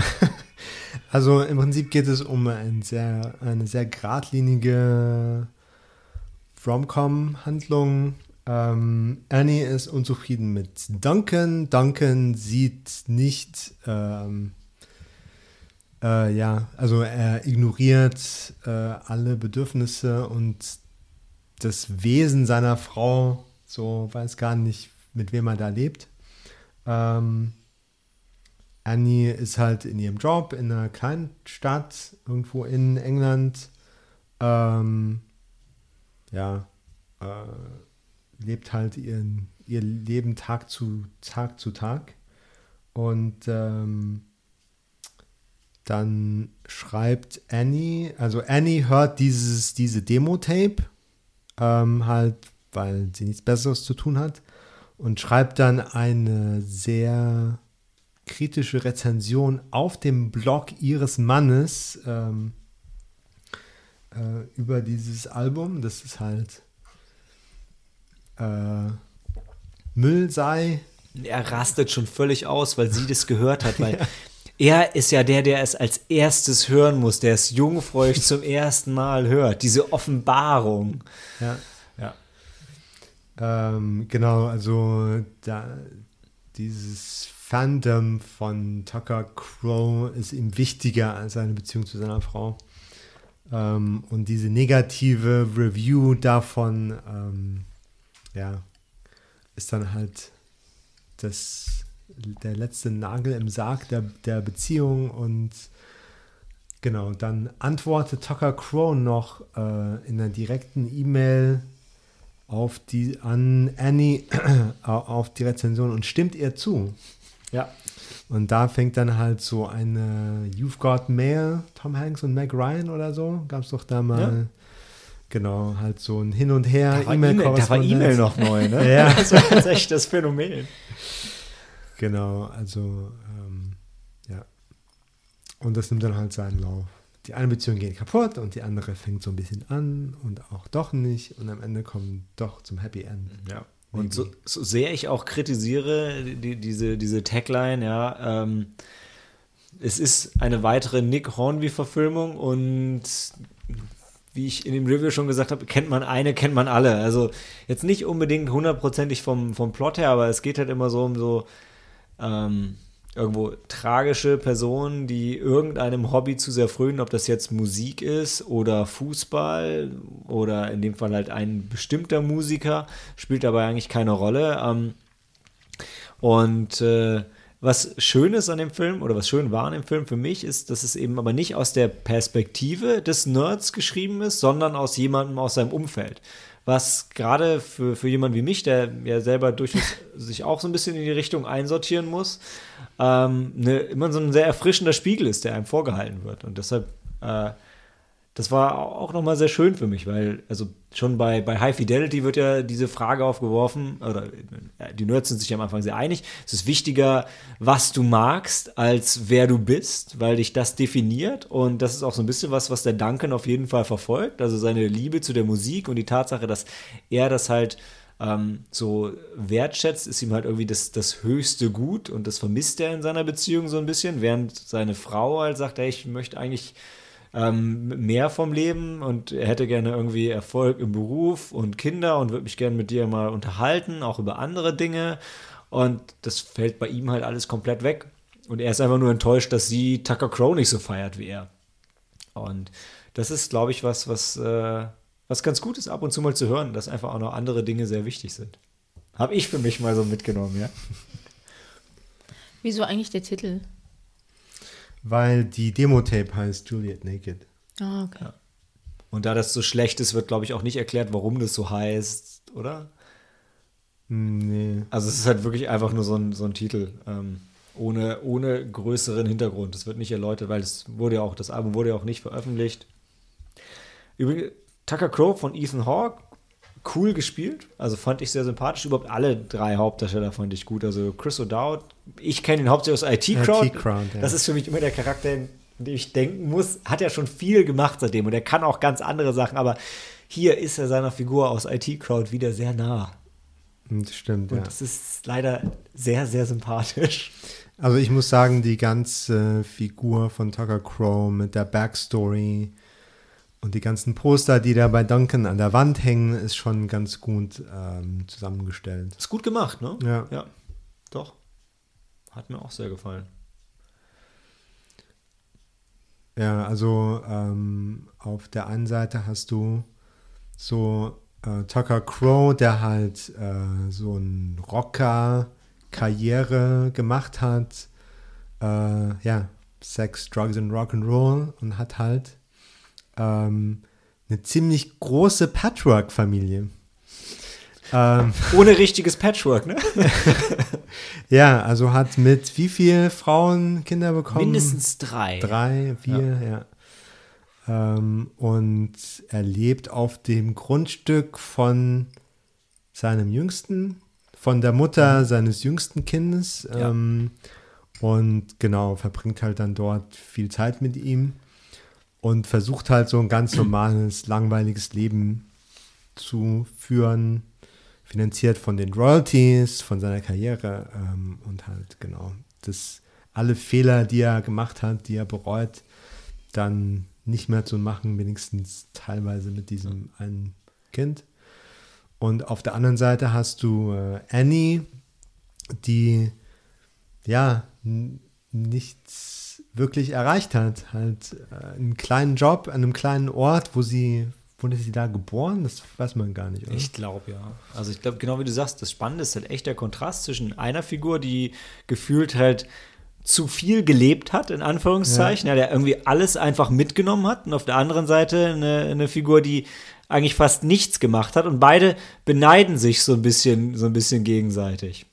Also im Prinzip geht es um ein sehr, eine sehr geradlinige Rom-Com-Handlung. Ähm, Annie ist unzufrieden mit Duncan. Duncan sieht nicht ähm, äh, ja, also er ignoriert äh, alle Bedürfnisse und das Wesen seiner Frau, so weiß gar nicht, mit wem er da lebt. Ähm, Annie ist halt in ihrem Job in einer kleinen Stadt irgendwo in England. Ähm, ja, äh, lebt halt ihren, ihr Leben Tag zu Tag zu Tag. Und ähm, dann schreibt Annie, also Annie hört dieses, diese Demo-Tape, ähm, halt, weil sie nichts Besseres zu tun hat, und schreibt dann eine sehr kritische Rezension auf dem Blog ihres Mannes ähm, äh, über dieses Album. Das ist halt äh, Müll sei. Er rastet schon völlig aus, weil sie das gehört hat, weil [LAUGHS] ja er ist ja der, der es als erstes hören muss, der es jungfräulich zum [LAUGHS] ersten Mal hört. Diese Offenbarung. Ja. ja. Ähm, genau, also da, dieses Fandom von Tucker Crow ist ihm wichtiger als seine Beziehung zu seiner Frau. Ähm, und diese negative Review davon, ähm, ja, ist dann halt das der letzte Nagel im Sarg der, der Beziehung und genau, dann antwortet Tucker Crow noch äh, in einer direkten E-Mail auf die an Annie [CLEARS THROAT] auf die Rezension und stimmt ihr zu. Ja. Und da fängt dann halt so eine You've Got Mail, Tom Hanks und Meg Ryan oder so, gab es doch da mal. Ja. Genau, halt so ein Hin und Her, Da war E-Mail da war E-Mail-Korrespondenz. E-Mail noch neu, ne? [LAUGHS] Ja. Das war jetzt echt das Phänomen. Genau, also ähm, ja. Und das nimmt dann halt seinen Lauf. Die eine Beziehung geht kaputt und die andere fängt so ein bisschen an und auch doch nicht. Und am Ende kommt doch zum Happy End. Ja. Und so, so sehr ich auch kritisiere, die, diese, diese Tagline, ja, ähm, es ist eine weitere Nick Hornby-Verfilmung und wie ich in dem Review schon gesagt habe, kennt man eine, kennt man alle. Also jetzt nicht unbedingt hundertprozentig vom, vom Plot her, aber es geht halt immer so um so ähm, irgendwo tragische Personen, die irgendeinem Hobby zu sehr frönen, ob das jetzt Musik ist oder Fußball oder in dem Fall halt ein bestimmter Musiker, spielt dabei eigentlich keine Rolle. Ähm, und äh, was schön ist an dem Film oder was schön war an dem Film für mich ist, dass es eben aber nicht aus der Perspektive des Nerds geschrieben ist, sondern aus jemandem aus seinem Umfeld. Was gerade für, für jemanden wie mich, der ja selber durchaus [LAUGHS] sich auch so ein bisschen in die Richtung einsortieren muss, ähm, ne, immer so ein sehr erfrischender Spiegel ist, der einem vorgehalten wird. Und deshalb, äh, das war auch nochmal sehr schön für mich, weil, also schon bei, bei High Fidelity wird ja diese Frage aufgeworfen, oder äh, die Nerds sind sich am Anfang sehr einig, es ist wichtiger, was du magst, als wer du bist, weil dich das definiert. Und das ist auch so ein bisschen was, was der Duncan auf jeden Fall verfolgt. Also seine Liebe zu der Musik und die Tatsache, dass er das halt ähm, so wertschätzt, ist ihm halt irgendwie das, das höchste Gut und das vermisst er in seiner Beziehung so ein bisschen, während seine Frau halt sagt, ey, ich möchte eigentlich ähm, mehr vom Leben und er hätte gerne irgendwie Erfolg im Beruf und Kinder und würde mich gerne mit dir mal unterhalten, auch über andere Dinge. Und das fällt bei ihm halt alles komplett weg. Und er ist einfach nur enttäuscht, dass sie Tucker Crow nicht so feiert wie er. Und das ist, glaube ich, was, was, äh, was ganz gut ist, ab und zu mal zu hören, dass einfach auch noch andere Dinge sehr wichtig sind. Habe ich für mich mal so mitgenommen, ja. Wieso eigentlich der Titel? Weil die Demo-Tape heißt Juliet Naked. Ah, okay. Und da das so schlecht ist, wird, glaube ich, auch nicht erklärt, warum das so heißt, oder? Nee. Also es ist halt wirklich einfach nur so ein, so ein Titel, ähm, ohne, ohne größeren Hintergrund. Das wird nicht erläutert, weil es wurde ja auch, das Album wurde ja auch nicht veröffentlicht. Übrigens, Tucker Crow von Ethan Hawke, cool gespielt. Also fand ich sehr sympathisch. Überhaupt alle drei Hauptdarsteller fand ich gut. Also Chris O'Dowd, ich kenne ihn hauptsächlich aus IT-Crowd. IT-Crowd, ja. Das ist für mich immer der Charakter, in dem ich denken muss. Hat ja schon viel gemacht seitdem und er kann auch ganz andere Sachen, aber hier ist er seiner Figur aus IT-Crowd wieder sehr nah. Hm, Das stimmt, Und ja. das ist leider sehr, sehr sympathisch. Also ich muss sagen, die ganze Figur von Tucker Crow mit der Backstory und die ganzen Poster, die da bei Duncan an der Wand hängen, ist schon ganz gut ähm, zusammengestellt. Ist gut gemacht, ne? Ja. Ja, doch. Hat mir auch sehr gefallen. Ja, also ähm, auf der einen Seite hast du so äh, Tucker Crow, der halt äh, so ein Rocker-Karriere gemacht hat. Äh, ja, Sex, Drugs and Rock'n'Roll und hat halt ähm, eine ziemlich große Patchwork-Familie. Ähm, Ohne richtiges Patchwork, ne? [LAUGHS] ja, also hat mit wie viel Frauen Kinder bekommen? Mindestens drei. Drei, vier, ja. Ähm, und er lebt auf dem Grundstück von seinem Jüngsten, von der Mutter seines jüngsten Kindes. Ja. Ähm, und genau, verbringt halt dann dort viel Zeit mit ihm und versucht halt so ein ganz normales, langweiliges Leben zu führen, finanziert von den Royalties, von seiner Karriere ähm, und halt genau, das alle Fehler, die er gemacht hat, die er bereut, dann nicht mehr zu machen, wenigstens teilweise mit diesem einen Kind. Und auf der anderen Seite hast du äh, Annie, die ja nichts wirklich erreicht hat. Halt äh, einen kleinen Job an einem kleinen Ort, wo sie, wurde sie da geboren? Das weiß man gar nicht, oder? Ich glaube ja. Also ich glaube, genau wie du sagst, das Spannende ist halt echt der Kontrast zwischen einer Figur, die gefühlt halt zu viel gelebt hat, in Anführungszeichen, ja. der irgendwie alles einfach mitgenommen hat und auf der anderen Seite eine, eine Figur, die eigentlich fast nichts gemacht hat und beide beneiden sich so ein bisschen, so ein bisschen gegenseitig.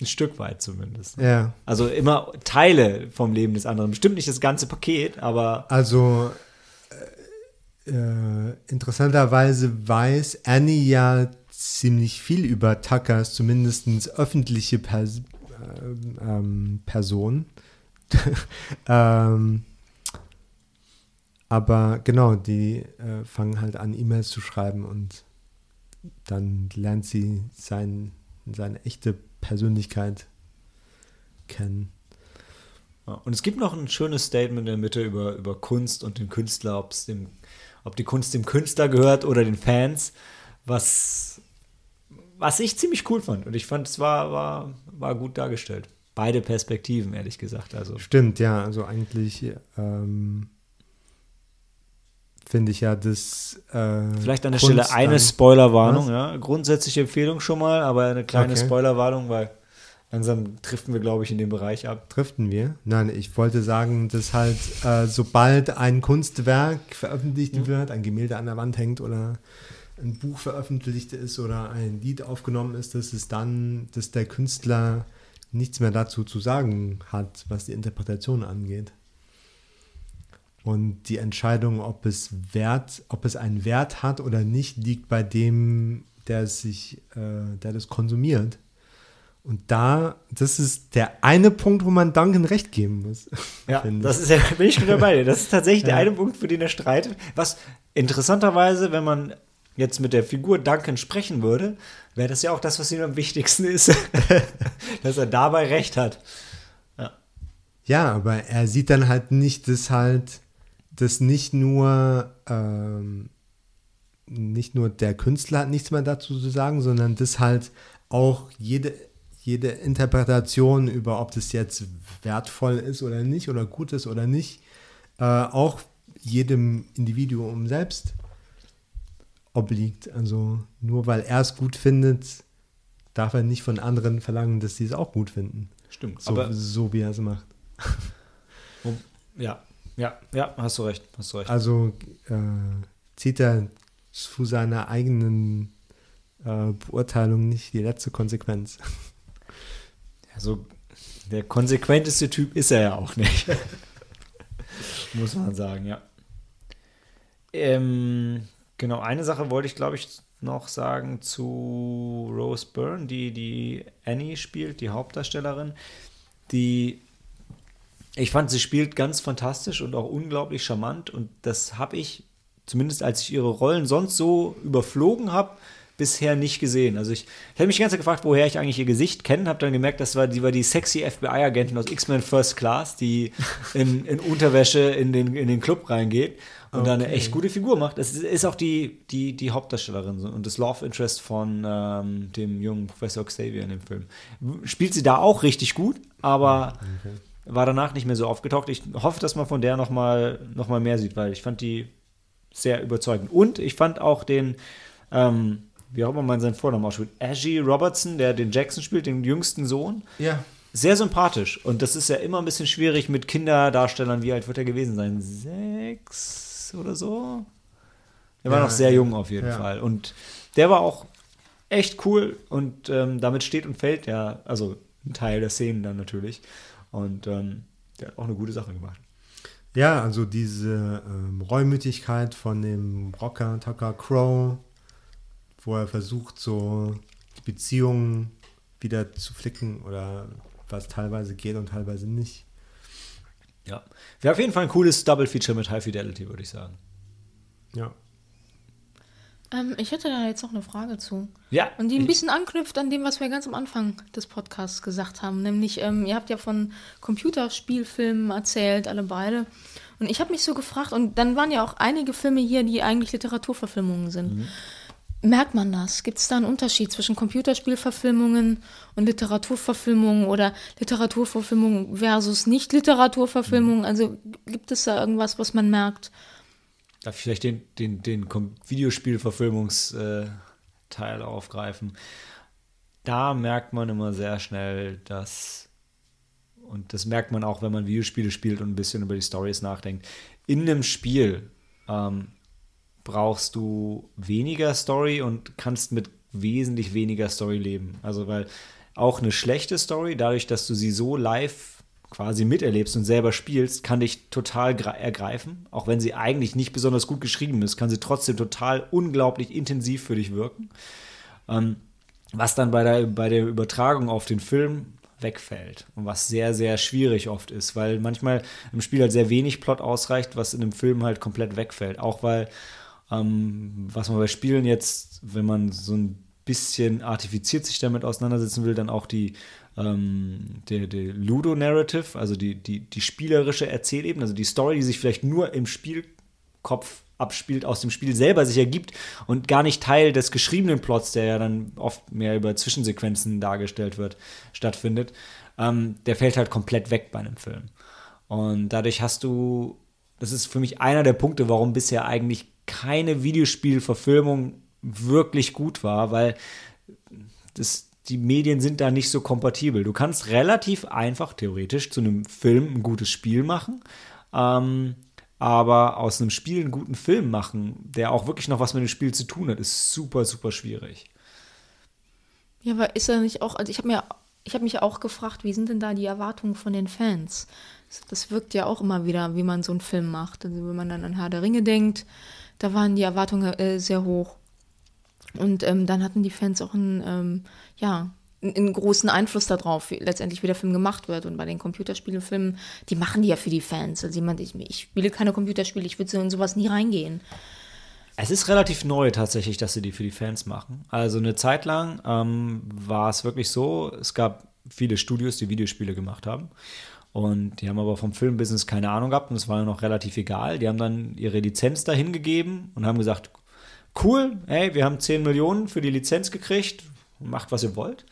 Ein Stück weit zumindest. Ja. Also immer Teile vom Leben des anderen. Bestimmt nicht das ganze Paket, aber Also äh, äh, interessanterweise weiß Annie ja ziemlich viel über Tuckers, zumindest öffentliche Pers ähm, ähm, Person. [LAUGHS] ähm, aber genau, die äh, fangen halt an, E-Mails zu schreiben und dann lernt sie sein, seine echte Persönlichkeit kennen. Und es gibt noch ein schönes Statement in der Mitte über, über Kunst und den Künstler, ob's dem, ob die Kunst dem Künstler gehört oder den Fans, was, was ich ziemlich cool fand. Und ich fand, es war, war, war gut dargestellt. Beide Perspektiven, ehrlich gesagt. Also, Stimmt, ja, also eigentlich ähm, finde ich ja das. Äh, vielleicht an der Kunst Stelle eine Spoilerwarnung. Ja? Grundsätzliche Empfehlung schon mal, aber eine kleine Okay. Spoilerwarnung, weil langsam driften wir, glaube ich, in den Bereich ab. Driften wir? Nein, ich wollte sagen, dass halt, äh, sobald ein Kunstwerk veröffentlicht Mhm. wird, ein Gemälde an der Wand hängt oder ein Buch veröffentlicht ist oder ein Lied aufgenommen ist, dass es dann, dass der Künstler nichts mehr dazu zu sagen hat, was die Interpretation angeht. Und die Entscheidung, ob es Wert, ob es einen Wert hat oder nicht, liegt bei dem, der sich, äh, der das konsumiert. Und da, das ist der eine Punkt, wo man Duncan recht geben muss. [LAUGHS] Ja, das ist ja, bin ich wieder bei dir. Das ist tatsächlich der Ja. eine Punkt, für den er streitet. Was interessanterweise, wenn man jetzt mit der Figur Duncan sprechen würde, wäre das ja auch das, was ihm am wichtigsten ist, [LAUGHS] dass er dabei recht hat. Ja, aber er sieht dann halt nicht, dass halt, dass nicht nur, ähm, nicht nur der Künstler hat nichts mehr dazu zu sagen, sondern dass halt auch jede, jede Interpretation über, ob das jetzt wertvoll ist oder nicht oder gut ist oder nicht, äh, auch jedem Individuum selbst obliegt. Also nur weil er es gut findet, darf er nicht von anderen verlangen, dass sie es auch gut finden. Stimmt. So, Aber so wie er es macht. ja, ja, ja, hast du recht, hast du recht. Also äh, zieht er zu seiner eigenen äh, Beurteilung nicht die letzte Konsequenz. [LAUGHS] Also der konsequenteste Typ ist er ja auch nicht. [LAUGHS] Muss man sagen, ja. Ähm, genau, eine Sache wollte ich, glaube ich, noch sagen zu Rose Byrne, die die Annie spielt, die Hauptdarstellerin. Die, ich fand, sie spielt ganz fantastisch und auch unglaublich charmant und das habe ich, zumindest als ich ihre Rollen sonst so überflogen habe, bisher nicht gesehen. Also ich, ich habe mich die ganze Zeit gefragt, woher ich eigentlich ihr Gesicht kenne, habe dann gemerkt, das war die, war die sexy FBI-Agentin aus X-Men First Class, die [LAUGHS] in, in Unterwäsche in den, in den Club reingeht und da eine Okay. echt gute Figur macht. Das ist, auch die, die, die Hauptdarstellerin und das Love Interest von ähm, dem jungen Professor Xavier in dem Film. Spielt sie da auch richtig gut, aber war danach nicht mehr so aufgetaucht. Ich hoffe, dass man von der noch mal, noch mal mehr sieht, weil ich fand die sehr überzeugend. Und ich fand auch den, ähm, wie auch immer man seinen Vornamen ausspricht, Aggie Robertson, der den Jackson spielt, den jüngsten Sohn, Ja. sehr sympathisch. Und das ist ja immer ein bisschen schwierig mit Kinderdarstellern. Wie alt wird er gewesen sein? Sechs oder so? Er war Ja, noch sehr jung auf jeden Ja. Fall. Und der war auch echt cool und ähm, damit steht und fällt ja, also ein Teil der Szenen dann natürlich. Und ähm, der hat auch eine gute Sache gemacht. Ja, also diese ähm, Reumütigkeit von dem Rocker Tucker Crow, wo er versucht, so die Beziehungen wieder zu flicken oder was teilweise geht und teilweise nicht. Ja. Wäre auf jeden Fall ein cooles Double Feature mit High Fidelity, würde ich sagen. Ja. Ähm, ich hätte da jetzt noch eine Frage zu. Ja. Und die ein bisschen anknüpft an dem, was wir ganz am Anfang des Podcasts gesagt haben. Nämlich, ähm, ihr habt ja von Computerspielfilmen erzählt, alle beide. Und ich habe mich so gefragt, und dann waren ja auch einige Filme hier, die eigentlich Literaturverfilmungen sind. Merkt man das? Gibt es da einen Unterschied zwischen Computerspielverfilmungen und Literaturverfilmungen oder Literaturverfilmungen versus Nicht-Literaturverfilmungen? Also gibt es da irgendwas, was man merkt? Darf ich vielleicht den, den, den Videospielverfilmungsteil aufgreifen? Da merkt man immer sehr schnell, dass, und das merkt man auch, wenn man Videospiele spielt und ein bisschen über die Stories nachdenkt, in einem Spiel ähm, brauchst du weniger Story und kannst mit wesentlich weniger Story leben. Also, weil auch eine schlechte Story, dadurch, dass du sie so live quasi miterlebst und selber spielst, kann dich total ergreifen. Auch wenn sie eigentlich nicht besonders gut geschrieben ist, kann sie trotzdem total unglaublich intensiv für dich wirken. Ähm, was dann bei der, bei der Übertragung auf den Film wegfällt und was sehr, sehr schwierig oft ist, weil manchmal im Spiel halt sehr wenig Plot ausreicht, was in einem Film halt komplett wegfällt. Auch weil, ähm, was man bei Spielen jetzt, wenn man so ein bisschen artifiziert sich damit auseinandersetzen will, dann auch die ähm, der, der Ludo-Narrative, also die, die, die spielerische Erzählebene, also die Story, die sich vielleicht nur im Spielkopf abspielt, aus dem Spiel selber sich ergibt und gar nicht Teil des geschriebenen Plots, der ja dann oft mehr über Zwischensequenzen dargestellt wird, stattfindet, ähm, der fällt halt komplett weg bei einem Film. Und dadurch hast du, das ist für mich einer der Punkte, warum bisher eigentlich keine Videospielverfilmung wirklich gut war, weil das, die Medien sind da nicht so kompatibel. Du kannst relativ einfach, theoretisch, zu einem Film ein gutes Spiel machen. Ähm, aber aus einem Spiel einen guten Film machen, der auch wirklich noch was mit dem Spiel zu tun hat, ist super, super schwierig. Ja, aber ist er nicht auch, also ich habe mir, ich habe mich auch gefragt, wie sind denn da die Erwartungen von den Fans? Das wirkt ja auch immer wieder, wie man so einen Film macht. Also wenn man dann an Herr der Ringe denkt, da waren die Erwartungen äh, sehr hoch. Und ähm, dann hatten die Fans auch einen, ähm, ja, einen großen Einfluss darauf, wie letztendlich wie der Film gemacht wird. Und bei den Computerspielefilmen, die machen die ja für die Fans. Also jemand, ich, ich spiele keine Computerspiele, ich würde so in sowas nie reingehen. Es ist relativ neu tatsächlich, dass sie die für die Fans machen. Also eine Zeit lang ähm, war es wirklich so, es gab viele Studios, die Videospiele gemacht haben. Und die haben aber vom Filmbusiness keine Ahnung gehabt und es war noch relativ egal. Die haben dann ihre Lizenz dahin gegeben und haben gesagt, cool, hey, wir haben 10 Millionen für die Lizenz gekriegt, macht, was ihr wollt.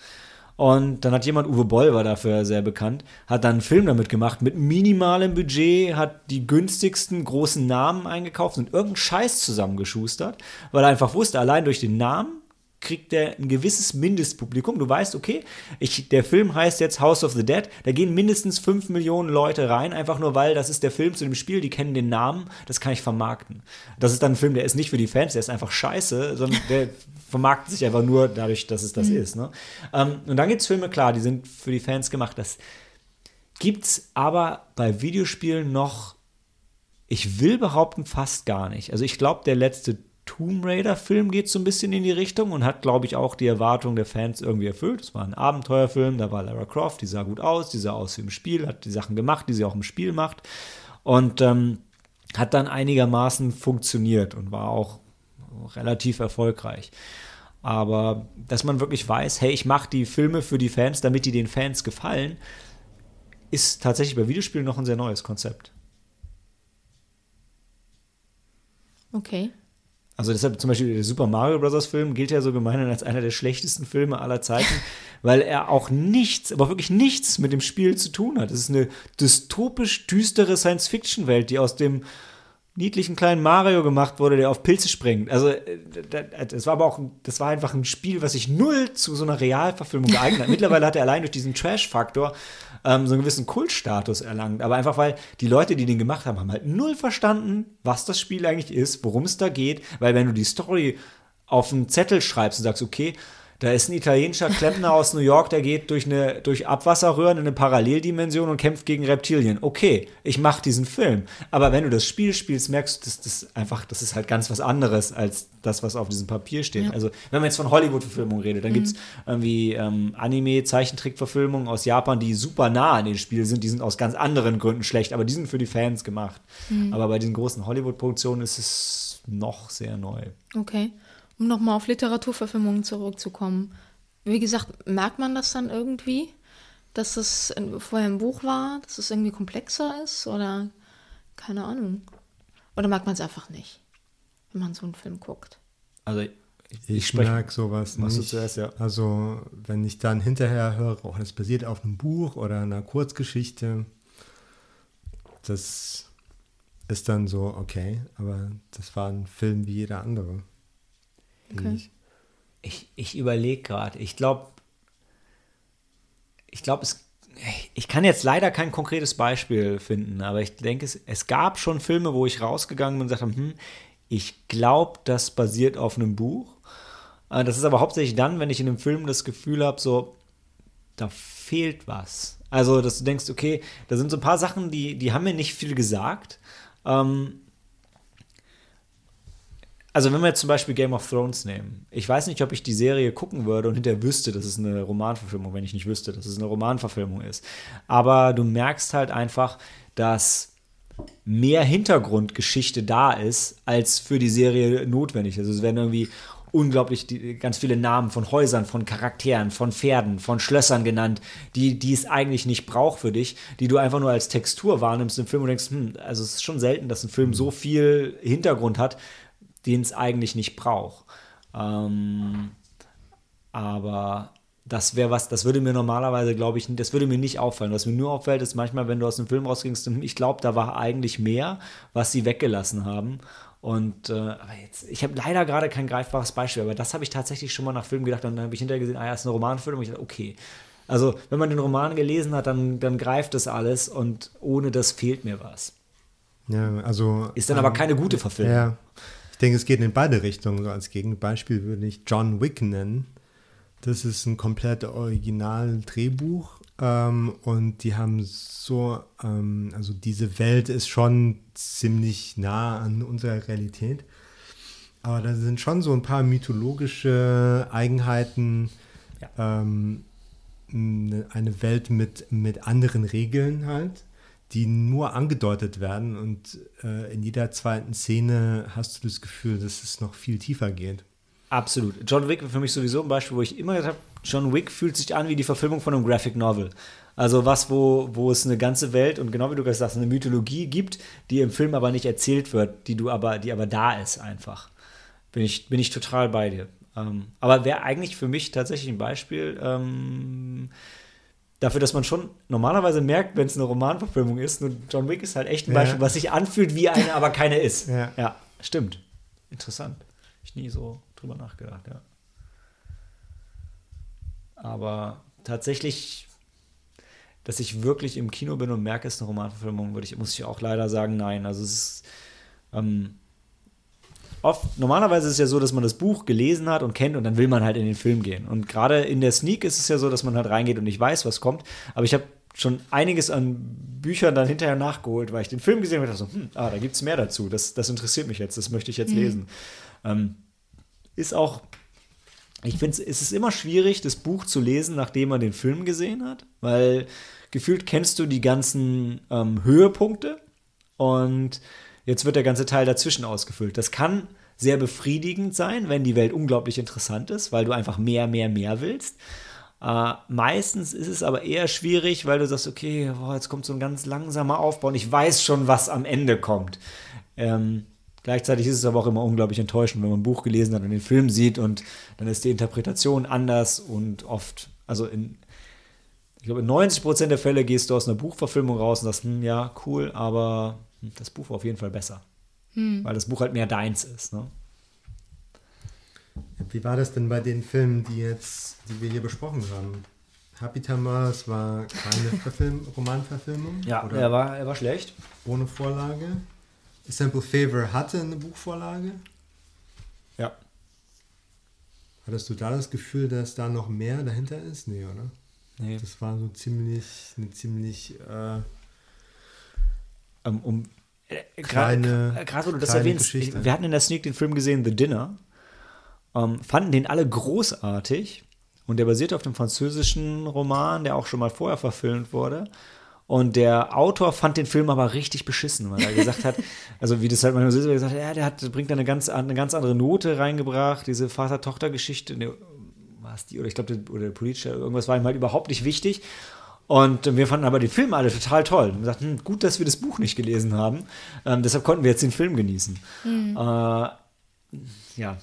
Und dann hat jemand, Uwe Boll war dafür sehr bekannt, hat dann einen Film damit gemacht, mit minimalem Budget, hat die günstigsten großen Namen eingekauft und irgendeinen Scheiß zusammengeschustert, weil er einfach wusste, allein durch den Namen kriegt der ein gewisses Mindestpublikum. Du weißt, okay, ich, der Film heißt jetzt House of the Dead, da gehen mindestens 5 Millionen Leute rein, einfach nur weil das ist der Film zu dem Spiel, die kennen den Namen, das kann ich vermarkten. Das ist dann ein Film, der ist nicht für die Fans, der ist einfach scheiße, sondern [LAUGHS] der vermarktet sich einfach nur dadurch, dass es das mhm. ist. Ne? Ähm, und dann gibt es Filme, klar, die sind für die Fans gemacht. Das gibt es aber bei Videospielen noch, ich will behaupten, fast gar nicht. Also ich glaube, der letzte Tomb Raider-Film geht so ein bisschen in die Richtung und hat, glaube ich, auch die Erwartungen der Fans irgendwie erfüllt. Es war ein Abenteuerfilm, da war Lara Croft, die sah gut aus, die sah aus wie im Spiel, hat die Sachen gemacht, die sie auch im Spiel macht. Und ähm, hat dann einigermaßen funktioniert und war auch relativ erfolgreich. Aber dass man wirklich weiß, hey, ich mache die Filme für die Fans, damit die den Fans gefallen, ist tatsächlich bei Videospielen noch ein sehr neues Konzept. Okay. Also deshalb zum Beispiel der Super Mario Bros. Film gilt ja so gemeinhin als einer der schlechtesten Filme aller Zeiten, [LAUGHS] weil er auch nichts, aber wirklich nichts mit dem Spiel zu tun hat. Es ist eine dystopisch düstere Science-Fiction-Welt, die aus dem niedlichen kleinen Mario gemacht wurde, der auf Pilze springt. Also äh, das war aber auch, das war einfach ein Spiel, was sich null zu so einer Realverfilmung [LAUGHS] geeignet hat. Mittlerweile hat er allein durch diesen Trash-Faktor ähm, so einen gewissen Kultstatus erlangt. Aber einfach weil die Leute, die den gemacht haben, haben halt null verstanden, was das Spiel eigentlich ist, worum es da geht. Weil wenn du die Story auf einen Zettel schreibst und sagst, okay, da ist ein italienischer Klempner aus New York, der geht durch, eine, durch Abwasserröhren in eine Paralleldimension und kämpft gegen Reptilien. Okay, ich mache diesen Film. Aber wenn du das Spiel spielst, merkst du, dass das einfach, das ist halt ganz was anderes als das, was auf diesem Papier steht. Ja. Also, wenn man jetzt von Hollywood-Verfilmungen redet, dann mhm. gibt es irgendwie ähm, Anime-Zeichentrickverfilmungen aus Japan, die super nah an den Spielen sind. Die sind aus ganz anderen Gründen schlecht, aber die sind für die Fans gemacht. Mhm. Aber bei diesen großen Hollywood-Produktionen ist es noch sehr neu. Okay um nochmal auf Literaturverfilmungen zurückzukommen. Wie gesagt, merkt man das dann irgendwie, dass es vorher ein Buch war, dass es irgendwie komplexer ist oder keine Ahnung. Oder merkt man es einfach nicht, wenn man so einen Film guckt? Also ich, ich merke sowas nicht. Du zuerst, ja. Also wenn ich dann hinterher höre, oh, das basiert auf einem Buch oder einer Kurzgeschichte, das ist dann so, okay, aber das war ein Film wie jeder andere. Okay. Ich, ich überlege gerade. Ich glaube, ich glaube, es ich kann jetzt leider kein konkretes Beispiel finden, aber ich denke, es, es gab schon Filme, wo ich rausgegangen bin und gesagt habe, hm, ich glaube, das basiert auf einem Buch. Äh, das ist aber hauptsächlich dann, wenn ich in einem Film das Gefühl habe, so, da fehlt was. Also, dass du denkst, okay, da sind so ein paar Sachen, die, die haben mir nicht viel gesagt. Ähm, also wenn wir jetzt zum Beispiel Game of Thrones nehmen, ich weiß nicht, ob ich die Serie gucken würde und hinterher wüsste, dass es eine Romanverfilmung, wenn ich nicht wüsste, dass es eine Romanverfilmung ist. Aber du merkst halt einfach, dass mehr Hintergrundgeschichte da ist, als für die Serie notwendig ist. Also es werden irgendwie unglaublich die, ganz viele Namen von Häusern, von Charakteren, von Pferden, von Schlössern genannt, die, die es eigentlich nicht braucht für dich, die du einfach nur als Textur wahrnimmst im Film und denkst, hm, also es ist schon selten, dass ein Film so viel Hintergrund hat, den es eigentlich nicht braucht. Ähm, aber das wäre was, das würde mir normalerweise, glaube ich, das würde mir nicht auffallen. Was mir nur auffällt, ist manchmal, wenn du aus dem Film rausgingst, ich glaube, da war eigentlich mehr, was sie weggelassen haben. Und äh, aber jetzt, ich habe leider gerade kein greifbares Beispiel, aber das habe ich tatsächlich schon mal nach Filmen gedacht und dann habe ich hinterher gesehen, ah ja, ist eine Romanfilm und ich dachte, okay. Also, wenn man den Roman gelesen hat, dann, dann greift das alles und ohne das fehlt mir was. Ja, also. Ist dann ähm, aber keine gute Verfilmung. Ja. Ich denke, es geht in beide Richtungen. So als Gegenbeispiel würde ich John Wick nennen. Das ist ein komplett original Drehbuch ähm, und die haben so, ähm, also diese Welt ist schon ziemlich nah an unserer Realität. Aber da sind schon so ein paar mythologische Eigenheiten. Ja. Ähm, eine Welt mit, mit anderen Regeln halt, die nur angedeutet werden. Und äh, in jeder zweiten Szene hast du das Gefühl, dass es noch viel tiefer geht. Absolut. John Wick war für mich sowieso ein Beispiel, wo ich immer gesagt habe, John Wick fühlt sich an wie die Verfilmung von einem Graphic Novel. Also was, wo, wo es eine ganze Welt und genau wie du gesagt hast, eine Mythologie gibt, die im Film aber nicht erzählt wird, die du aber, die aber da ist einfach. Bin ich, bin ich total bei dir. Ähm, aber wäre eigentlich für mich tatsächlich ein Beispiel ähm, dafür, dass man schon normalerweise merkt, wenn es eine Romanverfilmung ist. Nur John Wick ist halt echt ein Beispiel, ja. was sich anfühlt wie eine, aber keine ist. Ja, ja stimmt. Interessant. Ich nie so drüber nachgedacht, ja. Aber tatsächlich, dass ich wirklich im Kino bin und merke, es ist eine Romanverfilmung, würde ich, muss ich auch leider sagen, nein. Also es ist ähm, oft, normalerweise ist es ja so, dass man das Buch gelesen hat und kennt und dann will man halt in den Film gehen. Und gerade in der Sneak ist es ja so, dass man halt reingeht und nicht weiß, was kommt. Aber ich habe schon einiges an Büchern dann hinterher nachgeholt, weil ich den Film gesehen habe und dachte so, hm, ah, da gibt es mehr dazu. Das, das interessiert mich jetzt, das möchte ich jetzt mhm. lesen. Ähm, ist auch, ich finde, es ist immer schwierig, das Buch zu lesen, nachdem man den Film gesehen hat, weil gefühlt kennst du die ganzen ähm, Höhepunkte und jetzt wird der ganze Teil dazwischen ausgefüllt. Das kann sehr befriedigend sein, wenn die Welt unglaublich interessant ist, weil du einfach mehr, mehr, mehr willst. Äh, meistens ist es aber eher schwierig, weil du sagst, okay, boah, jetzt kommt so ein ganz langsamer Aufbau und ich weiß schon, was am Ende kommt. Ähm, Gleichzeitig ist es aber auch immer unglaublich enttäuschend, wenn man ein Buch gelesen hat und den Film sieht und dann ist die Interpretation anders und oft, also in, ich glaube, in 90 Prozent der Fälle gehst du aus einer Buchverfilmung raus und sagst, hm, ja, cool, aber das Buch war auf jeden Fall besser. Hm. Weil das Buch halt mehr deins ist. Ne? Wie war das denn bei den Filmen, die jetzt, die wir hier besprochen haben? Happy Tamas war keine [LAUGHS] Verfilm Romanverfilmung? Ja, er, war, er war schlecht. Ohne Vorlage. Sample Favor hatte eine Buchvorlage. Ja. Hattest du da das Gefühl, dass da noch mehr dahinter ist? Nee, oder? Nee. Das war so ziemlich, eine ziemlich äh, um, um äh, Gerade wo du das erwähnst, Geschichte. wir hatten in der Sneak den Film gesehen, The Dinner, ähm, fanden den alle großartig und der basiert auf dem französischen Roman, der auch schon mal vorher verfilmt wurde. Und der Autor fand den Film aber richtig beschissen, weil er gesagt hat, [LAUGHS] also wie das halt manchmal so ist, er gesagt hat, ja, der hat, bringt da eine ganz, eine ganz andere Note reingebracht, diese Vater-Tochter-Geschichte, ne, war es die, oder ich glaube, oder der politische, irgendwas war ihm halt überhaupt nicht wichtig. Und wir fanden aber den Film alle total toll. Und wir sagten, hm, gut, dass wir das Buch nicht gelesen haben. Ähm, deshalb konnten wir jetzt den Film genießen. Mhm. Äh, ja. ja.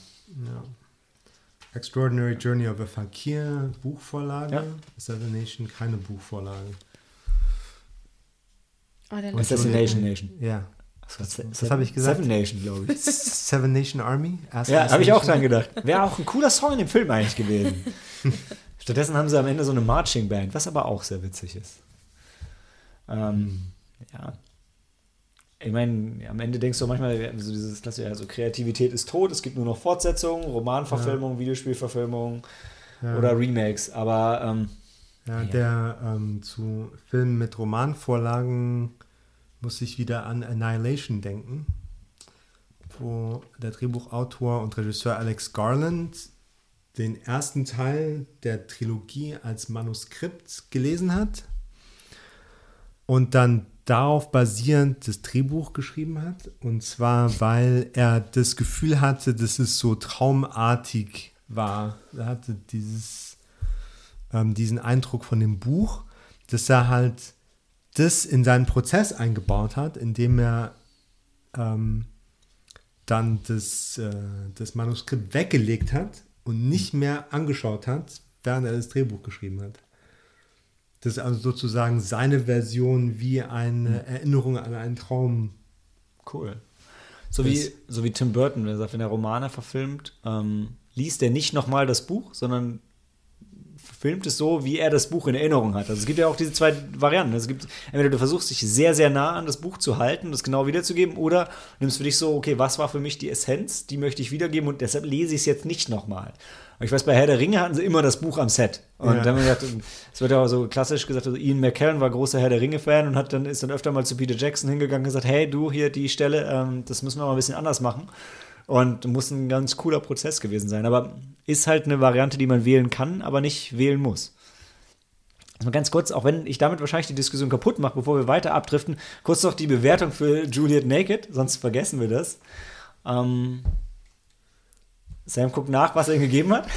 Extraordinary Journey of a Fakir, Buchvorlage. Ja. Assassination, keine Buchvorlage. Oh, Assassination Nation. Ja. Was, was habe ich gesagt? Seven Nation, glaube ich. [LAUGHS] Seven Nation Army? Ja, habe ich auch dran gedacht. Wäre auch ein cooler Song in dem Film eigentlich gewesen. [LAUGHS] Stattdessen haben sie am Ende so eine Marching Band, was aber auch sehr witzig ist. Ähm, ja. Ich meine, am Ende denkst du manchmal, so dieses klassische, also Kreativität ist tot, es gibt nur noch Fortsetzungen, Romanverfilmungen, ja. Videospielverfilmungen ja. oder Remakes. Aber ähm, Ja, der ähm, zu Filmen mit Romanvorlagen muss ich wieder an Annihilation denken, wo der Drehbuchautor und Regisseur Alex Garland den ersten Teil der Trilogie als Manuskript gelesen hat und dann darauf basierend das Drehbuch geschrieben hat. Und zwar, weil er das Gefühl hatte, dass es so traumartig war. Er hatte dieses, ähm, diesen Eindruck von dem Buch, dass er halt das in seinen Prozess eingebaut hat, indem er ähm, dann das, äh, das Manuskript weggelegt hat und nicht mehr angeschaut hat, während er das Drehbuch geschrieben hat. Das ist also sozusagen seine Version wie eine Erinnerung an einen Traum. Cool. So wie, so wie Tim Burton, der sagt, wenn er Romane verfilmt, ähm, liest er nicht nochmal das Buch, sondern verfilmt es so, wie er das Buch in Erinnerung hat. Also es gibt ja auch diese zwei Varianten. Es gibt, entweder du versuchst dich sehr, sehr nah an das Buch zu halten, das genau wiederzugeben, oder nimmst für dich so, okay, was war für mich die Essenz, die möchte ich wiedergeben und deshalb lese ich es jetzt nicht nochmal. Ich weiß, bei Herr der Ringe hatten sie immer das Buch am Set. Und Ja. dann haben wir gesagt, es wird ja auch so klassisch gesagt, also Ian McKellen war großer Herr der Ringe-Fan und hat dann, ist dann öfter mal zu Peter Jackson hingegangen und gesagt, hey, du hier die Stelle, ähm, das müssen wir mal ein bisschen anders machen. Und muss ein ganz cooler Prozess gewesen sein. Aber ist halt eine Variante, die man wählen kann, aber nicht wählen muss. Also ganz kurz, auch wenn ich damit wahrscheinlich die Diskussion kaputt mache, bevor wir weiter abdriften, kurz noch die Bewertung für Juliet Naked, sonst vergessen wir das. Ähm, Sam guckt nach, was er ihm gegeben hat.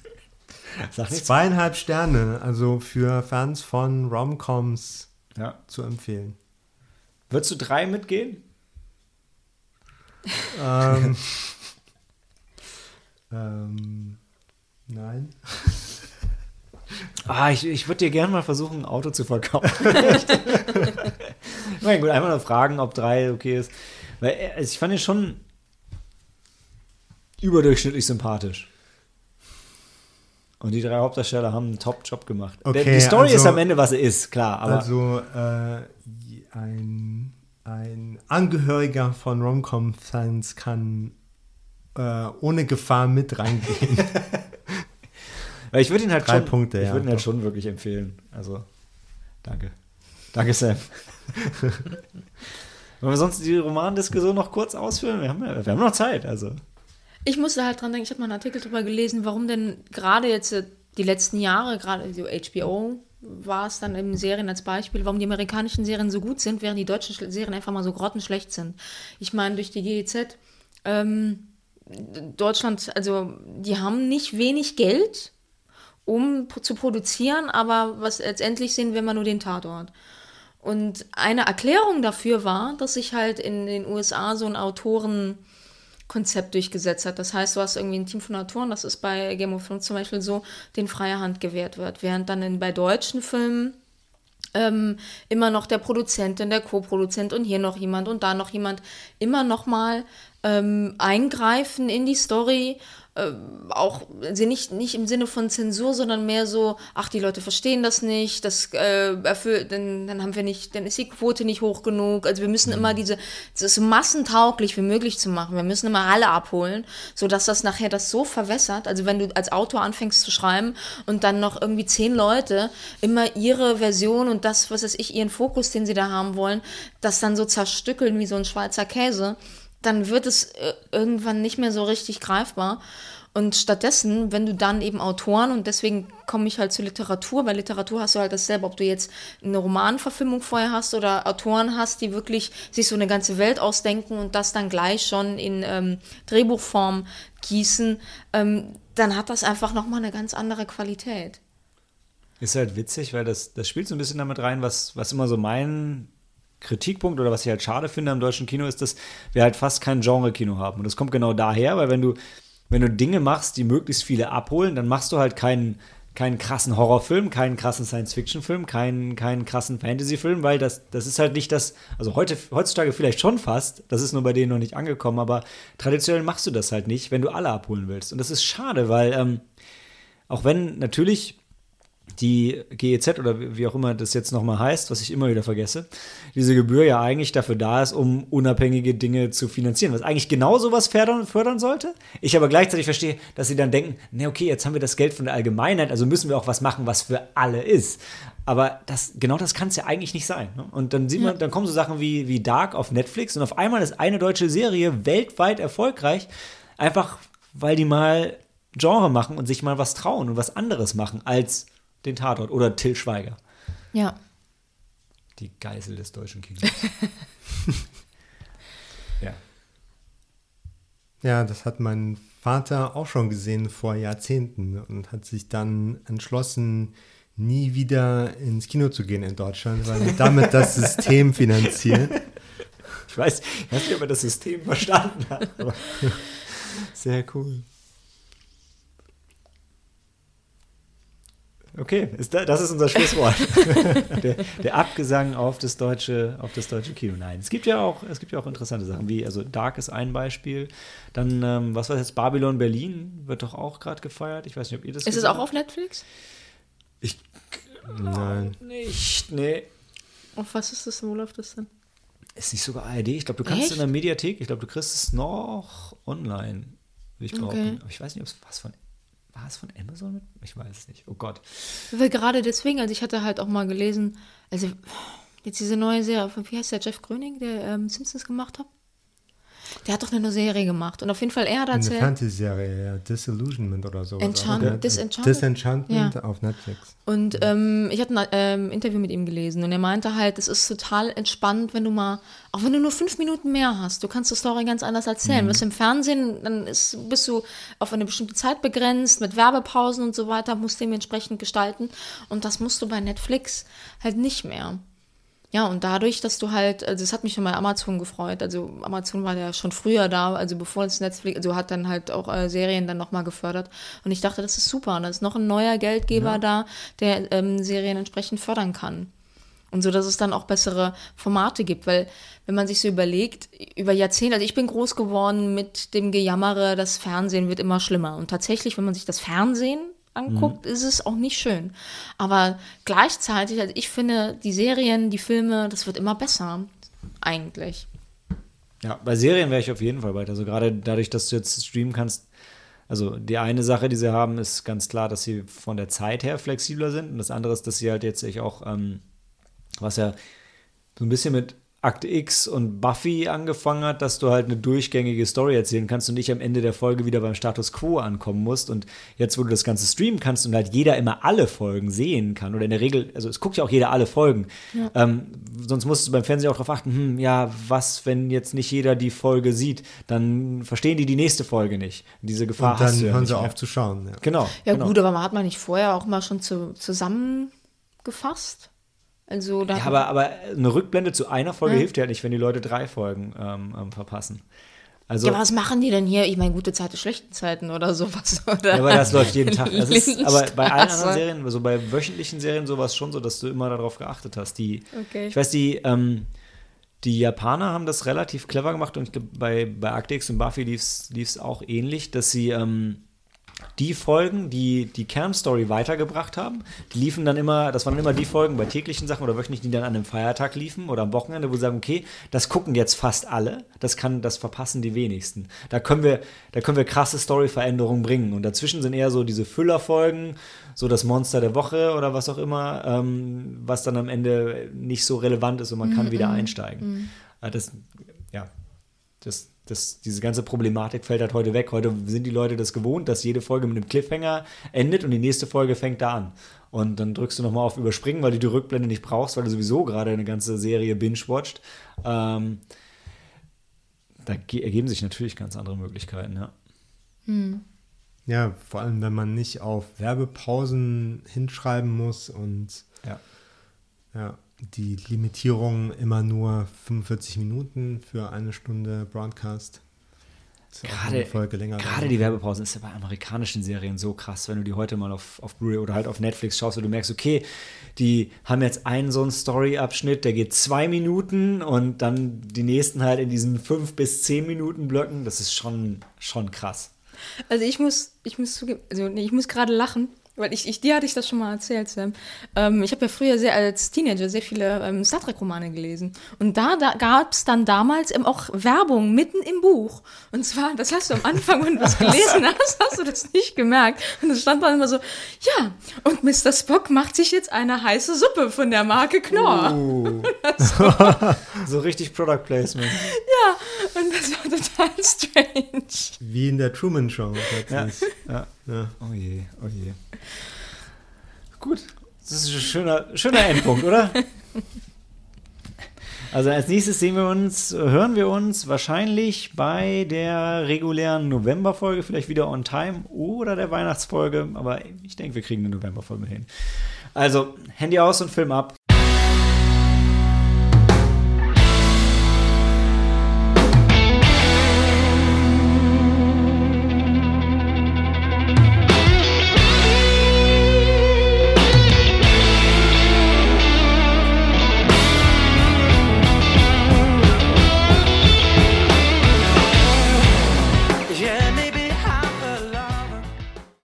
[LAUGHS] Sag nichts. Zweieinhalb Sterne, also für Fans von Romcoms Ja. zu empfehlen. Würdest du drei mitgehen? Ähm, [LAUGHS] ähm, nein. Ah, ich, ich würde dir gerne mal versuchen, ein Auto zu verkaufen. [LAUGHS] Na gut, einmal noch fragen, ob drei okay ist. Weil er- also ich fand ihn schon überdurchschnittlich sympathisch. Und die drei Hauptdarsteller haben einen Top-Job gemacht. Okay, die Story ist also- am Ende, was sie ist, klar. Also äh, ein, ein Angehöriger von Romcom-Fans kann äh, ohne Gefahr mit reingehen. [LAUGHS] weil ich würde ihn halt Drei schon, Punkte, ich ja, würde ihn halt schon wirklich empfehlen. Also, danke. Danke, Sam. [LAUGHS] Wollen wir sonst die Romandiskussion noch kurz ausführen? Wir haben, ja, wir haben noch Zeit, also. Ich musste halt dran denken, ich habe mal einen Artikel darüber gelesen, warum denn gerade jetzt äh, die letzten Jahre, gerade so HBO war es dann in Serien als Beispiel, warum die amerikanischen Serien so gut sind, während die deutschen Serien einfach mal so grottenschlecht sind. Ich meine, durch die GEZ, ähm, Deutschland, also die haben nicht wenig Geld, um zu produzieren, aber was letztendlich sehen wir immer nur den Tatort. Und eine Erklärung dafür war, dass sich halt in den USA so ein Autorenkonzept durchgesetzt hat. Das heißt, du hast irgendwie ein Team von Autoren, das ist bei Game of Thrones zum Beispiel so, den freie Hand gewährt wird. Während dann in, bei deutschen Filmen ähm, immer noch der Produzent und der Co-Produzent und hier noch jemand und da noch jemand immer noch mal ähm, eingreifen in die Story. Äh, auch also nicht, nicht im Sinne von Zensur, sondern mehr so, ach, die Leute verstehen das nicht, das äh, erfüllt, dann, dann haben wir nicht, dann ist die Quote nicht hoch genug. Also wir müssen immer diese, es so massentauglich wie möglich zu machen. Wir müssen immer alle abholen, sodass das nachher das so verwässert. Also wenn du als Autor anfängst zu schreiben und dann noch irgendwie zehn Leute immer ihre Version und das, was weiß ich, ihren Fokus, den sie da haben wollen, das dann so zerstückeln wie so ein Schweizer Käse, dann wird es äh, irgendwann nicht mehr so richtig greifbar. Und stattdessen, wenn du dann eben Autoren, und deswegen komme ich halt zur Literatur, bei Literatur hast du halt dasselbe, ob du jetzt eine Romanverfilmung vorher hast oder Autoren hast, die wirklich sich so eine ganze Welt ausdenken und das dann gleich schon in ähm, Drehbuchform gießen, ähm, dann hat das einfach nochmal eine ganz andere Qualität. Ist halt witzig, weil das, das spielt so ein bisschen damit rein, was, was immer so mein Kritikpunkt oder was ich halt schade finde am deutschen Kino ist, dass wir halt fast kein Genre-Kino haben. Und das kommt genau daher, weil wenn du, wenn du Dinge machst, die möglichst viele abholen, dann machst du halt keinen, keinen krassen Horrorfilm, keinen krassen Science-Fiction-Film, keinen, keinen krassen Fantasy-Film, weil das, das ist halt nicht das, also heute, heutzutage vielleicht schon fast, das ist nur bei denen noch nicht angekommen, aber traditionell machst du das halt nicht, wenn du alle abholen willst. Und das ist schade, weil ähm, auch wenn natürlich die GEZ oder wie auch immer das jetzt nochmal heißt, was ich immer wieder vergesse, diese Gebühr ja eigentlich dafür da ist, um unabhängige Dinge zu finanzieren, was eigentlich genau sowas fördern, fördern sollte. Ich aber gleichzeitig verstehe, dass sie dann denken, ne, okay, jetzt haben wir das Geld von der Allgemeinheit, also müssen wir auch was machen, was für alle ist. Aber das, genau das kann es ja eigentlich nicht sein. Ne? Und dann sieht man, dann kommen so Sachen wie, wie Dark auf Netflix und auf einmal ist eine deutsche Serie weltweit erfolgreich, einfach weil die mal Genre machen und sich mal was trauen und was anderes machen als den Tatort oder Till Schweiger. Ja. Die Geisel des deutschen Kinos. [LAUGHS] ja. Ja, das hat mein Vater auch schon gesehen vor Jahrzehnten und hat sich dann entschlossen, nie wieder ins Kino zu gehen in Deutschland, weil er damit das [LAUGHS] System finanziert. Ich weiß, ich weiß nicht, ob er das System verstanden hat. Aber [LAUGHS] sehr cool. Okay, ist da, das ist unser Schlusswort. [LAUGHS] der, der, Abgesang auf das, deutsche, auf das deutsche Kino. Nein, es gibt ja auch, es gibt ja auch interessante Sachen, wie, also Dark ist ein Beispiel. Dann, ähm, was war jetzt, Babylon Berlin wird doch auch gerade gefeiert. Ich weiß nicht, ob ihr das Ist es auch auf Netflix? Ich Nein. nicht, nee. Auf was ist das, wo läuft das denn? Ist nicht sogar ARD? Ich glaube, du kannst es in der Mediathek, ich glaube, du kriegst es noch online, ich. Okay. Aber ich weiß nicht, ob es was von war es von Amazon mit? Ich weiß es nicht. Oh Gott. Weil gerade deswegen, also ich hatte halt auch mal gelesen, also jetzt diese neue Serie, wie heißt der Jeff Gröning, der ähm, Simpsons gemacht hat? Der hat doch eine Serie gemacht. Und auf jeden Fall, er hat erzählt. Eine Fantasy-Serie, ja. Disillusionment oder so. Enchant Disenchanted? Disenchantment ja. auf Netflix. Und ähm, ich hatte ein ähm, Interview mit ihm gelesen und er meinte halt, es ist total entspannt, wenn du mal, auch wenn du nur fünf Minuten mehr hast, du kannst die Story ganz anders erzählen. Mhm. Was im Fernsehen, dann ist, bist du auf eine bestimmte Zeit begrenzt, mit Werbepausen und so weiter, musst dementsprechend gestalten. Und das musst du bei Netflix halt nicht mehr. Ja, und dadurch, dass du halt, also es hat mich schon bei Amazon gefreut. Also Amazon war ja schon früher da, also bevor es Netflix, also hat dann halt auch äh, Serien dann nochmal gefördert. Und ich dachte, das ist super. Da ist noch ein neuer Geldgeber ja. da, der ähm, Serien entsprechend fördern kann. Und so, dass es dann auch bessere Formate gibt, weil wenn man sich so überlegt, über Jahrzehnte, also ich bin groß geworden mit dem Gejammere, das Fernsehen wird immer schlimmer. Und tatsächlich, wenn man sich das Fernsehen anguckt, mhm. ist es auch nicht schön. Aber gleichzeitig, also ich finde, die Serien, die Filme, das wird immer besser, eigentlich. Ja, bei Serien wäre ich auf jeden Fall weiter. Also gerade dadurch, dass du jetzt streamen kannst, also die eine Sache, die sie haben, ist ganz klar, dass sie von der Zeit her flexibler sind. Und das andere ist, dass sie halt jetzt auch, ähm, was ja so ein bisschen mit Akt X und Buffy angefangen hat, dass du halt eine durchgängige Story erzählen kannst und nicht am Ende der Folge wieder beim Status Quo ankommen musst. Und jetzt, wo du das Ganze streamen kannst und halt jeder immer alle Folgen sehen kann, oder in der Regel, also es guckt ja auch jeder alle Folgen, ja. ähm, sonst musst du beim Fernsehen auch darauf achten, hm, ja, was, wenn jetzt nicht jeder die Folge sieht, dann verstehen die die nächste Folge nicht. Diese Gefahr und dann hast du ja hören sie auf zu schauen. Ja. Genau. Ja genau. gut, aber man hat man nicht vorher auch mal schon zu, zusammengefasst? Also, ja, aber, aber eine Rückblende zu einer Folge ja. hilft ja nicht, wenn die Leute drei Folgen ähm, ähm, verpassen. Also, ja, was machen die denn hier? Ich meine, gute Zeiten, schlechte Zeiten oder sowas. [LAUGHS] Oder? Ja, aber das läuft jeden Tag. Das ist, [LAUGHS] aber bei allen anderen Serien, also bei wöchentlichen Serien sowas schon so, dass du immer darauf geachtet hast. Die, okay. Ich weiß, die, ähm, die Japaner haben das relativ clever gemacht und ich glaube, bei, bei Arctics und Buffy lief es auch ähnlich, dass sie ähm, die Folgen, die die Kernstory weitergebracht haben, die liefen dann immer, das waren immer die Folgen bei täglichen Sachen oder wöchentlich, die dann an einem Feiertag liefen oder am Wochenende, wo sie sagen, okay, das gucken jetzt fast alle, das kann, das verpassen die wenigsten. Da können wir, da können wir krasse Storyveränderungen bringen. Und dazwischen sind eher so diese Füllerfolgen, so das Monster der Woche oder was auch immer, ähm, was dann am Ende nicht so relevant ist und man kann mm wieder einsteigen. Mm. Das, ja, das, das, diese ganze Problematik fällt halt heute weg. Heute sind die Leute das gewohnt, dass jede Folge mit einem Cliffhanger endet und die nächste Folge fängt da an. Und dann drückst du nochmal auf Überspringen, weil du die Rückblende nicht brauchst, weil du sowieso gerade eine ganze Serie binge-watcht. Ähm, da ergeben sich natürlich ganz andere Möglichkeiten, ja. Hm. Ja, vor allem, wenn man nicht auf Werbepausen hinschreiben muss und ja. ja die Limitierung immer nur 45 Minuten für eine Stunde Broadcast. Gerade, gerade die Werbepause ist ja bei amerikanischen Serien so krass, wenn du die heute mal auf, auf Blu-ray oder halt auf Netflix schaust und du merkst, okay, die haben jetzt einen so einen Story-Abschnitt, der geht zwei Minuten und dann die nächsten halt in diesen fünf bis zehn Minuten Blöcken. Das ist schon, schon krass. Also ich muss, ich muss zugeben, also nee, ich muss gerade lachen, Weil ich, ich, dir hatte ich das schon mal erzählt, Sam. Ähm, ich habe ja früher sehr als Teenager sehr viele ähm, Star Trek-Romane gelesen. Und da, da gab es dann damals eben auch Werbung mitten im Buch. Und zwar, das hast du am Anfang, wenn du das gelesen hast, hast du das nicht gemerkt. Und es stand dann immer so, ja, und Mr. Spock macht sich jetzt eine heiße Suppe von der Marke Knorr. Uh. [LAUGHS] so richtig Product Placement. Ja, und das war total strange. Wie in der Truman Show. Ja, ja. Ja. Oh je, oh je. Gut, das ist ein schöner, schöner Endpunkt, oder? [LAUGHS] Also als nächstes sehen wir uns, hören wir uns wahrscheinlich bei der regulären Novemberfolge, vielleicht wieder on time oder der Weihnachtsfolge, aber ich denke, wir kriegen eine Novemberfolge hin. Also Handy aus und Film ab.